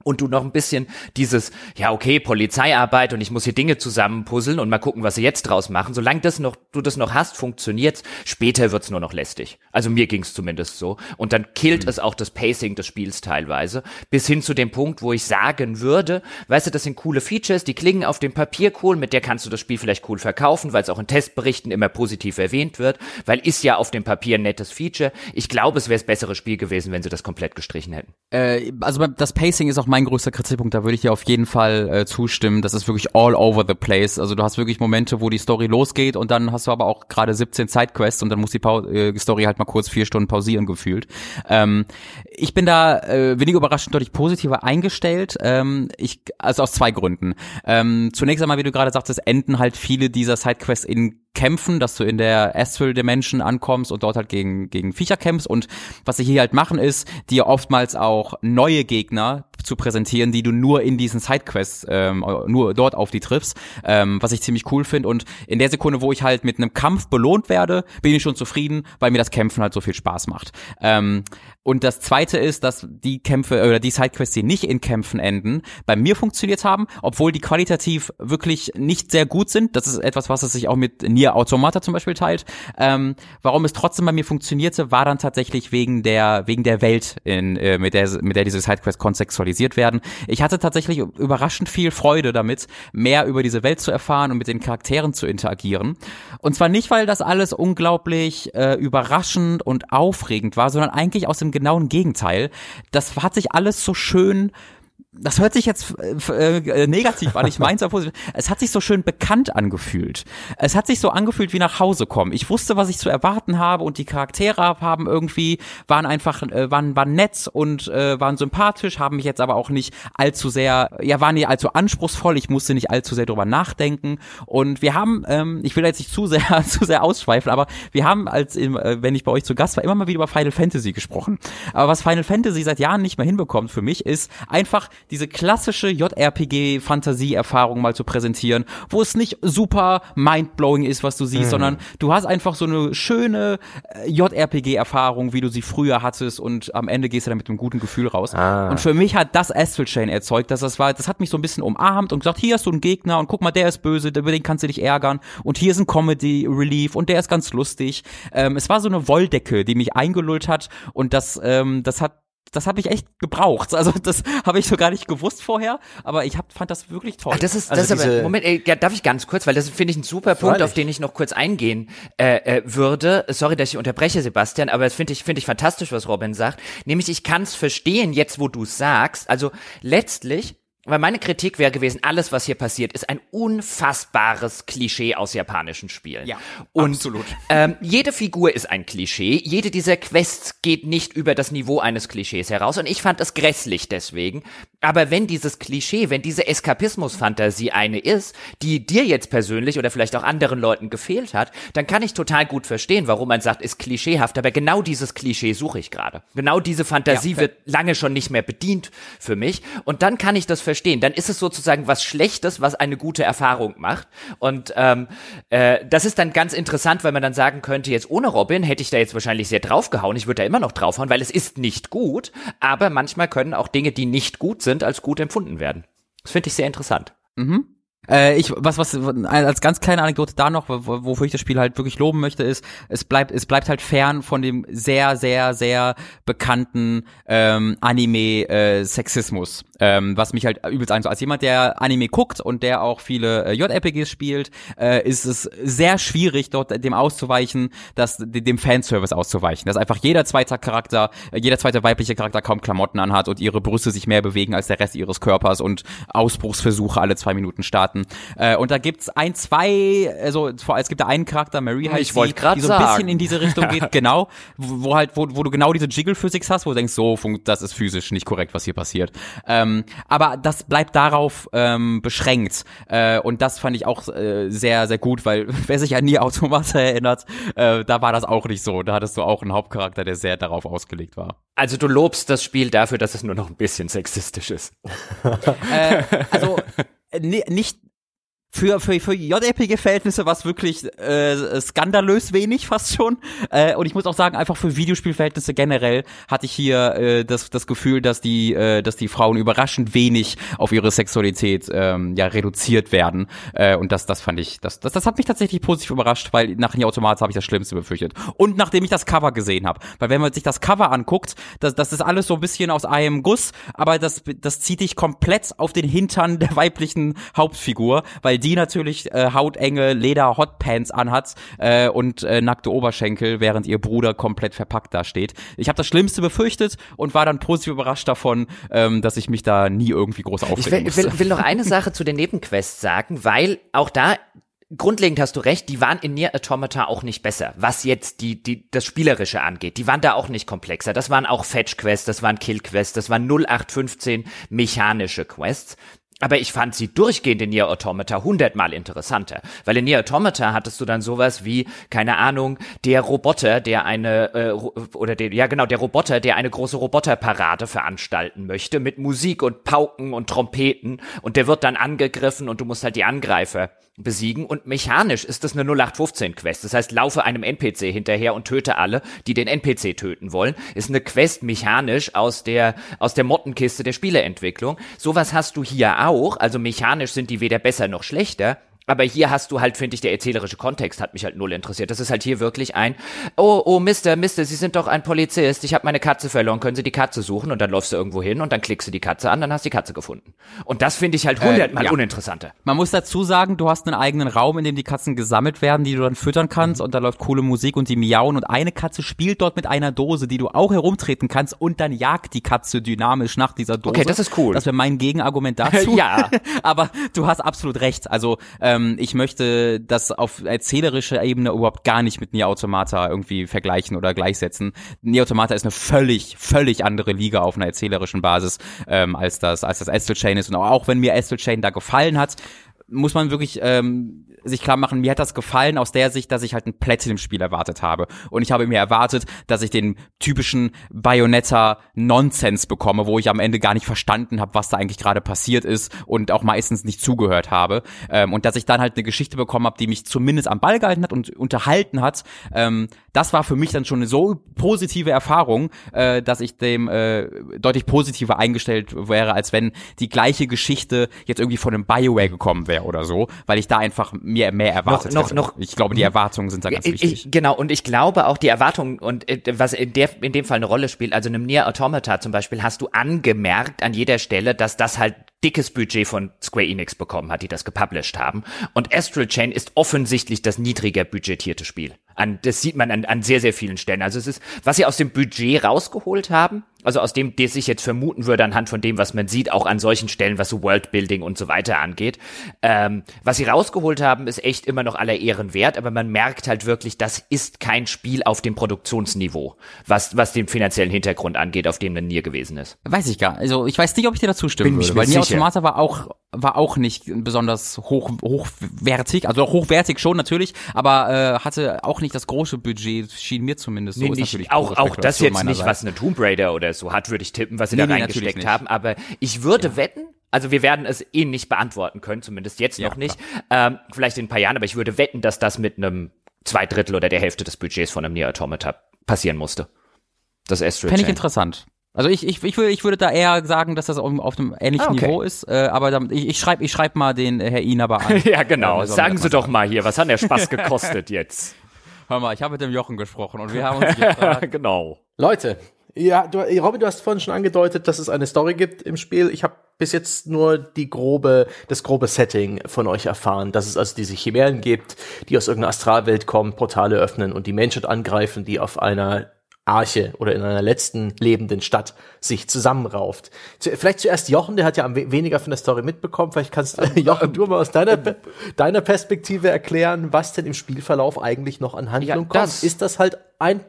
und du noch ein bisschen dieses, ja okay, Polizeiarbeit und ich muss hier Dinge zusammenpuzzeln und mal gucken, was sie jetzt draus machen. Solange das noch, du das noch hast, funktioniert's. Später wird's nur noch lästig. Also mir ging's zumindest so. Und dann killt mhm. es auch das Pacing des Spiels teilweise. Bis hin zu dem Punkt, wo ich sagen würde, weißt du, das sind coole Features, die klingen auf dem Papier cool, mit der kannst du das Spiel vielleicht cool verkaufen, weil es auch in Testberichten immer positiv erwähnt wird, weil ist ja auf dem Papier ein nettes Feature. Ich glaube, es wäre das bessere Spiel gewesen, wenn sie das komplett gestrichen hätten. Äh, also das Pacing ist auch mein größter Kritikpunkt, da würde ich dir auf jeden Fall äh, zustimmen. Das ist wirklich all over the place. Also du hast wirklich Momente, wo die Story losgeht und dann hast du aber auch gerade 17 Sidequests und dann muss die pa äh, Story halt mal kurz vier Stunden pausieren gefühlt. Ähm, ich bin da äh, weniger überraschend deutlich positiver eingestellt. Ähm, ich, also aus zwei Gründen. Ähm, zunächst einmal, wie du gerade sagtest, enden halt viele dieser Sidequests in kämpfen, dass du in der Astral Dimension ankommst und dort halt gegen, gegen Viecher kämpfst. Und was sie hier halt machen, ist, dir oftmals auch neue Gegner zu präsentieren, die du nur in diesen Sidequests, ähm, nur dort auf die triffst, ähm, was ich ziemlich cool finde. Und in der Sekunde, wo ich halt mit einem Kampf belohnt werde, bin ich schon zufrieden, weil mir das Kämpfen halt so viel Spaß macht. Ähm, und das zweite ist, dass die Kämpfe oder die Sidequests, die nicht in Kämpfen enden, bei mir funktioniert haben, obwohl die qualitativ wirklich nicht sehr gut sind. Das ist etwas, was es sich auch mit Nier Automata zum Beispiel teilt. Ähm, warum es trotzdem bei mir funktionierte, war dann tatsächlich wegen der wegen der Welt, in, äh, mit der mit der diese Sidequests kontextualisiert werden. Ich hatte tatsächlich überraschend viel Freude damit, mehr über diese Welt zu erfahren und mit den Charakteren zu interagieren. Und zwar nicht, weil das alles unglaublich äh, überraschend und aufregend war, sondern eigentlich aus dem genauen Gegenteil. Das hat sich alles so schön das hört sich jetzt äh, äh, negativ an, ich meine es positiv. Es hat sich so schön bekannt angefühlt. Es hat sich so angefühlt wie nach Hause kommen. Ich wusste, was ich zu erwarten habe und die Charaktere haben irgendwie, waren einfach, äh, waren, waren nett und äh, waren sympathisch, haben mich jetzt aber auch nicht allzu sehr, ja, waren nicht allzu anspruchsvoll, ich musste nicht allzu sehr drüber nachdenken. Und wir haben, ähm, ich will jetzt nicht zu sehr, zu sehr ausschweifen, aber wir haben, als äh, wenn ich bei euch zu Gast war, immer mal wieder über Final Fantasy gesprochen. Aber was Final Fantasy seit Jahren nicht mehr hinbekommt für mich, ist einfach diese klassische JRPG-Fantasie-Erfahrung mal zu präsentieren, wo es nicht super mindblowing ist, was du siehst, mhm. sondern du hast einfach so eine schöne äh, JRPG-Erfahrung, wie du sie früher hattest und am Ende gehst du dann mit einem guten Gefühl raus. Ah. Und für mich hat das Astral Chain erzeugt, dass das war, das hat mich so ein bisschen umarmt und gesagt, hier hast du einen Gegner und guck mal, der ist böse, über den kannst du dich ärgern und hier ist ein Comedy Relief und der ist ganz lustig. Ähm, es war so eine Wolldecke, die mich eingelullt hat und das, ähm, das hat das habe ich echt gebraucht. Also das habe ich so gar nicht gewusst vorher, aber ich hab, fand das wirklich toll. Ach, das ist, also das ist aber, Moment, ey, darf ich ganz kurz, weil das finde ich ein super Punkt, Freilich. auf den ich noch kurz eingehen äh, äh, würde. Sorry, dass ich unterbreche, Sebastian, aber das finde ich finde ich fantastisch, was Robin sagt. Nämlich ich kann es verstehen jetzt, wo du sagst. Also letztlich weil meine Kritik wäre gewesen, alles, was hier passiert, ist ein unfassbares Klischee aus japanischen Spielen. Ja, und, absolut. Ähm, jede Figur ist ein Klischee. Jede dieser Quests geht nicht über das Niveau eines Klischees heraus. Und ich fand es grässlich deswegen. Aber wenn dieses Klischee, wenn diese Eskapismus-Fantasie eine ist, die dir jetzt persönlich oder vielleicht auch anderen Leuten gefehlt hat, dann kann ich total gut verstehen, warum man sagt, ist klischeehaft. Aber genau dieses Klischee suche ich gerade. Genau diese Fantasie ja, wird lange schon nicht mehr bedient für mich. Und dann kann ich das verstehen verstehen. Dann ist es sozusagen was Schlechtes, was eine gute Erfahrung macht. Und ähm, äh, das ist dann ganz interessant, weil man dann sagen könnte, jetzt ohne Robin hätte ich da jetzt wahrscheinlich sehr draufgehauen. Ich würde da immer noch draufhauen, weil es ist nicht gut. Aber manchmal können auch Dinge, die nicht gut sind, als gut empfunden werden. Das finde ich sehr interessant. Mhm. Äh, ich, was, was, als ganz kleine Anekdote da noch, wofür ich das Spiel halt wirklich loben möchte, ist, es bleibt, es bleibt halt fern von dem sehr, sehr, sehr bekannten ähm, Anime-Sexismus, äh, ähm, was mich halt übelst ein. Als jemand, der Anime guckt und der auch viele äh, JRPGs spielt, äh, ist es sehr schwierig, dort dem auszuweichen, dass dem Fanservice auszuweichen, dass einfach jeder zweite Charakter, äh, jeder zweite weibliche Charakter kaum Klamotten anhat und ihre Brüste sich mehr bewegen als der Rest ihres Körpers und Ausbruchsversuche alle zwei Minuten starten hatten. Äh, und da gibt's ein, zwei, also vor es gibt da einen Charakter, Mary heißt ich die, die so ein bisschen in diese Richtung geht, genau, wo, wo halt, wo, wo du genau diese Jiggle-Physics hast, wo du denkst, so, das ist physisch nicht korrekt, was hier passiert. Ähm, aber das bleibt darauf ähm, beschränkt. Äh, und das fand ich auch äh, sehr, sehr gut, weil wer sich an Nie Automata erinnert, äh, da war das auch nicht so. Da hattest du auch einen Hauptcharakter, der sehr darauf ausgelegt war. Also du lobst das Spiel dafür, dass es nur noch ein bisschen sexistisch ist. äh, also nicht für, für, für JRPG-Verhältnisse war es wirklich äh, skandalös wenig fast schon. Äh, und ich muss auch sagen, einfach für Videospielverhältnisse generell hatte ich hier äh, das, das Gefühl, dass die, äh, dass die Frauen überraschend wenig auf ihre Sexualität ähm, ja reduziert werden. Äh, und das, das fand ich, das, das, das hat mich tatsächlich positiv überrascht, weil nach Nier Automata habe ich das Schlimmste befürchtet. Und nachdem ich das Cover gesehen habe. Weil wenn man sich das Cover anguckt, das, das ist alles so ein bisschen aus einem Guss, aber das, das zieht dich komplett auf den Hintern der weiblichen Hauptfigur, weil weil die natürlich äh, hautenge Leder-Hotpants anhat äh, und äh, nackte Oberschenkel, während ihr Bruder komplett verpackt da steht. Ich habe das Schlimmste befürchtet und war dann positiv überrascht davon, ähm, dass ich mich da nie irgendwie groß aufregen Ich will, will, will noch eine Sache zu den Nebenquests sagen, weil auch da grundlegend hast du recht, die waren in Nier Automata auch nicht besser, was jetzt die, die, das Spielerische angeht. Die waren da auch nicht komplexer. Das waren auch Fetch-Quests, das waren Kill-Quests, das waren 0815 mechanische Quests. Aber ich fand sie durchgehend in Nier Automata hundertmal interessanter. Weil in Nier Automata hattest du dann sowas wie, keine Ahnung, der Roboter, der eine, äh, oder der, ja genau, der Roboter, der eine große Roboterparade veranstalten möchte mit Musik und Pauken und Trompeten und der wird dann angegriffen und du musst halt die Angreifer besiegen und mechanisch ist das eine 0815 Quest. Das heißt, laufe einem NPC hinterher und töte alle, die den NPC töten wollen. Ist eine Quest mechanisch aus der aus der Mottenkiste der Spieleentwicklung. Sowas hast du hier auch, also mechanisch sind die weder besser noch schlechter, aber hier hast du halt, finde ich, der erzählerische Kontext hat mich halt null interessiert. Das ist halt hier wirklich ein, oh, oh, Mister, Mister, Sie sind doch ein Polizist, ich habe meine Katze verloren, können Sie die Katze suchen? Und dann läufst du irgendwo hin und dann klickst du die Katze an, dann hast du die Katze gefunden. Und das finde ich halt hundertmal äh, ja. uninteressanter. Man muss dazu sagen, du hast einen eigenen Raum, in dem die Katzen gesammelt werden, die du dann füttern kannst mhm. und da läuft coole Musik und die miauen und eine Katze spielt dort mit einer Dose, die du auch herumtreten kannst und dann jagt die Katze dynamisch nach dieser Dose. Okay, das ist cool. Das wäre mein Gegenargument dazu. ja. Aber du hast absolut recht. Also, ähm, ähm, ich möchte das auf erzählerischer Ebene überhaupt gar nicht mit Nier Automata irgendwie vergleichen oder gleichsetzen. Nier Automata ist eine völlig, völlig andere Liga auf einer erzählerischen Basis, ähm, als das, als das Astral Chain ist. Und auch wenn mir Astral Chain da gefallen hat, muss man wirklich ähm, sich klar machen, mir hat das gefallen aus der Sicht, dass ich halt ein Platinum-Spiel erwartet habe. Und ich habe mir erwartet, dass ich den typischen Bayonetta-Nonsense bekomme, wo ich am Ende gar nicht verstanden habe, was da eigentlich gerade passiert ist und auch meistens nicht zugehört habe. Ähm, und dass ich dann halt eine Geschichte bekommen habe, die mich zumindest am Ball gehalten hat und unterhalten hat. Ähm, das war für mich dann schon eine so positive Erfahrung, äh, dass ich dem äh, deutlich positiver eingestellt wäre, als wenn die gleiche Geschichte jetzt irgendwie von einem Bioware gekommen wäre oder so, weil ich da einfach mir mehr erwartet noch, noch, noch, Ich glaube, die Erwartungen sind da ganz ich, wichtig. genau, und ich glaube auch die Erwartungen und äh, was in, der, in dem Fall eine Rolle spielt, also in einem Nier Automata zum Beispiel, hast du angemerkt an jeder Stelle, dass das halt dickes Budget von Square Enix bekommen hat, die das gepublished haben. Und Astral Chain ist offensichtlich das niedriger budgetierte Spiel. An, das sieht man an, an sehr, sehr vielen Stellen. Also es ist, was sie aus dem Budget rausgeholt haben, also aus dem, der sich jetzt vermuten würde, anhand von dem, was man sieht, auch an solchen Stellen, was so Worldbuilding und so weiter angeht. Ähm, was sie rausgeholt haben, ist echt immer noch aller Ehren wert, aber man merkt halt wirklich, das ist kein Spiel auf dem Produktionsniveau, was, was den finanziellen Hintergrund angeht, auf dem ein Nier gewesen ist. Weiß ich gar Also ich weiß nicht, ob ich dir dazu stimmen Bin würde, weil Nier Automata war auch, war auch nicht besonders hoch, hochwertig, also hochwertig schon natürlich, aber äh, hatte auch nicht das große Budget, schien mir zumindest so. Nee, nicht, auch, auch das jetzt nicht, was eine Tomb Raider oder so hat, würde ich tippen, was sie nee, da reingesteckt haben. Aber ich würde ja. wetten, also wir werden es eh nicht beantworten können, zumindest jetzt ja, noch nicht. Ähm, vielleicht in ein paar Jahren, aber ich würde wetten, dass das mit einem zwei Drittel oder der Hälfte des Budgets von einem Nier Automata passieren musste. Das Astral Fände ich interessant. Also ich, ich, ich, würde, ich würde da eher sagen, dass das auf, auf einem ähnlichen ah, okay. Niveau ist, äh, aber dann, ich, ich schreibe ich schreib mal den äh, Herr Inaber an. ja, genau. Sagen Sie doch mal hier, was hat der Spaß gekostet jetzt? Hör mal, ich habe mit dem Jochen gesprochen und wir haben uns gefragt. genau. Leute, ja, du, Robin, du hast vorhin schon angedeutet, dass es eine Story gibt im Spiel. Ich habe bis jetzt nur die grobe, das grobe Setting von euch erfahren, dass es also diese Chimären gibt, die aus irgendeiner Astralwelt kommen, Portale öffnen und die Menschheit angreifen, die auf einer Arche oder in einer letzten lebenden Stadt sich zusammenrauft. Vielleicht zuerst Jochen, der hat ja am weniger von der Story mitbekommen. Vielleicht kannst äh, Jochen, du mal aus deiner, deiner Perspektive erklären, was denn im Spielverlauf eigentlich noch an Handlung ja, kommt. Ist das halt ein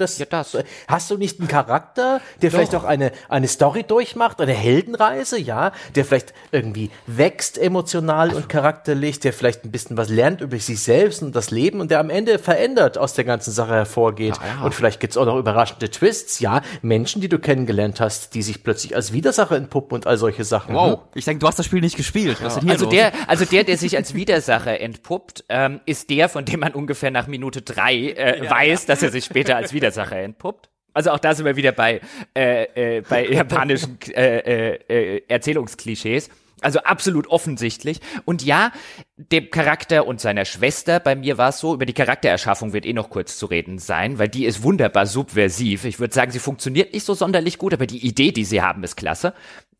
Das, ja, das. Hast du nicht einen Charakter, der Doch. vielleicht auch eine, eine Story durchmacht, eine Heldenreise, ja, der vielleicht irgendwie wächst emotional und charakterlich, der vielleicht ein bisschen was lernt über sich selbst und das Leben und der am Ende verändert aus der ganzen Sache hervorgeht. Ja, ja. Und vielleicht gibt's auch noch überraschende Twists, ja, Menschen, die du kennengelernt hast, die sich plötzlich als Widersacher entpuppen und all solche Sachen. Wow, hm? ich denke, du hast das Spiel nicht gespielt. Ja. also los? der, also der, der sich als Widersacher entpuppt, ähm, ist der, von dem man ungefähr nach Minute drei äh, weiß, dass er sich später als Widersacher Widersacher entpuppt. Also auch da sind wir wieder bei, äh, äh, bei japanischen äh, äh, äh, Erzählungsklischees. Also absolut offensichtlich. Und ja, dem Charakter und seiner Schwester, bei mir war es so, über die Charaktererschaffung wird eh noch kurz zu reden sein, weil die ist wunderbar subversiv. Ich würde sagen, sie funktioniert nicht so sonderlich gut, aber die Idee, die sie haben, ist klasse.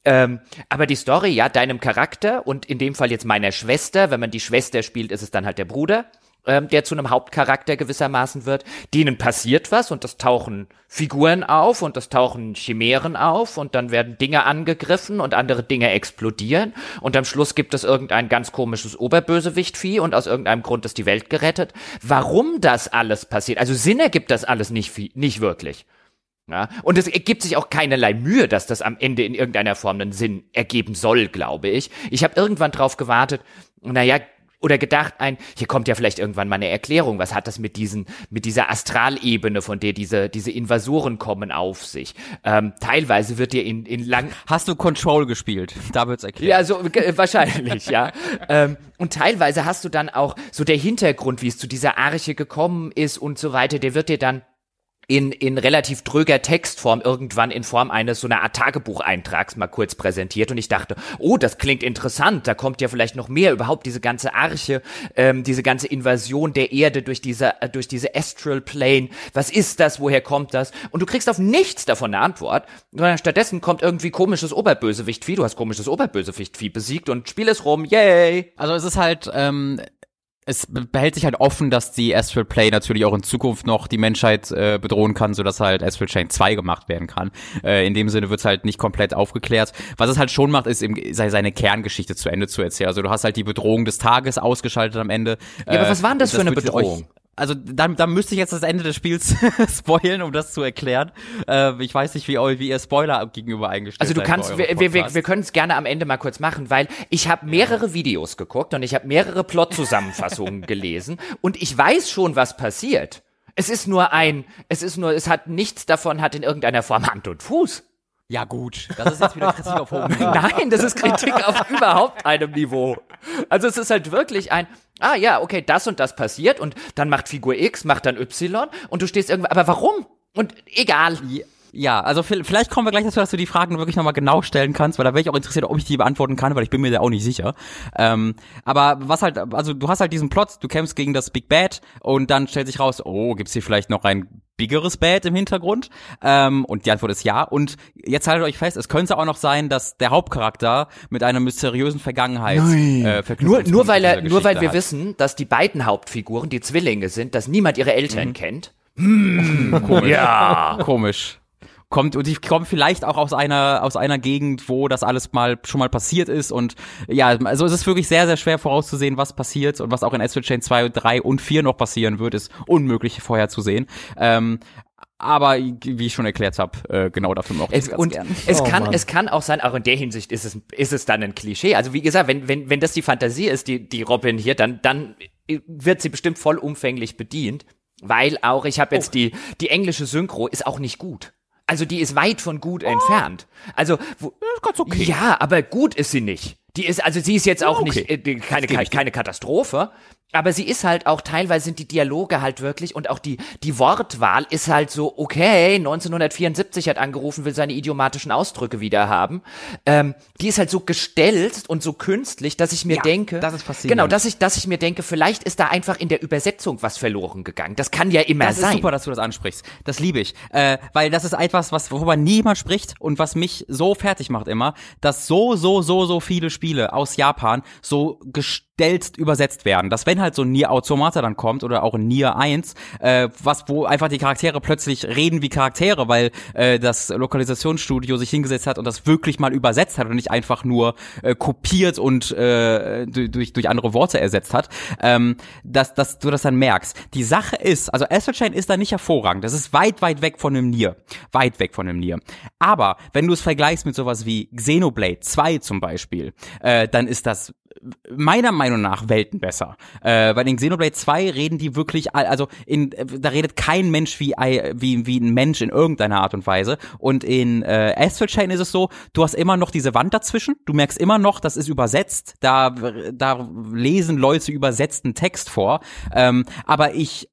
Ähm, aber die Story, ja, deinem Charakter und in dem Fall jetzt meiner Schwester, wenn man die Schwester spielt, ist es dann halt der Bruder ähm, der zu einem Hauptcharakter gewissermaßen wird. Denen passiert was und das tauchen Figuren auf und das tauchen Chimären auf und dann werden Dinge angegriffen und andere Dinge explodieren und am Schluss gibt es irgendein ganz komisches Oberbösewichtvieh und aus irgendeinem Grund ist die Welt gerettet. Warum das alles passiert, also Sinn ergibt das alles nicht, nicht wirklich. Ja, und es ergibt sich auch keinerlei Mühe, dass das am Ende in irgendeiner Form einen Sinn ergeben soll, glaube ich. Ich habe irgendwann drauf gewartet, naja, oder gedacht ein, hier kommt ja vielleicht irgendwann mal eine Erklärung, was hat das mit diesen, mit dieser Astralebene, von der diese, diese Invasoren kommen, auf sich. Ähm, teilweise wird dir in, in lang... Hast du Control gespielt? Da wird's erklärt. Ja, so, wahrscheinlich, ja. Ähm, und teilweise hast du dann auch so der Hintergrund, wie es zu dieser Arche gekommen ist und so weiter, der wird dir dann in, in relativ dröger Textform irgendwann in Form eines so einer Art Tagebucheintrags mal kurz präsentiert. Und ich dachte, oh, das klingt interessant, da kommt ja vielleicht noch mehr überhaupt diese ganze Arche, ähm, diese ganze Invasion der Erde durch diese, äh, durch diese Astral Plane, was ist das, woher kommt das? Und du kriegst auf nichts davon eine Antwort, sondern stattdessen kommt irgendwie komisches Oberbösewicht-Vieh, du hast komisches Oberbösewicht-Vieh besiegt und Spiel es rum, yay! Also es ist halt, ähm, es behält sich halt offen, dass die Astral Play natürlich auch in Zukunft noch die Menschheit äh, bedrohen kann, sodass halt Astral Chain 2 gemacht werden kann. Äh, in dem Sinne wird es halt nicht komplett aufgeklärt. Was es halt schon macht, ist eben seine Kerngeschichte zu Ende zu erzählen. Also du hast halt die Bedrohung des Tages ausgeschaltet am Ende. Ja, aber was war denn das, das für eine Bedrohung? Also da, da müsste ich jetzt das Ende des Spiels spoilen, um das zu erklären. Äh, ich weiß nicht, wie, wie ihr Spoiler gegenüber eingestellt Also du kannst, wir, wir, wir, wir können es gerne am Ende mal kurz machen, weil ich habe mehrere. Videos geguckt und ich habe mehrere Plot-Zusammenfassungen gelesen und ich weiß schon, was passiert. Es ist nur ein, es ist nur, es hat nichts davon, hat in irgendeiner Form Hand und Fuß. Ja gut, das ist jetzt wieder Kritik auf hohem Niveau. Nein, das ist Kritik auf überhaupt einem Niveau. Also es ist halt wirklich ein, ah ja, okay, das und das passiert und dann macht Figur X, macht dann Y und du stehst irgendwo, aber warum? Und egal. Ja. Ja, also vielleicht kommen wir gleich dazu, dass du die Fragen wirklich nochmal genau stellen kannst, weil da wäre ich auch interessiert, ob ich die beantworten kann, weil ich bin mir da auch nicht sicher. Ähm, aber was halt, also du hast halt diesen Plot, du kämpfst gegen das Big Bad und dann stellt sich raus, oh, gibt's hier vielleicht noch ein biggeres Bad im Hintergrund? Ähm, und die Antwort ist ja. Und jetzt haltet euch fest, es könnte auch noch sein, dass der Hauptcharakter mit einer mysteriösen Vergangenheit äh, nur, nur weil er, nur weil wir hat. wissen, dass die beiden Hauptfiguren, die Zwillinge sind, dass niemand ihre Eltern mhm. kennt. Hm, komisch. Ja, komisch kommt und die kommen vielleicht auch aus einer aus einer Gegend, wo das alles mal schon mal passiert ist und ja, also es ist wirklich sehr sehr schwer vorauszusehen, was passiert und was auch in Astral Chain 2 3 und 4 noch passieren wird, ist unmöglich vorherzusehen. Ähm, aber wie ich schon erklärt habe, äh, genau dafür noch. Es, und gern. es oh, kann Mann. es kann auch sein, auch in der Hinsicht ist es ist es dann ein Klischee. Also wie gesagt, wenn wenn wenn das die Fantasie ist, die die Robin hier, dann dann wird sie bestimmt vollumfänglich bedient, weil auch ich habe jetzt oh. die die englische Synchro ist auch nicht gut. Also die ist weit von gut oh. entfernt. Also wo, ganz okay. Ja, aber gut ist sie nicht. Die ist also sie ist jetzt auch okay. nicht äh, keine keine, keine Katastrophe, aber sie ist halt auch, teilweise sind die Dialoge halt wirklich und auch die, die Wortwahl ist halt so, okay, 1974 hat angerufen, will seine idiomatischen Ausdrücke wieder haben. Ähm, die ist halt so gestellt und so künstlich, dass ich mir ja, denke, das ist faszinierend. genau, dass ich, dass ich mir denke, vielleicht ist da einfach in der Übersetzung was verloren gegangen. Das kann ja immer das sein. Das ist super, dass du das ansprichst. Das liebe ich. Äh, weil das ist etwas, was, worüber niemand spricht und was mich so fertig macht immer, dass so, so, so, so viele Spiele aus Japan so gestellt schnellst übersetzt werden. Dass wenn halt so ein Nier Automata dann kommt oder auch ein Nier 1, äh, was wo einfach die Charaktere plötzlich reden wie Charaktere, weil äh, das Lokalisationsstudio sich hingesetzt hat und das wirklich mal übersetzt hat und nicht einfach nur äh, kopiert und äh, durch, durch andere Worte ersetzt hat, ähm, dass, dass du das dann merkst. Die Sache ist, also Astral Chain ist da nicht hervorragend. Das ist weit, weit weg von einem Nier. Weit weg von einem Nier. Aber wenn du es vergleichst mit sowas wie Xenoblade 2 zum Beispiel, äh, dann ist das meiner Meinung nach Welten besser. Äh, bei den Xenoblade 2 reden die wirklich, also in, da redet kein Mensch wie, wie, wie ein Mensch in irgendeiner Art und Weise. Und in äh, Astral Chain ist es so, du hast immer noch diese Wand dazwischen. Du merkst immer noch, das ist übersetzt. Da, da lesen Leute übersetzten Text vor. Ähm, aber ich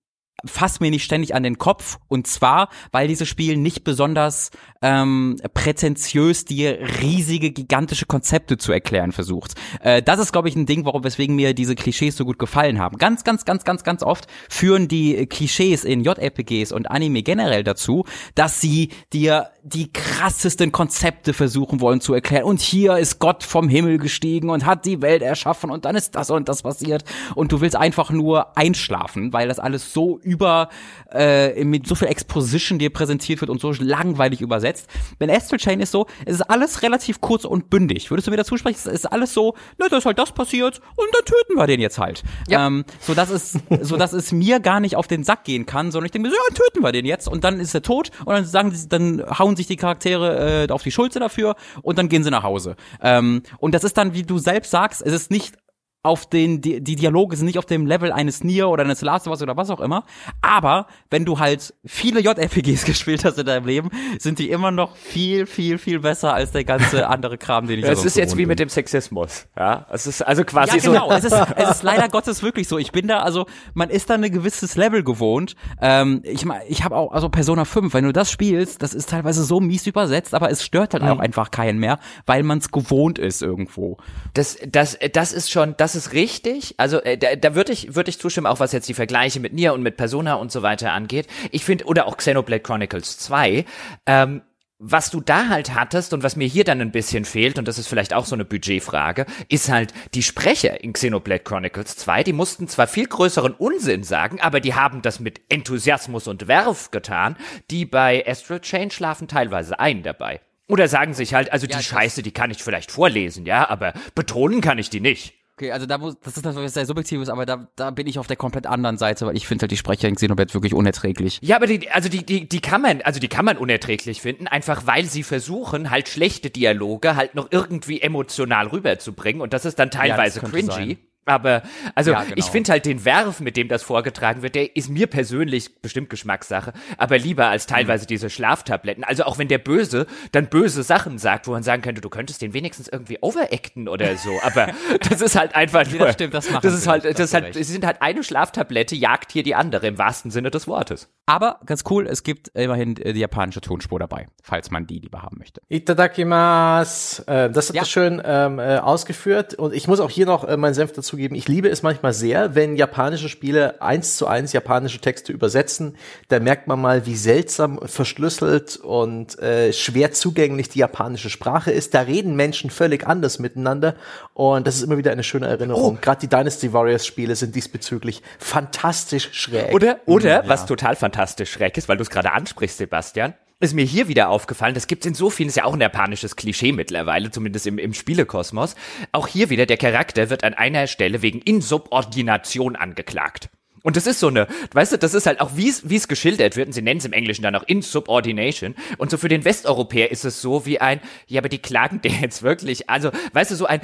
fass mir nicht ständig an den Kopf und zwar, weil dieses Spiel nicht besonders ähm, prätentiös dir riesige, gigantische Konzepte zu erklären versucht. Äh, das ist, glaube ich, ein Ding, warum weswegen mir diese Klischees so gut gefallen haben. Ganz, ganz, ganz, ganz, ganz oft führen die Klischees in JRPGs und Anime generell dazu, dass sie dir die krassesten Konzepte versuchen wollen zu erklären. Und hier ist Gott vom Himmel gestiegen und hat die Welt erschaffen und dann ist das und das passiert. Und du willst einfach nur einschlafen, weil das alles so über äh, mit so viel Exposition dir präsentiert wird und so langweilig übersetzt. Wenn Astral Chain ist so, es ist alles relativ kurz und bündig. Würdest du mir dazu sprechen? Es ist alles so, ne, das ist halt das passiert und dann töten wir den jetzt halt. Ja. Ähm, so dass es, so dass es mir gar nicht auf den Sack gehen kann, sondern ich denke mir so, ja, töten wir den jetzt und dann ist er tot und dann sagen sie, dann hauen sich die Charaktere äh, auf die Schulze dafür und dann gehen sie nach Hause. Ähm, und das ist dann, wie du selbst sagst, es ist nicht auf den, die, die Dialoge sind nicht auf dem Level eines Nier oder eines Last of Us oder was auch immer. Aber wenn du halt viele JRPGs gespielt hast in deinem Leben, sind die immer noch viel, viel, viel besser als der ganze andere Kram, den ich Es ist jetzt wie mit dem Sexismus. Ja, es ist also quasi ja, genau. so. es ist, es ist leider Gottes wirklich so. Ich bin da, also man ist da ein gewisses Level gewohnt. Ähm, ich ich habe auch, also Persona 5, wenn du das spielst, das ist teilweise so mies übersetzt, aber es stört halt mhm. auch einfach keinen mehr, weil man es gewohnt ist irgendwo. Das, das, das ist schon, das ist richtig. Also äh, da, da würde ich, würde ich zustimmen, auch was jetzt die Vergleiche mit Nier und mit Persona und so weiter angeht. Ich finde, oder auch Xenoblade Chronicles 2, ähm, was du da halt hattest und was mir hier dann ein bisschen fehlt, und das ist vielleicht auch so eine Budgetfrage, ist halt die Sprecher in Xenoblade Chronicles 2, die mussten zwar viel größeren Unsinn sagen, aber die haben das mit Enthusiasmus und Werf getan, die bei Astral Chain schlafen teilweise ein dabei. Oder sagen sich halt, also ja, die Scheiße, die kann ich vielleicht vorlesen, ja, aber betonen kann ich die nicht. Okay, also da muss, das ist natürlich sehr subjektives, aber da, da bin ich auf der komplett anderen Seite, weil ich finde halt die Sprecher in Xenoblade wirklich unerträglich. Ja, aber die, also die, die, die kann man, also die kann man unerträglich finden, einfach weil sie versuchen, halt schlechte Dialoge halt noch irgendwie emotional rüberzubringen und das ist dann teilweise ja, cringy. Sein. Aber, also, ja, genau. ich finde halt den Werf, mit dem das vorgetragen wird, der ist mir persönlich bestimmt Geschmackssache, aber lieber als teilweise mhm. diese Schlaftabletten. Also auch wenn der Böse dann böse Sachen sagt, wo man sagen könnte, du könntest den wenigstens irgendwie overacten oder so. Aber das ist halt einfach nur. Das stimmt, das machen Das ist halt, das ist halt, sie sind halt eine Schlaftablette, jagt hier die andere im wahrsten Sinne des Wortes. Aber ganz cool, es gibt immerhin äh, die japanische Tonspur dabei, falls man die lieber haben möchte. Itadakimasu. Äh, das hat ja. schön ähm, äh, ausgeführt und ich muss auch hier noch äh, meinen Senf dazu zugeben, ich liebe es manchmal sehr, wenn japanische Spiele eins zu eins japanische Texte übersetzen. Da merkt man mal, wie seltsam verschlüsselt und äh, schwer zugänglich die japanische Sprache ist. Da reden Menschen völlig anders miteinander und das ist immer wieder eine schöne Erinnerung. Oh. Gerade die Dynasty Warriors Spiele sind diesbezüglich fantastisch schräg. Oder, oder, mhm, was ja. total fantastisch schräg ist, weil du es gerade ansprichst, Sebastian, ist mir hier wieder aufgefallen, das gibt's in so vielen, ist ja auch ein japanisches Klischee mittlerweile, zumindest im, im Spielekosmos. Auch hier wieder, der Charakter wird an einer Stelle wegen Insubordination angeklagt. Und das ist so eine, weißt du, das ist halt auch, wie es wie es geschildert wird, und sie nennen es im Englischen dann auch Insubordination. Und so für den Westeuropäer ist es so wie ein, ja, aber die klagen der jetzt wirklich, also, weißt du, so ein,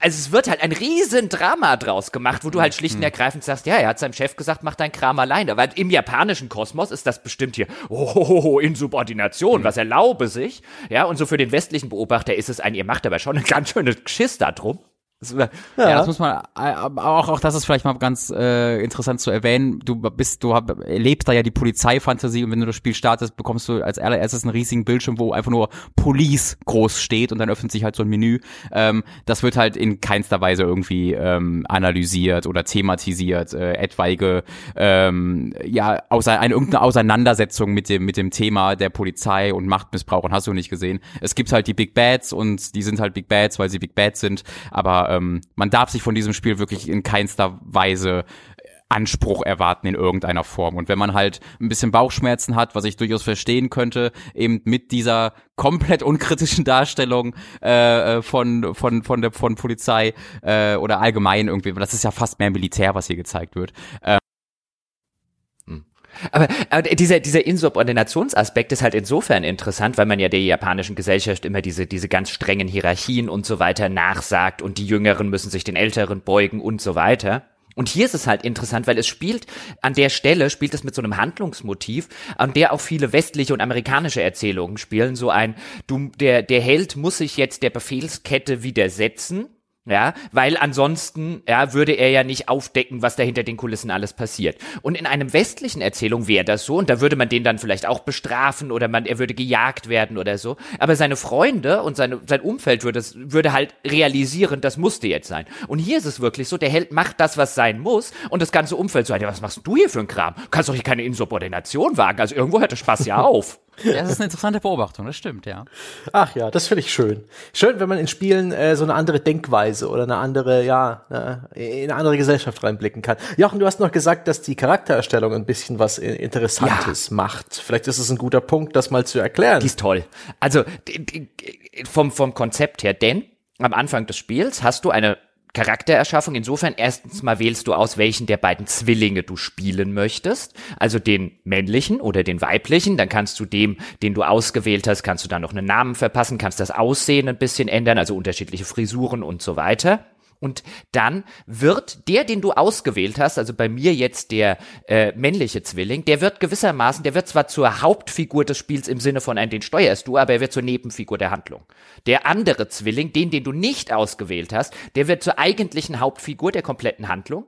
also es wird halt ein riesen Drama draus gemacht, wo du halt schlicht und mhm. ergreifend sagst, ja, er hat seinem Chef gesagt, mach dein Kram alleine. Weil im japanischen Kosmos ist das bestimmt hier, oh, Insubordination, mhm. was erlaube sich. Ja, und so für den westlichen Beobachter ist es ein, ihr macht aber schon eine ganz schöne Schiss da drum. Ja. ja, das muss man äh, auch auch das ist vielleicht mal ganz äh, interessant zu erwähnen. Du bist du hab, erlebst da ja die Polizeifantasie und wenn du das Spiel startest, bekommst du als allererstes einen riesigen Bildschirm, wo einfach nur Police groß steht und dann öffnet sich halt so ein Menü. Ähm, das wird halt in keinster Weise irgendwie ähm, analysiert oder thematisiert. Äh, etwaige ähm, ja außer eine irgendeine Auseinandersetzung mit dem mit dem Thema der Polizei und Machtmissbrauch und hast du nicht gesehen. Es gibt halt die Big Bads und die sind halt Big Bads, weil sie Big Bads sind, aber ähm, man darf sich von diesem Spiel wirklich in keinster Weise Anspruch erwarten in irgendeiner Form. Und wenn man halt ein bisschen Bauchschmerzen hat, was ich durchaus verstehen könnte, eben mit dieser komplett unkritischen Darstellung äh, äh von von von der von Polizei äh, oder allgemein irgendwie, das ist ja fast mehr Militär, was hier gezeigt wird. Äh, aber, dieser, dieser Insubordinationsaspekt ist halt insofern interessant, weil man ja der japanischen Gesellschaft immer diese, diese ganz strengen Hierarchien und so weiter nachsagt und die Jüngeren müssen sich den Älteren beugen und so weiter. Und hier ist es halt interessant, weil es spielt, an der Stelle spielt es mit so einem Handlungsmotiv, an der auch viele westliche und amerikanische Erzählungen spielen. So ein, du, der, der Held muss sich jetzt der Befehlskette widersetzen ja, weil ansonsten, ja, würde er ja nicht aufdecken, was da hinter den Kulissen alles passiert. Und in einem westlichen Erzählung wäre das so, und da würde man den dann vielleicht auch bestrafen oder man, er würde gejagt werden oder so. Aber seine Freunde und seine, sein Umfeld würde, würde halt realisieren, das musste jetzt sein. Und hier ist es wirklich so, der Held macht das, was sein muss, und das ganze Umfeld so, ja, was machst du hier für ein Kram? Du kannst doch hier keine Insubordination wagen, also irgendwo hört der Spaß ja auf. Ja, das ist eine interessante Beobachtung, das stimmt, ja. Ach ja, das finde ich schön. Schön, wenn man in Spielen äh, so eine andere Denkweise oder eine andere, ja, äh, in eine andere Gesellschaft reinblicken kann. Jochen, du hast noch gesagt, dass die Charaktererstellung ein bisschen was Interessantes ja. macht. Vielleicht ist es ein guter Punkt, das mal zu erklären. Die ist toll. Also vom, vom Konzept her, denn am Anfang des Spiels hast du eine Charaktererschaffung. Insofern erstens mal wählst du aus, welchen der beiden Zwillinge du spielen möchtest. Also den männlichen oder den weiblichen. Dann kannst du dem, den du ausgewählt hast, kannst du dann noch einen Namen verpassen, kannst das Aussehen ein bisschen ändern, also unterschiedliche Frisuren und so weiter. Und dann wird der, den du ausgewählt hast, also bei mir jetzt der äh, männliche Zwilling, der wird gewissermaßen, der wird zwar zur Hauptfigur des Spiels im Sinne von ein, den steuerst du, aber er wird zur Nebenfigur der Handlung. Der andere Zwilling, den, den du nicht ausgewählt hast, der wird zur eigentlichen Hauptfigur der kompletten Handlung.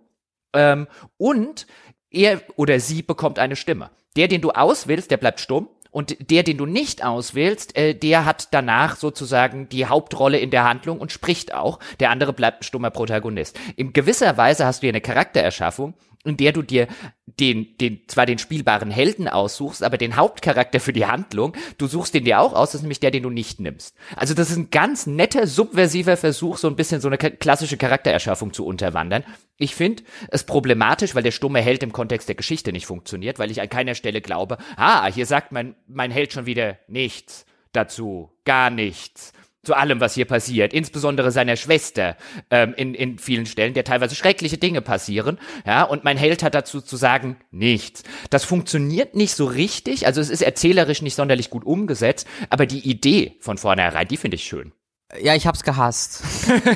Ähm, und er oder sie bekommt eine Stimme. Der, den du auswählst, der bleibt stumm und der, den du nicht auswählst, äh, der hat danach sozusagen die Hauptrolle in der Handlung und spricht auch. Der andere bleibt ein stummer Protagonist. In gewisser Weise hast du hier eine Charaktererschaffung, in der du dir den, den, zwar den spielbaren Helden aussuchst, aber den Hauptcharakter für die Handlung, du suchst den dir auch aus, das ist nämlich der, den du nicht nimmst. Also das ist ein ganz netter, subversiver Versuch, so ein bisschen so eine klassische Charaktererschaffung zu unterwandern. Ich finde es problematisch, weil der stumme Held im Kontext der Geschichte nicht funktioniert, weil ich an keiner Stelle glaube, ah, hier sagt mein, mein Held schon wieder nichts dazu, gar nichts zu allem, was hier passiert, insbesondere seiner Schwester ähm, in, in vielen Stellen, der teilweise schreckliche Dinge passieren. Ja, und mein Held hat dazu zu sagen nichts. Das funktioniert nicht so richtig, also es ist erzählerisch nicht sonderlich gut umgesetzt, aber die Idee von vornherein, die finde ich schön. Ja, ich hab's gehasst.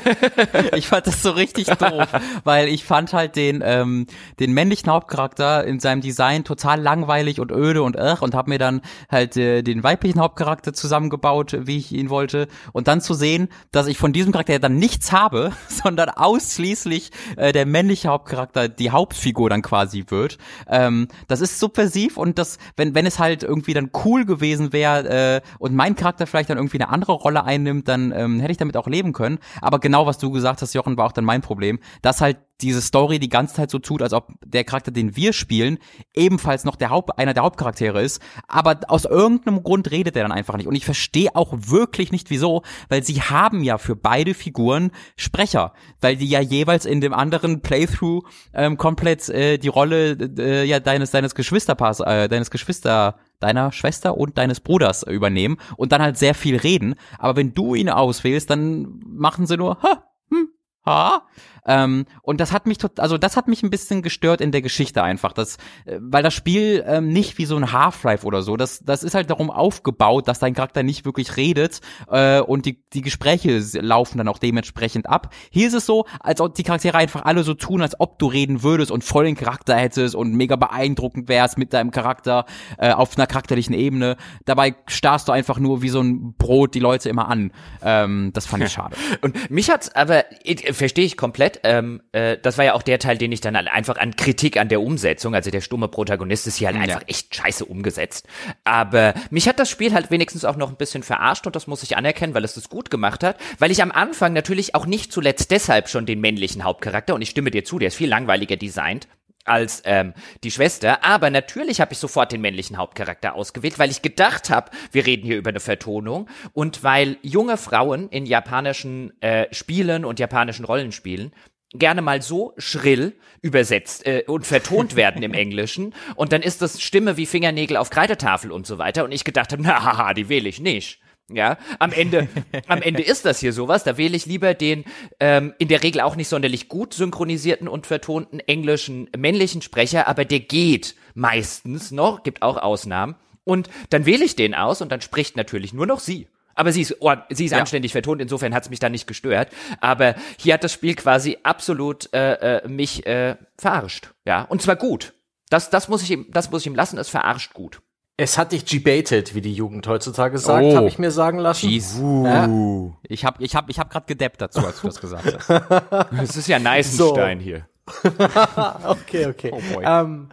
ich fand das so richtig doof, weil ich fand halt den ähm, den männlichen Hauptcharakter in seinem Design total langweilig und öde und ach und hab mir dann halt äh, den weiblichen Hauptcharakter zusammengebaut, wie ich ihn wollte und dann zu sehen, dass ich von diesem Charakter dann nichts habe, sondern ausschließlich äh, der männliche Hauptcharakter die Hauptfigur dann quasi wird. Ähm, das ist subversiv und das wenn wenn es halt irgendwie dann cool gewesen wäre äh, und mein Charakter vielleicht dann irgendwie eine andere Rolle einnimmt, dann ähm, hätte ich damit auch leben können. Aber genau was du gesagt hast, Jochen, war auch dann mein Problem, dass halt diese Story die ganze Zeit so tut, als ob der Charakter, den wir spielen, ebenfalls noch der Haupt, einer der Hauptcharaktere ist. Aber aus irgendeinem Grund redet er dann einfach nicht. Und ich verstehe auch wirklich nicht wieso, weil sie haben ja für beide Figuren Sprecher, weil die ja jeweils in dem anderen Playthrough ähm, komplett äh, die Rolle äh, ja deines deines Geschwisterpaars, äh, deines Geschwister deiner Schwester und deines Bruders übernehmen und dann halt sehr viel reden. Aber wenn du ihn auswählst, dann machen sie nur, ha, hm, ha. Ähm, und das hat mich also das hat mich ein bisschen gestört in der Geschichte einfach, das, äh, weil das Spiel ähm, nicht wie so ein Half-Life oder so, das, das ist halt darum aufgebaut, dass dein Charakter nicht wirklich redet äh, und die, die Gespräche laufen dann auch dementsprechend ab. Hier ist es so, als ob die Charaktere einfach alle so tun, als ob du reden würdest und voll den Charakter hättest und mega beeindruckend wärst mit deinem Charakter äh, auf einer charakterlichen Ebene. Dabei starrst du einfach nur wie so ein Brot die Leute immer an. Ähm, das fand ich schade. Und mich hat's aber, verstehe ich komplett, ähm, äh, das war ja auch der Teil, den ich dann einfach an Kritik an der Umsetzung, also der stumme Protagonist ist hier halt ja. einfach echt scheiße umgesetzt. Aber mich hat das Spiel halt wenigstens auch noch ein bisschen verarscht und das muss ich anerkennen, weil es das gut gemacht hat, weil ich am Anfang natürlich auch nicht zuletzt deshalb schon den männlichen Hauptcharakter, und ich stimme dir zu, der ist viel langweiliger designt, als ähm, die Schwester. Aber natürlich habe ich sofort den männlichen Hauptcharakter ausgewählt, weil ich gedacht habe, wir reden hier über eine Vertonung und weil junge Frauen in japanischen äh, Spielen und japanischen Rollenspielen gerne mal so schrill übersetzt äh, und vertont werden im Englischen und dann ist das Stimme wie Fingernägel auf Kreidetafel und so weiter und ich gedacht habe, na haha, die wähle ich nicht. Ja, am Ende, am Ende ist das hier sowas. Da wähle ich lieber den ähm, in der Regel auch nicht sonderlich gut synchronisierten und vertonten englischen männlichen Sprecher, aber der geht meistens noch, gibt auch Ausnahmen. Und dann wähle ich den aus und dann spricht natürlich nur noch sie. Aber sie ist, oh, sie ist ja. anständig vertont, insofern hat es mich da nicht gestört. Aber hier hat das Spiel quasi absolut äh, äh, mich äh, verarscht. Ja, und zwar gut. Das, das, muss ich ihm, das muss ich ihm lassen, es verarscht gut. Es hat dich debated, wie die Jugend heutzutage sagt, oh. habe ich mir sagen lassen. Jeez. Uh. Ich habe ich hab, ich hab gerade gedeppt dazu, als du das gesagt hast. Es ist ja Neisenstein so. hier. okay, okay. Oh ähm,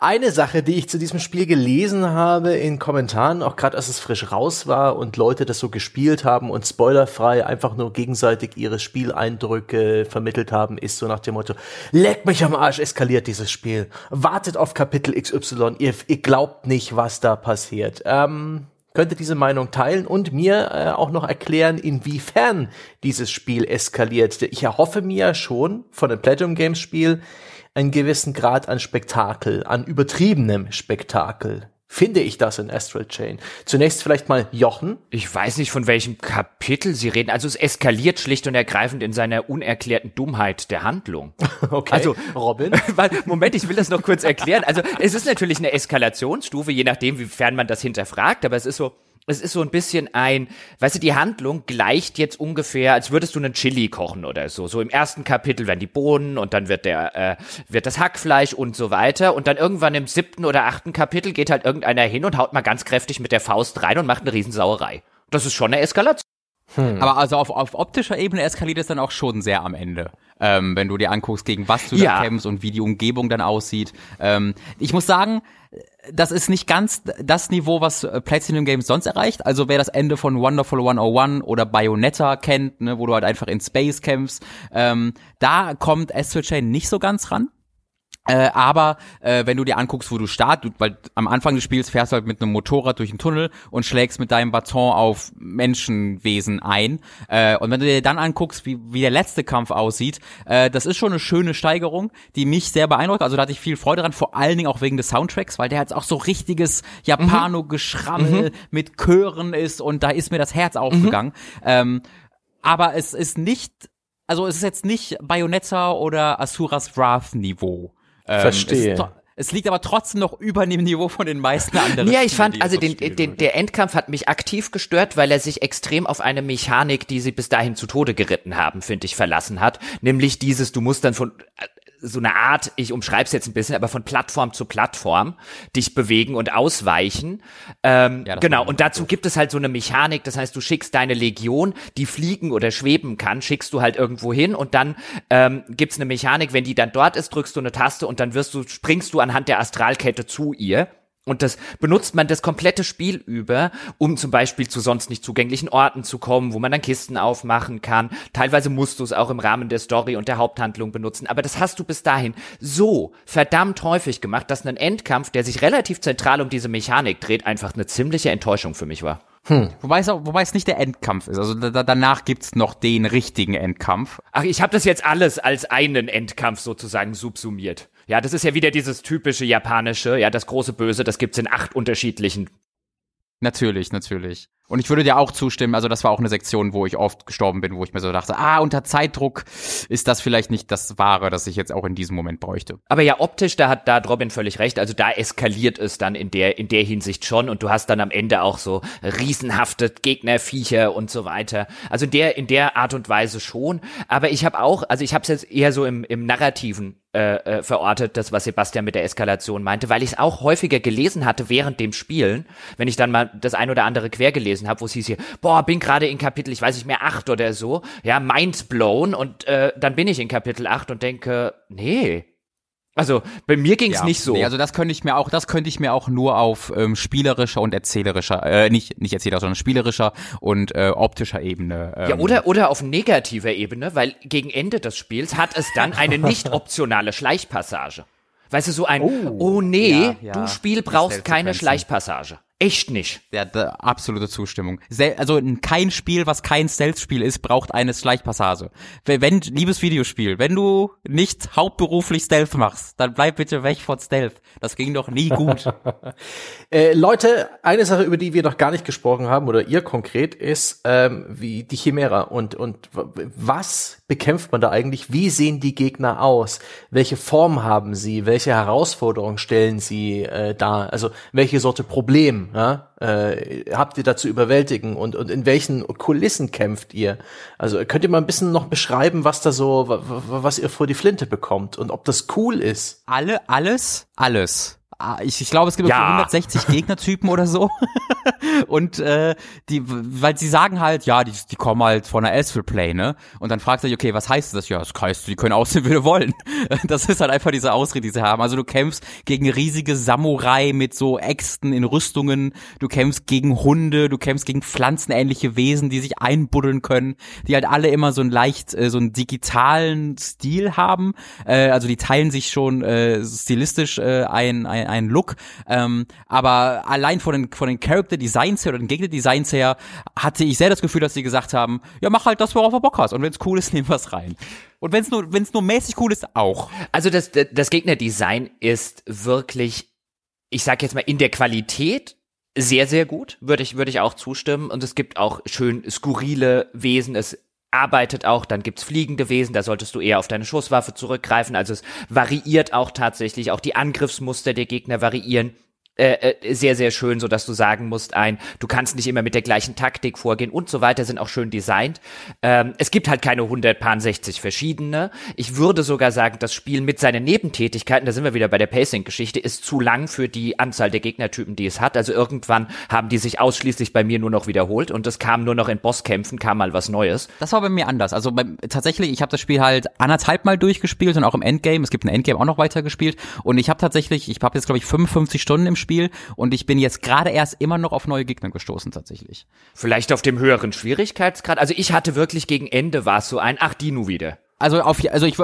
eine Sache, die ich zu diesem Spiel gelesen habe in Kommentaren, auch gerade als es frisch raus war und Leute das so gespielt haben und spoilerfrei einfach nur gegenseitig ihre Spieleindrücke vermittelt haben, ist so nach dem Motto, leck mich am Arsch, eskaliert dieses Spiel. Wartet auf Kapitel XY, ihr, ihr glaubt nicht, was da passiert. Ähm, könnte diese Meinung teilen und mir äh, auch noch erklären, inwiefern dieses Spiel eskaliert. Ich erhoffe mir schon von dem Platinum Games Spiel, einen gewissen Grad an Spektakel, an übertriebenem Spektakel. Finde ich das in Astral Chain? Zunächst vielleicht mal Jochen. Ich weiß nicht, von welchem Kapitel Sie reden. Also es eskaliert schlicht und ergreifend in seiner unerklärten Dummheit der Handlung. Okay. Also Robin. Weil, Moment, ich will das noch kurz erklären. Also es ist natürlich eine Eskalationsstufe, je nachdem, wiefern man das hinterfragt, aber es ist so, es ist so ein bisschen ein, weißt du, die Handlung gleicht jetzt ungefähr, als würdest du einen Chili kochen oder so. So im ersten Kapitel werden die Bohnen und dann wird der, äh, wird das Hackfleisch und so weiter. Und dann irgendwann im siebten oder achten Kapitel geht halt irgendeiner hin und haut mal ganz kräftig mit der Faust rein und macht eine Riesensauerei. Das ist schon eine Eskalation. Hm. Aber also auf, auf optischer Ebene eskaliert es dann auch schon sehr am Ende. Ähm, wenn du dir anguckst, gegen was du ja. da kämpfst und wie die Umgebung dann aussieht. Ähm, ich muss sagen, das ist nicht ganz das Niveau, was äh, Platinum Games sonst erreicht. Also wer das Ende von Wonderful 101 oder Bayonetta kennt, ne, wo du halt einfach in Space kämpfst, ähm, da kommt Astral Chain nicht so ganz ran. Äh, aber äh, wenn du dir anguckst, wo du startest, weil am Anfang des Spiels fährst du halt mit einem Motorrad durch den Tunnel und schlägst mit deinem Baton auf Menschenwesen ein. Äh, und wenn du dir dann anguckst, wie, wie der letzte Kampf aussieht, äh, das ist schon eine schöne Steigerung, die mich sehr beeindruckt. Also da hatte ich viel Freude dran, vor allen Dingen auch wegen des Soundtracks, weil der jetzt auch so richtiges Japano-Geschrammel mhm. mit Chören ist und da ist mir das Herz aufgegangen. Mhm. Ähm, aber es ist nicht, also es ist jetzt nicht Bayonetta oder Asuras Wrath Niveau. Ähm, Verstehe. Es, es, liegt aber trotzdem noch über dem Niveau von den meisten anderen. Ja, ich fand, also den, den, der Endkampf hat mich aktiv gestört, weil er sich extrem auf eine Mechanik, die sie bis dahin zu Tode geritten haben, finde ich, verlassen hat. Nämlich dieses, du musst dann von, so eine Art, ich umschreibe es jetzt ein bisschen, aber von Plattform zu Plattform dich bewegen und ausweichen. Ähm, ja, genau, und dazu gut. gibt es halt so eine Mechanik, das heißt, du schickst deine Legion, die fliegen oder schweben kann, schickst du halt irgendwo hin und dann ähm, gibt es eine Mechanik, wenn die dann dort ist, drückst du eine Taste und dann wirst du, springst du anhand der Astralkette zu ihr. Und das benutzt man das komplette Spiel über, um zum Beispiel zu sonst nicht zugänglichen Orten zu kommen, wo man dann Kisten aufmachen kann. Teilweise musst du es auch im Rahmen der Story und der Haupthandlung benutzen. Aber das hast du bis dahin so verdammt häufig gemacht, dass ein Endkampf, der sich relativ zentral um diese Mechanik dreht, einfach eine ziemliche Enttäuschung für mich war. Hm. Wobei, es auch, wobei es nicht der Endkampf ist. Also da, danach gibt's noch den richtigen Endkampf. Ach, ich habe das jetzt alles als einen Endkampf sozusagen subsumiert. Ja, das ist ja wieder dieses typische japanische, ja, das große Böse, das gibt's in acht unterschiedlichen. Natürlich, natürlich. Und ich würde dir auch zustimmen, also das war auch eine Sektion, wo ich oft gestorben bin, wo ich mir so dachte, ah, unter Zeitdruck ist das vielleicht nicht das Wahre, das ich jetzt auch in diesem Moment bräuchte. Aber ja, optisch, da hat da hat Robin völlig recht, also da eskaliert es dann in der, in der Hinsicht schon und du hast dann am Ende auch so riesenhafte Gegnerviecher und so weiter. Also in der, in der Art und Weise schon. Aber ich habe auch, also ich habe es jetzt eher so im, im narrativen äh, äh, verortet, das, was Sebastian mit der Eskalation meinte, weil ich es auch häufiger gelesen hatte während dem Spielen, wenn ich dann mal das ein oder andere quer gelesen habe, wo es hieß hier, boah, bin gerade in Kapitel, ich weiß nicht mehr, acht oder so, ja, mind blown und äh, dann bin ich in Kapitel acht und denke, nee, Also bei mir ging es Ja, nicht so. Nee, also das könnte ich mir auch, das könnte ich mir auch nur auf ähm, spielerischer und erzählerischer, äh, nicht nicht erzählerischer, sondern spielerischer und äh, optischer Ebene. Ähm, Ja, oder, oder auf negativer Ebene, weil gegen Ende des Spiels hat es dann eine nicht optionale Schleichpassage. Weißt du, so ein, oh, nee, Ja, ja. du Spiel brauchst keine. Schleichpassage. Echt nicht. Ja, da, absolute Zustimmung. Sel also kein Spiel, was kein Stealth-Spiel ist, braucht eine Schleichpassage. Wenn, wenn, liebes Videospiel, wenn du nicht hauptberuflich Stealth machst, dann bleib bitte weg von Stealth. Das ging doch nie gut. Äh, Leute, eine Sache, über die wir noch gar nicht gesprochen haben, oder ihr konkret, ist ähm, wie die Chimera und, und was bekämpft man da eigentlich? Wie sehen die Gegner aus? Welche Form haben sie? Welche Herausforderungen stellen sie äh, dar? Also welche Sorte Problem ja, äh, habt ihr da zu überwältigen und, und in welchen Kulissen kämpft ihr? Also könnt ihr mal ein bisschen noch beschreiben, was da so, wa- wa- was ihr vor die Flinte bekommt und ob das cool ist? Alle, alles, alles. Ah, Ich, ich glaube, es gibt Ja. ja. 160 Gegnertypen oder so. Und äh, die, weil sie sagen halt, ja, die, die kommen halt von der Astral Play, ne? Und dann fragst du dich, okay, was heißt das? Ja, das heißt, die können aussehen, wie sie wollen. Das ist halt einfach diese Ausrede, die sie haben. Also du kämpfst gegen riesige Samurai mit so Äxten in Rüstungen, du kämpfst gegen Hunde, du kämpfst gegen pflanzenähnliche Wesen, die sich einbuddeln können, die halt alle immer so einen leicht, äh, so einen digitalen Stil haben. Äh, also die teilen sich schon äh, stilistisch äh, ein, ein, ein Look. Ähm, aber allein von den, von den Character Designs her oder den Gegner Designs her hatte ich sehr das Gefühl, dass sie gesagt haben, ja, mach halt das, worauf du Bock hast. Und wenn es cool ist, nehmen wir's rein. Und wenn es nur, wenn es nur mäßig cool ist, auch. Also das, das Gegnerdesign ist wirklich, ich sag jetzt mal, in der Qualität sehr, sehr gut, würde ich, würde ich auch zustimmen. Und es gibt auch schön skurrile Wesen. Es arbeitet auch, dann gibt's fliegende Wesen, da solltest du eher auf deine Schusswaffe zurückgreifen. Also es variiert auch tatsächlich, auch die Angriffsmuster der Gegner variieren. Äh, äh, sehr, sehr schön, so dass du sagen musst, ein, du kannst nicht immer mit der gleichen Taktik vorgehen und so weiter, sind auch schön designt. Ähm, es gibt halt keine 160 verschiedene. Ich würde sogar sagen, das Spiel mit seinen Nebentätigkeiten, da sind wir wieder bei der Pacing-Geschichte, ist zu lang für die Anzahl der Gegnertypen, die es hat. Also irgendwann haben die sich ausschließlich bei mir nur noch wiederholt und es kam nur noch in Bosskämpfen, kam mal was Neues. Das war bei mir anders. Also beim, tatsächlich, ich habe das Spiel halt anderthalb Mal durchgespielt und auch im Endgame. Es gibt ein Endgame auch noch weiter gespielt. Und ich habe tatsächlich, ich habe jetzt glaube ich 55 Stunden im Spiel und ich bin jetzt gerade erst immer noch auf neue Gegner gestoßen tatsächlich. Vielleicht auf dem höheren Schwierigkeitsgrad. Also ich hatte wirklich gegen Ende war es so ein, ach, die nu wieder. Also auf, also ich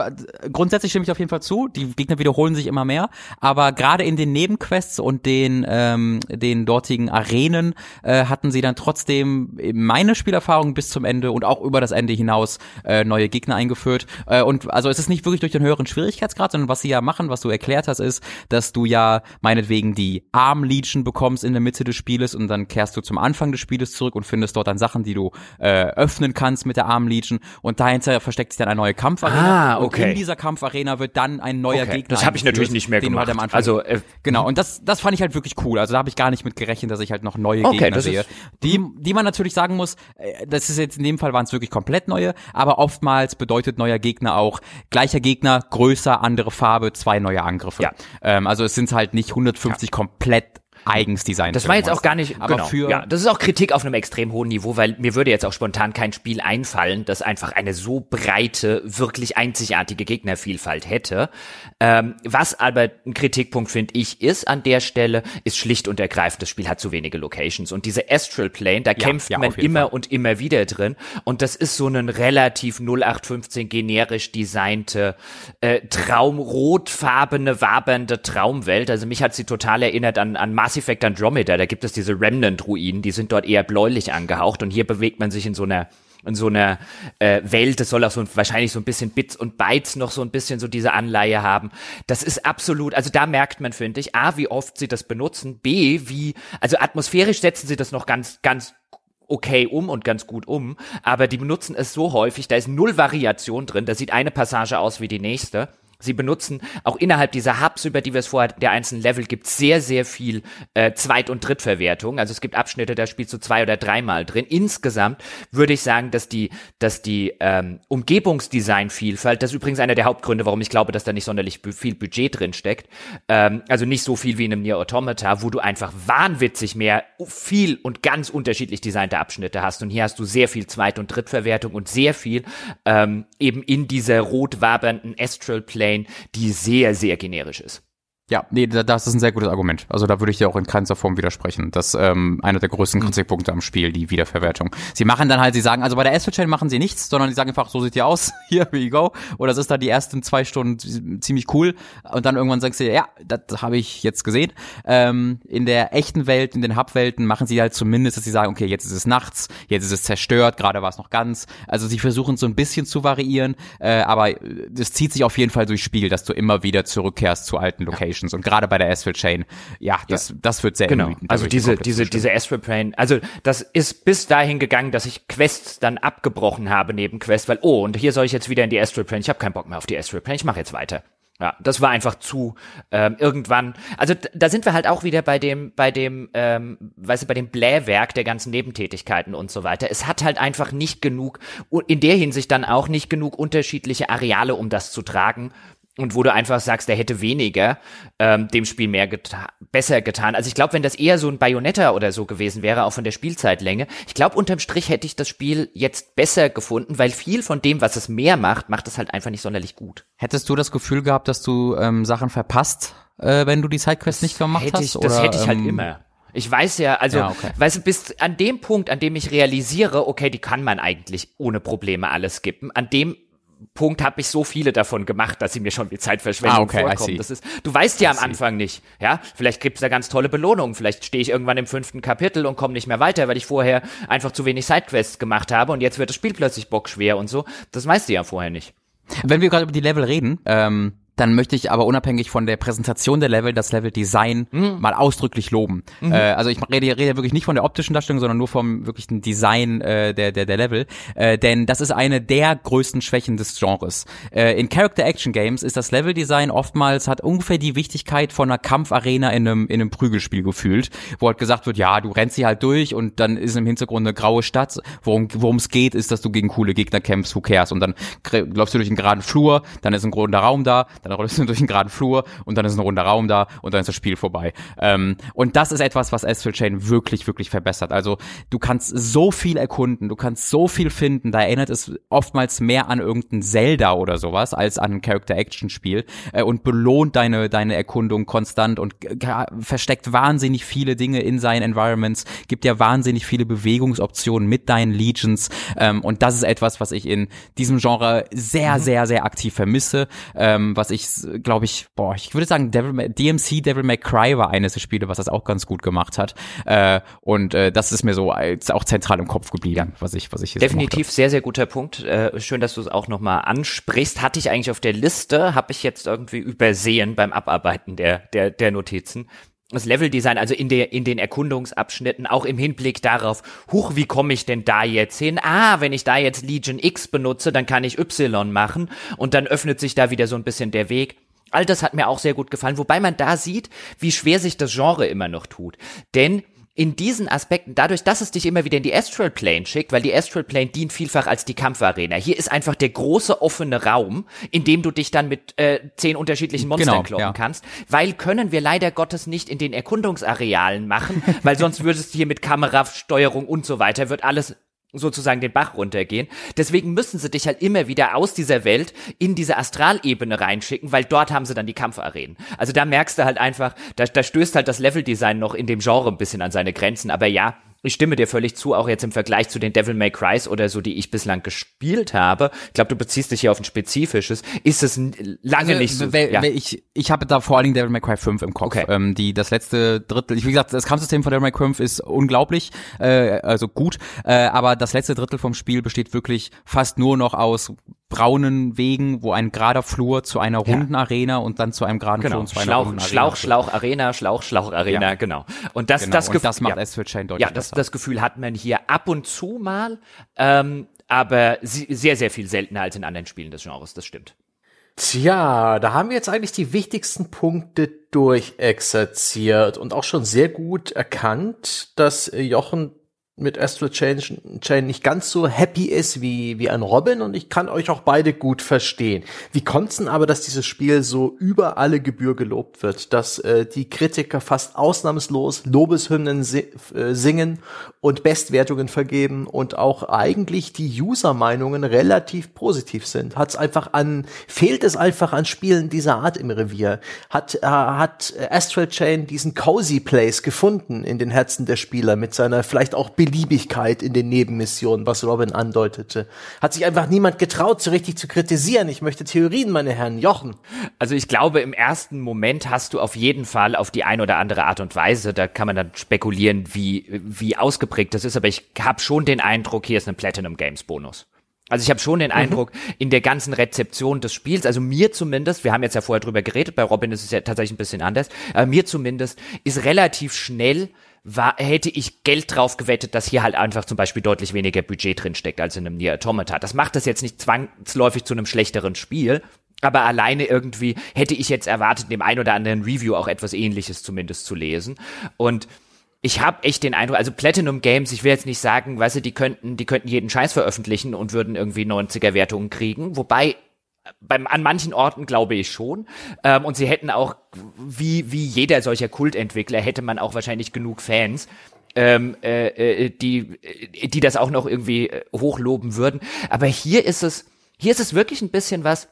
grundsätzlich stimme ich auf jeden Fall zu. Die Gegner wiederholen sich immer mehr, aber gerade in den Nebenquests und den ähm, den dortigen Arenen äh, hatten sie dann trotzdem meine Spielerfahrung bis zum Ende und auch über das Ende hinaus äh, neue Gegner eingeführt. Äh, und also es ist nicht wirklich durch den höheren Schwierigkeitsgrad, sondern was sie ja machen, was du erklärt hast, ist, dass du ja meinetwegen die Arm Legion bekommst in der Mitte des Spieles und dann kehrst du zum Anfang des Spieles zurück und findest dort dann Sachen, die du äh, öffnen kannst mit der Arm Legion und dahinter versteckt sich dann eine neue Kampfarena. Ah, okay. Und in dieser Kampfarena wird dann ein neuer Okay, Gegner das hab ich natürlich nicht mehr gemacht. Also, äh, genau. Und das, das fand ich halt wirklich cool. Also da habe ich gar nicht mit gerechnet, dass ich halt noch neue Okay, Gegner sehe. Die, die man natürlich sagen muss, äh, das ist jetzt in dem Fall waren es wirklich komplett neue, aber oftmals bedeutet neuer Gegner auch gleicher Gegner, größer, andere Farbe, zwei neue Angriffe. Ja. Ähm, also es sind halt nicht 150 komplett eigens designt. Das war jetzt auch gar nicht, aber genau. für ja, das ist auch Kritik auf einem extrem hohen Niveau, weil mir würde jetzt auch spontan kein Spiel einfallen, das einfach eine so breite, wirklich einzigartige Gegnervielfalt hätte. Ähm, was aber ein Kritikpunkt, finde ich, ist an der Stelle, ist schlicht und ergreifend, das Spiel hat zu wenige Locations. Und diese Astral Plane, da kämpft ja, man immer Fall. und immer wieder drin. Und das ist so ein relativ 0815 generisch designte, äh, traumrotfarbene, wabernde Traumwelt. Also mich hat sie total erinnert an, an Mass Effect Andromeda. Da gibt es diese Remnant-Ruinen, die sind dort eher bläulich angehaucht. Und hier bewegt man sich in so einer in so einer äh, Welt, das soll auch so ein, wahrscheinlich so ein bisschen Bits und Bytes noch so ein bisschen so diese Anleihe haben. Das ist absolut, also da merkt man, finde ich, A, wie oft sie das benutzen, B, wie, also atmosphärisch setzen sie das noch ganz, ganz okay um und ganz gut um, aber die benutzen es so häufig, da ist null Variation drin, da sieht eine Passage aus wie die nächste. Sie benutzen auch innerhalb dieser Hubs, über die wir es vorher der einzelnen Level gibt, sehr, sehr viel äh, Zweit- und Drittverwertung. Also es gibt Abschnitte, da spielst du zwei oder dreimal drin. Insgesamt würde ich sagen, dass die, dass die ähm, Umgebungsdesign-Vielfalt, das ist übrigens einer der Hauptgründe, warum ich glaube, dass da nicht sonderlich viel Budget drin steckt. Ähm, also nicht so viel wie in einem Nier Automata, wo du einfach wahnwitzig mehr viel und ganz unterschiedlich designte Abschnitte hast. Und hier hast du sehr viel Zweit- und Drittverwertung und sehr viel ähm, eben in dieser rot wabernden Astral Plane Plane, die sehr, sehr generisch ist. Ja, nee, das ist ein sehr gutes Argument. Also da würde ich dir auch in keinster Form widersprechen. Das ist ähm, einer der größten mhm. Kritikpunkte am Spiel, die Wiederverwertung. Sie machen dann halt, sie sagen, also bei der Astral Chain machen sie nichts, sondern die sagen einfach, so sieht die aus, hier, here you go. Oder das ist dann die ersten zwei Stunden ziemlich cool. Und dann irgendwann sagst du, ja, das habe ich jetzt gesehen. Ähm, in der echten Welt, in den Hub-Welten machen sie halt zumindest, dass sie sagen, okay, jetzt ist es nachts, jetzt ist es zerstört, gerade war es noch ganz. Also sie versuchen so ein bisschen zu variieren, äh, aber es zieht sich auf jeden Fall durchs Spiel, dass du immer wieder zurückkehrst zu alten Locations. Ja. Applications und gerade bei der Astral Chain, ja, das, ja. das wird sehr genau. Also diese, diese, diese Astral Chain, also das ist bis dahin gegangen, dass ich Quests dann abgebrochen habe neben Quests, weil, oh, und hier soll ich jetzt wieder in die Astral Chain, ich habe keinen Bock mehr auf die Astral Chain, ich mache jetzt weiter. Ja, das war einfach zu ähm, irgendwann. Also da sind wir halt auch wieder bei dem, bei dem, ähm, weißt du, bei dem Blähwerk der ganzen Nebentätigkeiten und so weiter. Es hat halt einfach nicht genug, in der Hinsicht dann auch nicht genug unterschiedliche Areale, um das zu tragen und wo du einfach sagst, der hätte weniger ähm, dem Spiel mehr geta besser getan. Also ich glaube, wenn das eher so ein Bayonetta oder so gewesen wäre, auch von der Spielzeitlänge, ich glaube, unterm Strich hätte ich das Spiel jetzt besser gefunden, weil viel von dem, was es mehr macht, macht es halt einfach nicht sonderlich gut. Hättest du das Gefühl gehabt, dass du ähm, Sachen verpasst, äh, wenn du die Sidequests nicht gemacht hätte ich, hast? Das hätte ich halt ähm, immer. Ich weiß ja, also, ja, okay. weißt du, bis an dem Punkt, an dem ich realisiere, okay, die kann man eigentlich ohne Probleme alles skippen, an dem Punkt habe ich so viele davon gemacht, dass sie mir schon wie Zeitverschwendung ah, okay, vorkommen. Das ist, du weißt ja am Anfang nicht, ja. Vielleicht gibt's da ganz tolle Belohnungen. Vielleicht stehe ich irgendwann im fünften Kapitel und komme nicht mehr weiter, weil ich vorher einfach zu wenig Sidequests gemacht habe und jetzt wird das Spiel plötzlich bockschwer und so. Das weißt du ja vorher nicht. Wenn wir gerade über die Level reden, ähm, dann möchte ich aber unabhängig von der Präsentation der Level das Level-Design mhm. mal ausdrücklich loben. Mhm. Äh, also ich rede, rede wirklich nicht von der optischen Darstellung, sondern nur vom wirklichen Design äh, der, der, der Level. Äh, denn das ist eine der größten Schwächen des Genres. Äh, in Character-Action-Games ist das Level-Design oftmals, hat ungefähr die Wichtigkeit von einer Kampfarena in einem, in einem Prügelspiel gefühlt, wo halt gesagt wird, ja, du rennst sie halt durch und dann ist im Hintergrund eine graue Stadt. Worum es geht, ist, dass du gegen coole Gegner kämpfst, who cares? Und dann läufst du durch einen geraden Flur, dann ist ein großer Raum da, dann rollst du durch einen geraden Flur und dann ist ein runder Raum da und dann ist das Spiel vorbei. Ähm, und das ist etwas, was Astral Chain wirklich, wirklich verbessert. Also du kannst so viel erkunden, du kannst so viel finden, da erinnert es oftmals mehr an irgendein Zelda oder sowas, als an ein Character-Action-Spiel äh, und belohnt deine, deine Erkundung konstant und versteckt wahnsinnig viele Dinge in seinen Environments, gibt dir wahnsinnig viele Bewegungsoptionen mit deinen Legions ähm, und das ist etwas, was ich in diesem Genre sehr, mhm. sehr, sehr aktiv vermisse, ähm, was ich glaube ich, boah, ich würde sagen, Devil May, DMC Devil May Cry war eines der Spiele, was das auch ganz gut gemacht hat. Äh, und äh, das ist mir so als auch zentral im Kopf geblieben, was ich, was ich Definitiv sehr, sehr guter Punkt. Äh, schön, dass du es auch nochmal ansprichst. Hatte ich eigentlich auf der Liste, habe ich jetzt irgendwie übersehen beim Abarbeiten der, der, der Notizen das Leveldesign, also in der in den Erkundungsabschnitten, auch im Hinblick darauf, huch, wie komme ich denn da jetzt hin? Ah, wenn ich da jetzt Legion X benutze, dann kann ich Y machen und dann öffnet sich da wieder so ein bisschen der Weg. All das hat mir auch sehr gut gefallen, wobei man da sieht, wie schwer sich das Genre immer noch tut. Denn in diesen Aspekten, dadurch, dass es dich immer wieder in die Astral Plane schickt, weil die Astral Plane dient vielfach als die Kampfarena. Hier ist einfach der große offene Raum, in dem du dich dann mit äh, zehn unterschiedlichen Monstern genau, kloppen ja. kannst, weil können wir leider Gottes nicht in den Erkundungsarealen machen, weil sonst würdest du hier mit Kamerasteuerung und so weiter, wird alles sozusagen den Bach runtergehen. Deswegen müssen sie dich halt immer wieder aus dieser Welt in diese Astralebene reinschicken, weil dort haben sie dann die Kampfarenen. Also da merkst du halt einfach, da, da stößt halt das Leveldesign noch in dem Genre ein bisschen an seine Grenzen. Aber ja, ich stimme dir völlig zu, auch jetzt im Vergleich zu den Devil May Crys oder so, die ich bislang gespielt habe. Ich glaube, du beziehst dich hier auf ein spezifisches. Ist es lange also, nicht so. Ja. Ich, ich habe da vor allen Dingen Devil May Cry 5 im Kopf. Okay. Ähm, die, das letzte Drittel, wie gesagt, das Kampfsystem von Devil May Cry 5 ist unglaublich, äh, also gut, äh, aber das letzte Drittel vom Spiel besteht wirklich fast nur noch aus braunen Wegen, wo ein gerader Flur zu einer runden ja. Arena und dann zu einem geraden genau. Flur und zu einer Schlauch, runden Arena. Schlauch, Schlauch, Arena, Schlauch, Schlauch, Arena, ja. genau. Und das, genau. das, und das macht ja. Chain deutlich Ja, das, das Gefühl hat man hier ab und zu mal, ähm, aber sehr, sehr viel seltener als in anderen Spielen des Genres, das stimmt. Tja, da haben wir jetzt eigentlich die wichtigsten Punkte durchexerziert und auch schon sehr gut erkannt, dass Jochen mit Astral Chain, nicht ganz so happy ist wie, wie ein Robin und ich kann euch auch beide gut verstehen. Wie kommt's denn aber, dass dieses Spiel so über alle Gebühr gelobt wird, dass äh, die Kritiker fast ausnahmslos Lobeshymnen si äh, singen und Bestwertungen vergeben und auch eigentlich die User-Meinungen relativ positiv sind? Hat's einfach an, fehlt es einfach an Spielen dieser Art im Revier? Hat, äh, hat Astral Chain diesen Cozy Place gefunden in den Herzen der Spieler mit seiner vielleicht auch Beliebigkeit in den Nebenmissionen, was Robin andeutete. Hat sich einfach niemand getraut, so richtig zu kritisieren. Ich möchte Theorien, meine Herren. Jochen. Also ich glaube, im ersten Moment hast du auf jeden Fall auf die eine oder andere Art und Weise, da kann man dann spekulieren, wie, wie ausgeprägt das ist, aber ich habe schon den Eindruck, hier ist ein Platinum Games Bonus. Also ich habe schon den mhm. Eindruck, in der ganzen Rezeption des Spiels, also mir zumindest, wir haben jetzt ja vorher drüber geredet, bei Robin ist es ja tatsächlich ein bisschen anders, aber mir zumindest ist relativ schnell war, hätte ich Geld drauf gewettet, dass hier halt einfach zum Beispiel deutlich weniger Budget drinsteckt als in einem Nier Automata. Das macht das jetzt nicht zwangsläufig zu einem schlechteren Spiel, aber alleine irgendwie hätte ich jetzt erwartet, dem ein oder anderen Review auch etwas ähnliches zumindest zu lesen. Und ich habe echt den Eindruck, also Platinum Games, ich will jetzt nicht sagen, weißt du, die könnten, die könnten jeden Scheiß veröffentlichen und würden irgendwie 90er Wertungen kriegen, wobei beim, an manchen Orten glaube ich schon. Ähm, und sie hätten auch, wie, wie jeder solcher Kultentwickler, hätte man auch wahrscheinlich genug Fans, ähm, äh, äh, die, die das auch noch irgendwie äh, hochloben würden. Aber hier ist es, hier ist es wirklich ein bisschen was,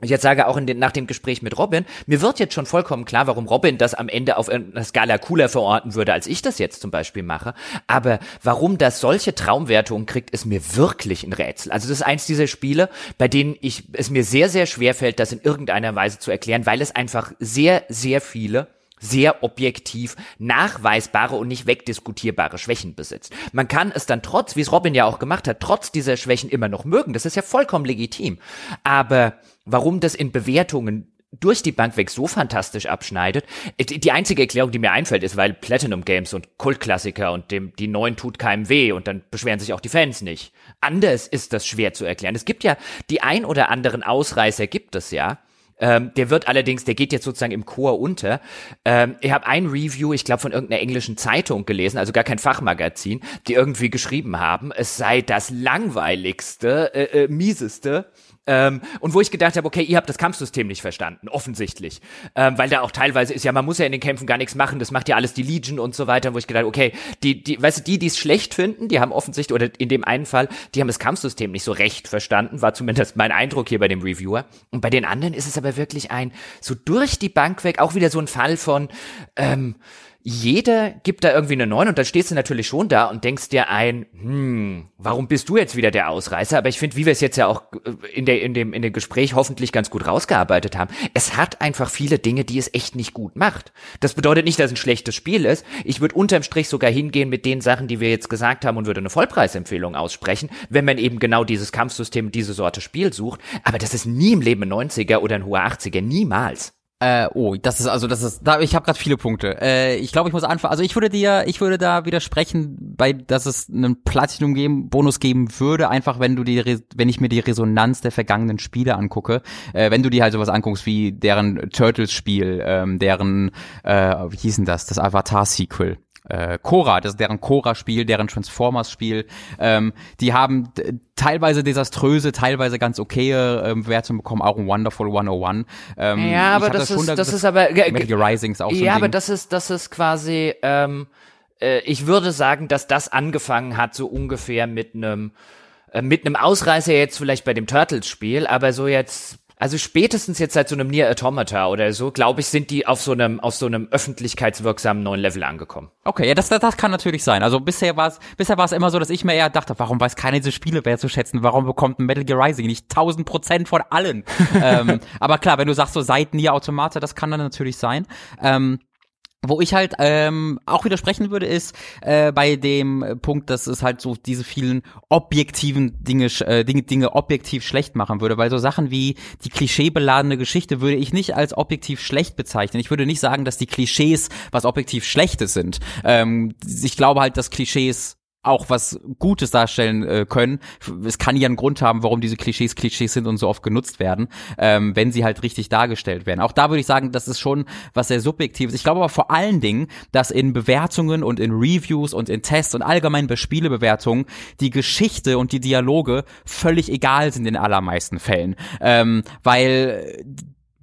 ich jetzt sage auch in den, nach dem Gespräch mit Robin, mir wird jetzt schon vollkommen klar, warum Robin das am Ende auf einer Skala cooler verorten würde, als ich das jetzt zum Beispiel mache. Aber warum das solche Traumwertungen kriegt, ist mir wirklich ein Rätsel. Also das ist eins dieser Spiele, bei denen ich, es mir sehr, sehr schwer fällt, das in irgendeiner Weise zu erklären, weil es einfach sehr, sehr viele sehr objektiv nachweisbare und nicht wegdiskutierbare Schwächen besitzt. Man kann es dann trotz, wie es Robin ja auch gemacht hat, trotz dieser Schwächen immer noch mögen. Das ist ja vollkommen legitim. Aber warum das in Bewertungen durch die Bank weg so fantastisch abschneidet. Die einzige Erklärung, die mir einfällt, ist, weil Platinum Games und Kultklassiker und dem, die neuen tut keinem weh und dann beschweren sich auch die Fans nicht. Anders ist das schwer zu erklären. Es gibt ja die ein oder anderen Ausreißer gibt es ja. Ähm, der wird allerdings, der geht jetzt sozusagen im Chor unter. Ähm, ich habe ein Review, ich glaube von irgendeiner englischen Zeitung gelesen, also gar kein Fachmagazin, die irgendwie geschrieben haben, es sei das langweiligste, äh, äh, mieseste ähm, und wo ich gedacht habe, okay, ihr habt das Kampfsystem nicht verstanden, offensichtlich. Ähm, weil da auch teilweise ist ja, man muss ja in den Kämpfen gar nichts machen, das macht ja alles die Legion und so weiter, wo ich gedacht okay, die, die, weißt du, die, die es schlecht finden, die haben offensichtlich, oder in dem einen Fall, die haben das Kampfsystem nicht so recht verstanden, war zumindest mein Eindruck hier bei dem Reviewer. Und bei den anderen ist es aber wirklich ein, so durch die Bank weg, auch wieder so ein Fall von, ähm, jeder gibt da irgendwie eine 9 und dann stehst du natürlich schon da und denkst dir ein, hm, warum bist du jetzt wieder der Ausreißer? Aber ich finde, wie wir es jetzt ja auch äh, in, der, in, dem, in dem Gespräch hoffentlich ganz gut rausgearbeitet haben, es hat einfach viele Dinge, die es echt nicht gut macht. Das bedeutet nicht, dass es ein schlechtes Spiel ist. Ich würde unterm Strich sogar hingehen mit den Sachen, die wir jetzt gesagt haben und würde eine Vollpreisempfehlung aussprechen, wenn man eben genau dieses Kampfsystem, diese Sorte Spiel sucht. Aber das ist nie im Leben ein 90er oder ein hoher 80er, niemals. Äh, oh, das ist also das ist da ich habe gerade viele Punkte. Äh, ich glaube, ich muss anfangen. Also ich würde dir ich würde da widersprechen, bei dass es einen Platinum geben Bonus geben würde, einfach wenn du die wenn ich mir die Resonanz der vergangenen Spiele angucke, äh, wenn du dir halt sowas anguckst wie deren Turtles Spiel, ähm, deren äh, wie hießen das, das Avatar Sequel äh, Cora, das ist deren Cora-Spiel, deren Transformers-Spiel. Ähm, die haben teilweise desaströse, teilweise ganz okaye ähm, Wertungen bekommen, auch ein Wonderful 101. Ähm, ja, aber das, das, ist, das ist aber Metal Gear Rising ist auch so Ja, aber das ist das ist quasi ähm, äh, ich würde sagen, dass das angefangen hat so ungefähr mit einem äh, mit einem Ausreißer jetzt vielleicht bei dem Turtles-Spiel, aber so jetzt also spätestens jetzt seit so einem Nier Automata oder so, glaube ich, sind die auf so einem auf so einem öffentlichkeitswirksamen neuen Level angekommen. Okay, ja, das, das, das kann natürlich sein. Also bisher war es bisher war es immer so, dass ich mir eher dachte, warum weiß keiner diese Spiele wertzuschätzen? Warum bekommt ein Metal Gear Rising nicht 1000 Prozent von allen? ähm, aber klar, wenn du sagst so seit Nier Automata, das kann dann natürlich sein. Ähm, wo ich halt ähm, auch widersprechen würde, ist äh, bei dem Punkt, dass es halt so diese vielen objektiven Dinge, äh, Dinge, Dinge objektiv schlecht machen würde, weil so Sachen wie die klischeebeladene Geschichte würde ich nicht als objektiv schlecht bezeichnen. Ich würde nicht sagen, dass die Klischees was objektiv Schlechtes sind. Ähm, ich glaube halt, dass Klischees auch was Gutes darstellen äh, können. Es kann ja einen Grund haben, warum diese Klischees Klischees sind und so oft genutzt werden, ähm, wenn sie halt richtig dargestellt werden. Auch da würde ich sagen, das ist schon was sehr Subjektives. Ich glaube aber vor allen Dingen, dass in Bewertungen und in Reviews und in Tests und allgemein bei Spielebewertungen die Geschichte und die Dialoge völlig egal sind in allermeisten Fällen. Ähm, weil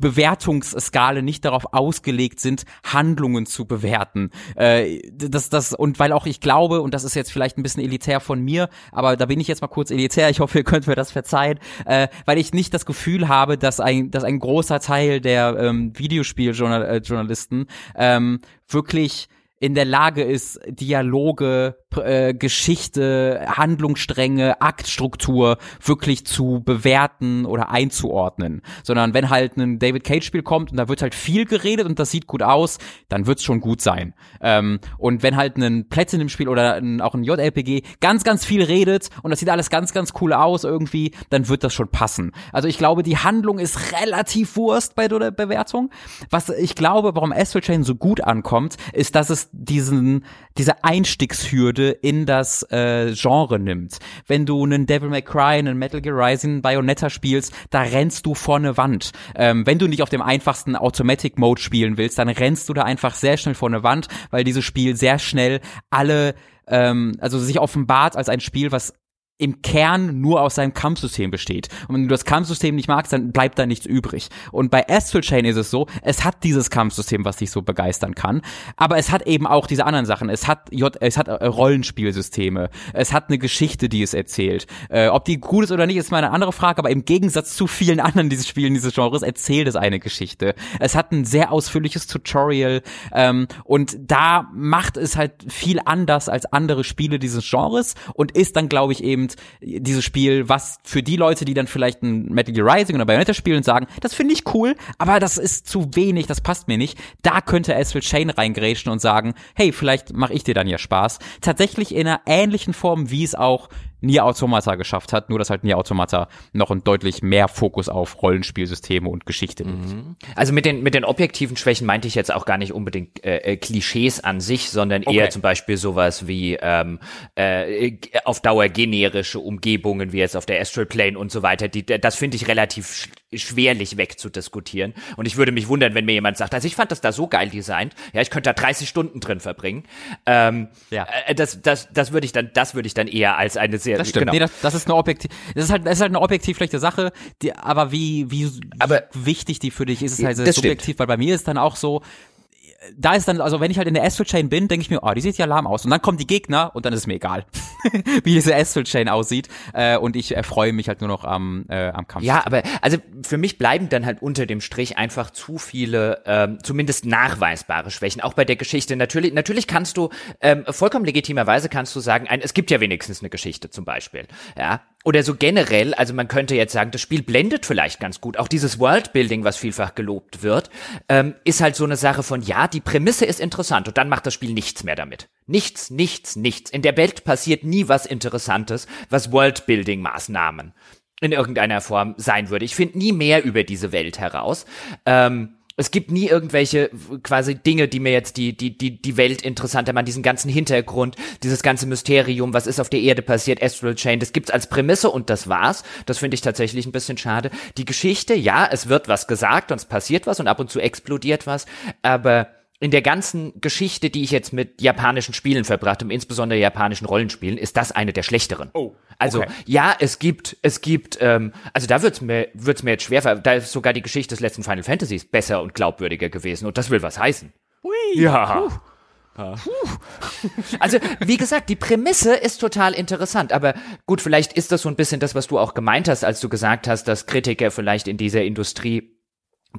Bewertungsskale nicht darauf ausgelegt sind, Handlungen zu bewerten. Äh, das, das, und weil auch ich glaube, und das ist jetzt vielleicht ein bisschen elitär von mir, aber da bin ich jetzt mal kurz elitär, ich hoffe, ihr könnt mir das verzeihen, äh, weil ich nicht das Gefühl habe, dass ein, dass ein großer Teil der ähm, Videospieljournalisten ähm, wirklich in der Lage ist, Dialoge, äh, Geschichte, Handlungsstränge, Aktstruktur wirklich zu bewerten oder einzuordnen. Sondern wenn halt ein David Cage-Spiel kommt und da wird halt viel geredet und das sieht gut aus, dann wird's schon gut sein. Ähm, und wenn halt ein Platinum-Spiel oder ein, auch ein JRPG ganz, ganz viel redet und das sieht alles ganz, ganz cool aus irgendwie, dann wird das schon passen. Also ich glaube, die Handlung ist relativ Wurst bei der Bewertung. Was ich glaube, warum Astral Chain so gut ankommt, ist, dass es diesen, diese Einstiegshürde in das äh, Genre nimmt. Wenn du einen Devil May Cry, einen Metal Gear Rising, Bayonetta spielst, da rennst du vor eine Wand. Ähm, wenn du nicht auf dem einfachsten Automatic Mode spielen willst, dann rennst du da einfach sehr schnell vor eine Wand, weil dieses Spiel sehr schnell alle ähm, also sich offenbart als ein Spiel, was im Kern nur aus seinem Kampfsystem besteht. Und wenn du das Kampfsystem nicht magst, dann bleibt da nichts übrig. Und bei Astral Chain ist es so, es hat dieses Kampfsystem, was dich so begeistern kann, aber es hat eben auch diese anderen Sachen. Es hat J es hat äh, Rollenspielsysteme, es hat eine Geschichte, die es erzählt. Äh, ob die gut ist oder nicht, ist mal eine andere Frage, aber im Gegensatz zu vielen anderen dieses Spielen dieses Genres erzählt es eine Geschichte. Es hat ein sehr ausführliches Tutorial ähm, und da macht es halt viel anders als andere Spiele dieses Genres und ist dann, glaube ich, eben dieses Spiel, was für die Leute, die dann vielleicht ein Metal Gear Rising oder Bayonetta spielen und sagen, das finde ich cool, aber das ist zu wenig, das passt mir nicht, da könnte Astral Chain reingrätschen und sagen, hey, vielleicht mache ich dir dann ja Spaß. Tatsächlich in einer ähnlichen Form, wie es auch Nier Automata geschafft hat, nur dass halt Nier Automata noch ein deutlich mehr Fokus auf Rollenspielsysteme und Geschichte mhm. Also mit den, mit den objektiven Schwächen meinte ich jetzt auch gar nicht unbedingt äh, äh, Klischees an sich, sondern okay. eher zum Beispiel sowas wie ähm, äh, auf Dauer generische Umgebungen, wie jetzt auf der Astral Plane und so weiter. Die, das finde ich relativ sch schwerlich wegzudiskutieren. Und ich würde mich wundern, wenn mir jemand sagt, also ich fand das da so geil designt, ja, ich könnte da 30 Stunden drin verbringen. Ähm, ja. Äh, das, das, das würde ich dann, das würde ich dann eher als eine sehr sehr. Das stimmt. Genau. Nee, das, das ist eine objektiv, das ist halt, das ist halt eine objektiv schlechte Sache, die, aber wie, wie aber, wichtig die für dich ist, ist halt subjektiv, stimmt. weil bei mir ist dann auch so, da ist dann, also wenn ich halt in der Astral Chain bin, denke ich mir, oh, die sieht ja lahm aus. Und dann kommen die Gegner und dann ist es mir egal, wie diese Astral Chain aussieht. Äh, und ich erfreue mich halt nur noch am, äh, am Kampf. Ja, aber also für mich bleiben dann halt unter dem Strich einfach zu viele, ähm, zumindest nachweisbare Schwächen. Auch bei der Geschichte. Natürlich, natürlich kannst du, ähm, vollkommen legitimerweise kannst du sagen, ein, es gibt ja wenigstens eine Geschichte zum Beispiel. Ja, oder so generell, also man könnte jetzt sagen, das Spiel blendet vielleicht ganz gut. Auch dieses Worldbuilding, was vielfach gelobt wird, ähm, ist halt so eine Sache von, ja, die Prämisse ist interessant und dann macht das Spiel nichts mehr damit. Nichts, nichts, nichts. In der Welt passiert nie was Interessantes, was Worldbuilding-Maßnahmen in irgendeiner Form sein würde. Ich finde nie mehr über diese Welt heraus. Ähm, es gibt nie irgendwelche quasi Dinge, die mir jetzt die, die, die, die Welt interessanter machen, diesen ganzen Hintergrund, dieses ganze Mysterium, was ist auf der Erde passiert, Astral Chain, das gibt's als Prämisse und das war's. Das finde ich tatsächlich ein bisschen schade. Die Geschichte, ja, es wird was gesagt und es passiert was und ab und zu explodiert was, aber in der ganzen Geschichte, die ich jetzt mit japanischen Spielen verbracht habe, insbesondere japanischen Rollenspielen, ist das eine der schlechteren. Oh. Also okay. ja, es gibt, es gibt, ähm, also da wird's mir, wird's mir jetzt schwer, da ist sogar die Geschichte des letzten Final Fantasies besser und glaubwürdiger gewesen und das will was heißen. Hui. Ja. Puh. Ja. Also, wie gesagt, die Prämisse ist total interessant, aber gut, vielleicht ist das so ein bisschen das, was du auch gemeint hast, als du gesagt hast, dass Kritiker vielleicht in dieser Industrie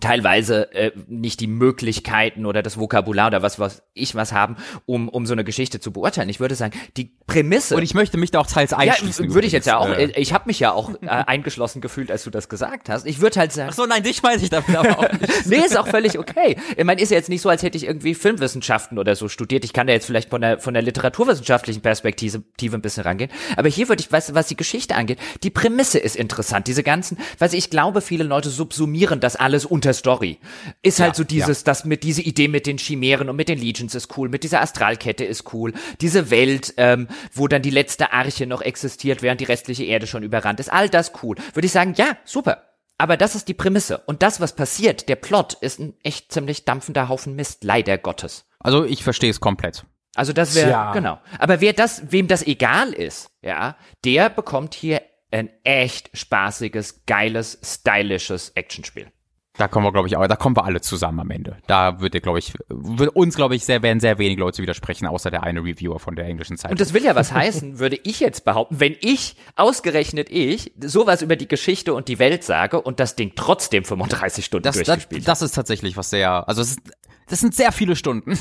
teilweise äh, nicht die Möglichkeiten oder das Vokabular oder was was ich was haben, um um so eine Geschichte zu beurteilen. Ich würde sagen, die Prämisse und ich möchte mich da auch teils einschließen. Ja, würde ich jetzt ja auch. Äh. Ich habe mich ja auch äh, eingeschlossen gefühlt, als du das gesagt hast. Ich würde halt sagen. Ach so, nein, dich weiß ich damit aber auch nicht. nee, ist auch völlig okay. Ich meine, ist ja jetzt nicht so, als hätte ich irgendwie Filmwissenschaften oder so studiert. Ich kann da jetzt vielleicht von der von der literaturwissenschaftlichen Perspektive ein bisschen rangehen. Aber hier würde ich, was was die Geschichte angeht, die Prämisse ist interessant. Diese ganzen, weil ich glaube, viele Leute subsumieren das alles und bunter Story. Ist halt so dieses, das mit diese Idee mit den Chimären und mit den Legions ist cool, mit dieser Astralkette ist cool, diese Welt, ähm, wo dann die letzte Arche noch existiert, während die restliche Erde schon überrannt ist, all das cool. Würde ich sagen, ja, super. Aber das ist die Prämisse. Und das, was passiert, der Plot, ist ein echt ziemlich dampfender Haufen Mist, leider Gottes. Also ich verstehe es komplett. Also das wäre, Tja. genau. Aber wer das, wem das egal ist, ja, der bekommt hier ein echt spaßiges, geiles, stylisches Actionspiel. Da kommen wir, glaube ich, auch, da kommen wir alle zusammen am Ende. Da wird dir, glaube ich, wird uns, glaube ich, sehr, werden sehr wenige Leute widersprechen, außer der eine Reviewer von der englischen Zeitung. Und das will ja was heißen, würde ich jetzt behaupten, wenn ich, ausgerechnet ich, sowas über die Geschichte und die Welt sage und das Ding trotzdem 35 Stunden das, das, durchgespielt das ist tatsächlich was sehr, also es ist, das sind sehr viele Stunden.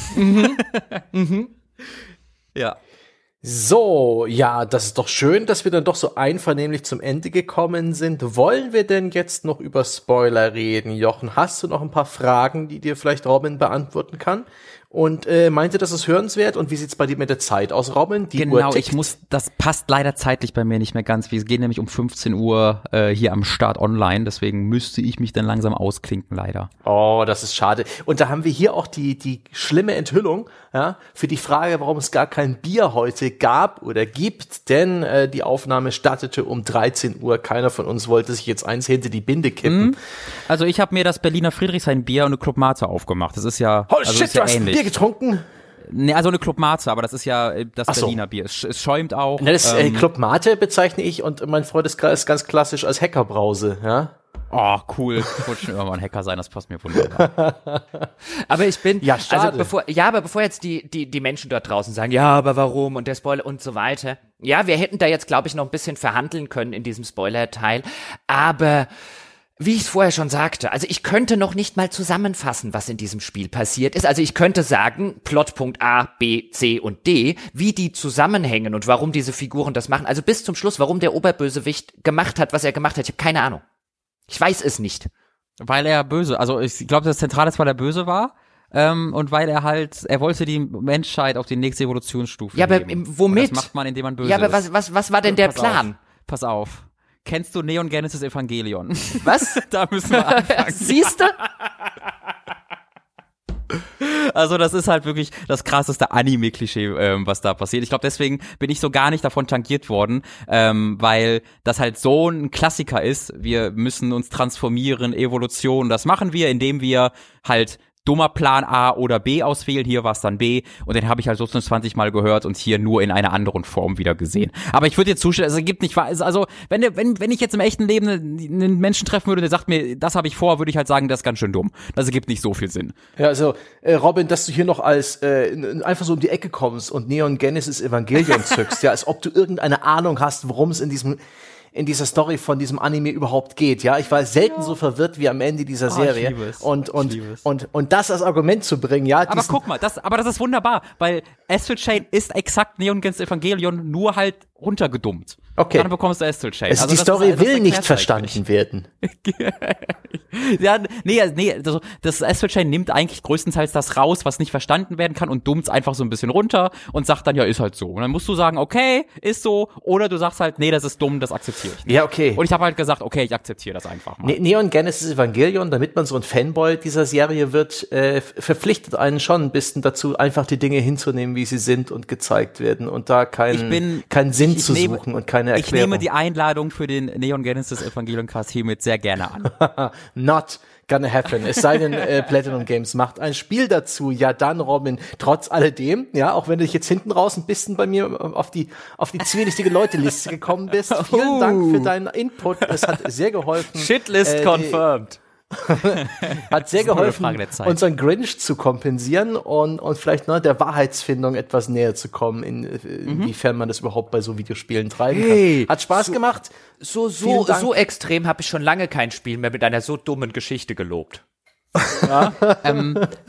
Ja. So, ja, das ist doch schön, dass wir dann doch so einvernehmlich zum Ende gekommen sind. Wollen wir denn jetzt noch über Spoiler reden, Jochen? Hast du noch ein paar Fragen, die dir vielleicht Robin beantworten kann? Und äh, meinte, das ist hörenswert? Und wie sieht's bei dir mit der Zeit aus, Robin? Die Genau, ich muss, das passt leider zeitlich bei mir nicht mehr ganz. Wir gehen nämlich um 15 Uhr äh, hier am Start online, deswegen müsste ich mich dann langsam ausklinken, leider. Oh, das ist schade. Und da haben wir hier auch die, die schlimme Enthüllung, ja, für die Frage, warum es gar kein Bier heute gab oder gibt, denn äh, die Aufnahme startete um 13 Uhr. Keiner von uns wollte sich jetzt eins hinter die Binde kippen. Also ich habe mir das Berliner Friedrichshain Bier und eine Club Mate aufgemacht. Das ist ja, Oh also shit, ist ja du hast ein ähnlich. Bier getrunken? Nee, also eine Club Mate, aber das ist ja äh, das Ach so. Berliner Bier. Es, es schäumt auch. Ne, das äh, ähm, Club Mate bezeichne ich und mein Freundeskreis ganz klassisch als Hackerbrause, ja. oh, cool. Ich wollte schon immer mal ein Hacker sein, das passt mir wunderbar. Aber ich bin, Ja, schade. also bevor, ja, aber bevor jetzt die, die, die Menschen dort draußen sagen, ja, aber warum und der Spoiler und so weiter. Ja, wir hätten da jetzt, glaube ich, noch ein bisschen verhandeln können in diesem Spoiler-Teil. Aber wie ich es vorher schon sagte, also ich könnte noch nicht mal zusammenfassen, was in diesem Spiel passiert ist. Also ich könnte sagen, Plotpunkt A, B, C und D, wie die zusammenhängen und warum diese Figuren das machen. Also bis zum Schluss, warum der Oberbösewicht gemacht hat, was er gemacht hat. Ich habe keine Ahnung. Ich weiß es nicht. weil er böse, also ich glaube, das Zentrale ist, weil er böse war. Ähm, und weil er halt, er wollte die Menschheit auf die nächste Evolutionsstufe Ja, aber womit? Und das macht man, indem man böse Ja, aber ist. was, was, was war denn der Pass Plan? Auf, pass auf. Kennst du Neon Genesis Evangelion? Was? da müssen wir anfangen. Siehst du? Also das ist halt wirklich das krasseste Anime-Klischee, ähm, was da passiert. Ich glaube, deswegen bin ich so gar nicht davon tangiert worden, ähm, weil das halt so ein Klassiker ist. Wir müssen uns transformieren, Evolution. Das machen wir, indem wir halt dummer Plan A oder B auswählen. Hier war es dann B und den habe ich halt so 20 Mal gehört und hier nur in einer anderen Form wieder gesehen. Aber ich würde jetzt zustimmen, es gibt nicht, also wenn, wenn, wenn ich jetzt im echten Leben einen Menschen treffen würde, der sagt mir, das habe ich vor, würde ich halt sagen, das ist ganz schön dumm. Das ergibt nicht so viel Sinn. Ja, also äh, Robin, dass du hier noch als äh, einfach so um die Ecke kommst und Neon Genesis Evangelion zückst, ja, als ob du irgendeine Ahnung hast, worum es in diesem in dieser Story von diesem Anime überhaupt geht. Ja, ich war selten so verwirrt wie am Ende dieser ich Serie. liebe es. Und Ich und, liebe es. und und das als Argument zu bringen, ja, Aber guck mal, das, aber das ist wunderbar, weil Astral Chain ist exakt Neon Genesis Evangelion, nur halt runtergedummt. Okay. Dann bekommst du Astral Chain. also die das Story will nicht erklärt's verstanden werden. Ja, nee, also, nee, also das Astral Chain nimmt eigentlich größtenteils das raus, was nicht verstanden werden kann und dummt einfach so ein bisschen runter und sagt dann, ja, ist halt so. Und dann musst du sagen, okay, ist so, oder du sagst halt, nee, das ist dumm, das akzeptiere ich nicht. Ja, okay. Und ich habe halt gesagt, okay, ich akzeptiere das einfach mal. Ne Neon Genesis Evangelion, damit man so ein Fanboy dieser Serie wird, äh, verpflichtet einen schon ein bisschen dazu, einfach die Dinge hinzunehmen, wie sie sind und gezeigt werden und da keinen bin- keinen Sinn zu suchen und keine Ich Erklärung. nehme die Einladung für den Neon Genesis Evangelion Cast hiermit sehr gerne an. Not gonna happen. Es sei denn, äh, Platinum Games macht ein Spiel dazu. Ja, dann, Robin, trotz alledem, ja, auch wenn du dich jetzt hinten raus ein bisschen bei mir auf die, auf die zwielichtige Leute-Liste gekommen bist. Vielen Dank für deinen Input. Es hat sehr geholfen. Shitlist Äh, confirmed. Hat sehr geholfen, unseren Grinch zu kompensieren und, und vielleicht ne, der Wahrheitsfindung etwas näher zu kommen, in, äh, inwiefern man das überhaupt bei so Videospielen treiben Hey, kann. Hat Spaß gemacht. So, so, so extrem habe ich schon lange kein Spiel mehr mit einer so dummen Geschichte gelobt.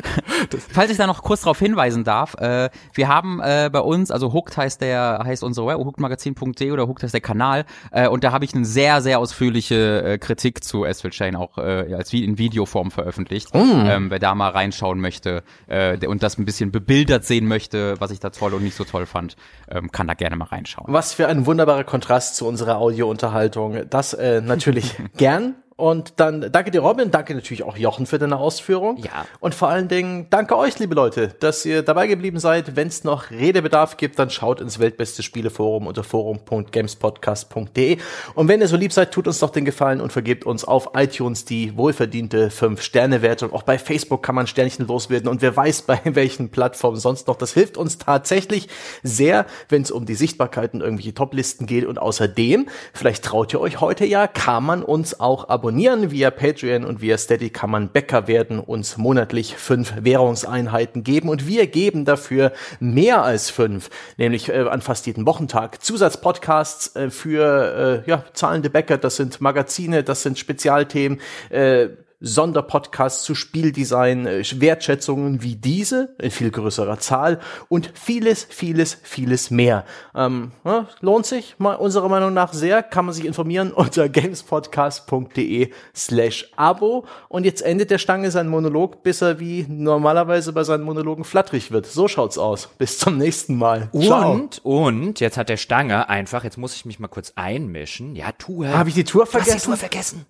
Falls ich da noch kurz darauf hinweisen darf, äh, wir haben äh, bei uns, also Hooked heißt der, heißt unsere Web, hookedmagazin.de oder Hooked heißt der Kanal, äh, und da habe ich eine sehr, sehr ausführliche äh, Kritik zu Astral Chain auch äh, als Vi- in Videoform veröffentlicht. Ähm, wer da mal reinschauen möchte äh, und das ein bisschen bebildert sehen möchte, was ich da toll und nicht so toll fand, ähm, kann da gerne mal reinschauen. Was für ein wunderbarer Kontrast zu unserer Audiounterhaltung. Das äh, natürlich gern. Und dann danke dir, Robin. Danke natürlich auch Jochen für deine Ausführung. Ja. Und vor allen Dingen danke euch, liebe Leute, dass ihr dabei geblieben seid. Wenn es noch Redebedarf gibt, dann schaut ins Weltbeste Spieleforum unter forum.gamespodcast.de. Und wenn ihr so lieb seid, tut uns doch den Gefallen und vergebt uns auf iTunes die wohlverdiente 5-Sterne-Wertung. Auch bei Facebook kann man Sternchen loswerden und wer weiß, bei welchen Plattformen sonst noch. Das hilft uns tatsächlich sehr, wenn es um die Sichtbarkeiten irgendwelche Toplisten geht. Und außerdem, vielleicht traut ihr euch heute ja, kann man uns auch abonnieren. Via Patreon und via Steady kann man Bäcker werden, uns monatlich fünf Währungseinheiten geben. Und wir geben dafür mehr als fünf, nämlich äh, an fast jeden Wochentag Zusatzpodcasts äh, für äh, ja, zahlende Bäcker. Das sind Magazine, das sind Spezialthemen. Äh, Sonderpodcasts zu Spieldesign, äh, Wertschätzungen wie diese in viel größerer Zahl und vieles, vieles, vieles mehr. Ähm, ja, lohnt sich mal unserer Meinung nach sehr, kann man sich informieren unter gamespodcast.de slash Abo und jetzt endet der Stange sein Monolog, bis er wie normalerweise bei seinen Monologen flatterig wird. So schaut's aus. Bis zum nächsten Mal. Ciao. Und, und, jetzt hat der Stange einfach, jetzt muss ich mich mal kurz einmischen. Ja, tu Habe ich die Tour Du hast die vergessen? Tour vergessen.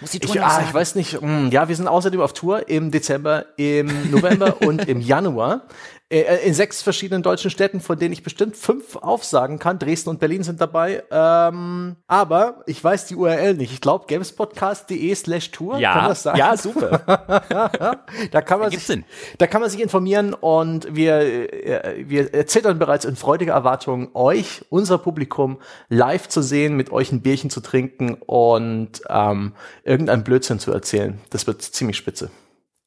Muss die Tour Ich, noch ah, ich weiß nicht. mm, Ja, wir sind außerdem auf Tour im Dezember, im November und im Januar. Äh, In sechs verschiedenen deutschen Städten, von denen ich bestimmt fünf aufsagen kann. Dresden und Berlin sind dabei. Ähm, aber ich weiß die URL nicht. Ich glaube, gamespodcast.de slash Tour. Ja, kann das sein? ja, super. Da kann man sich, Sinn. da kann man sich informieren und wir, äh, wir zittern bereits in freudiger Erwartung, euch, unser Publikum, live zu sehen, mit euch ein Bierchen zu trinken und ähm, irgendeinen Blödsinn zu erzählen. Das wird ziemlich spitze.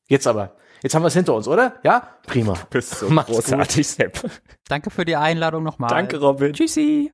Jetzt aber. Jetzt haben wir es hinter uns, oder? Ja? Prima. Bist so Macht's gut. großartig, Sepp. Danke für die Einladung nochmal. Danke, Robin. Tschüssi.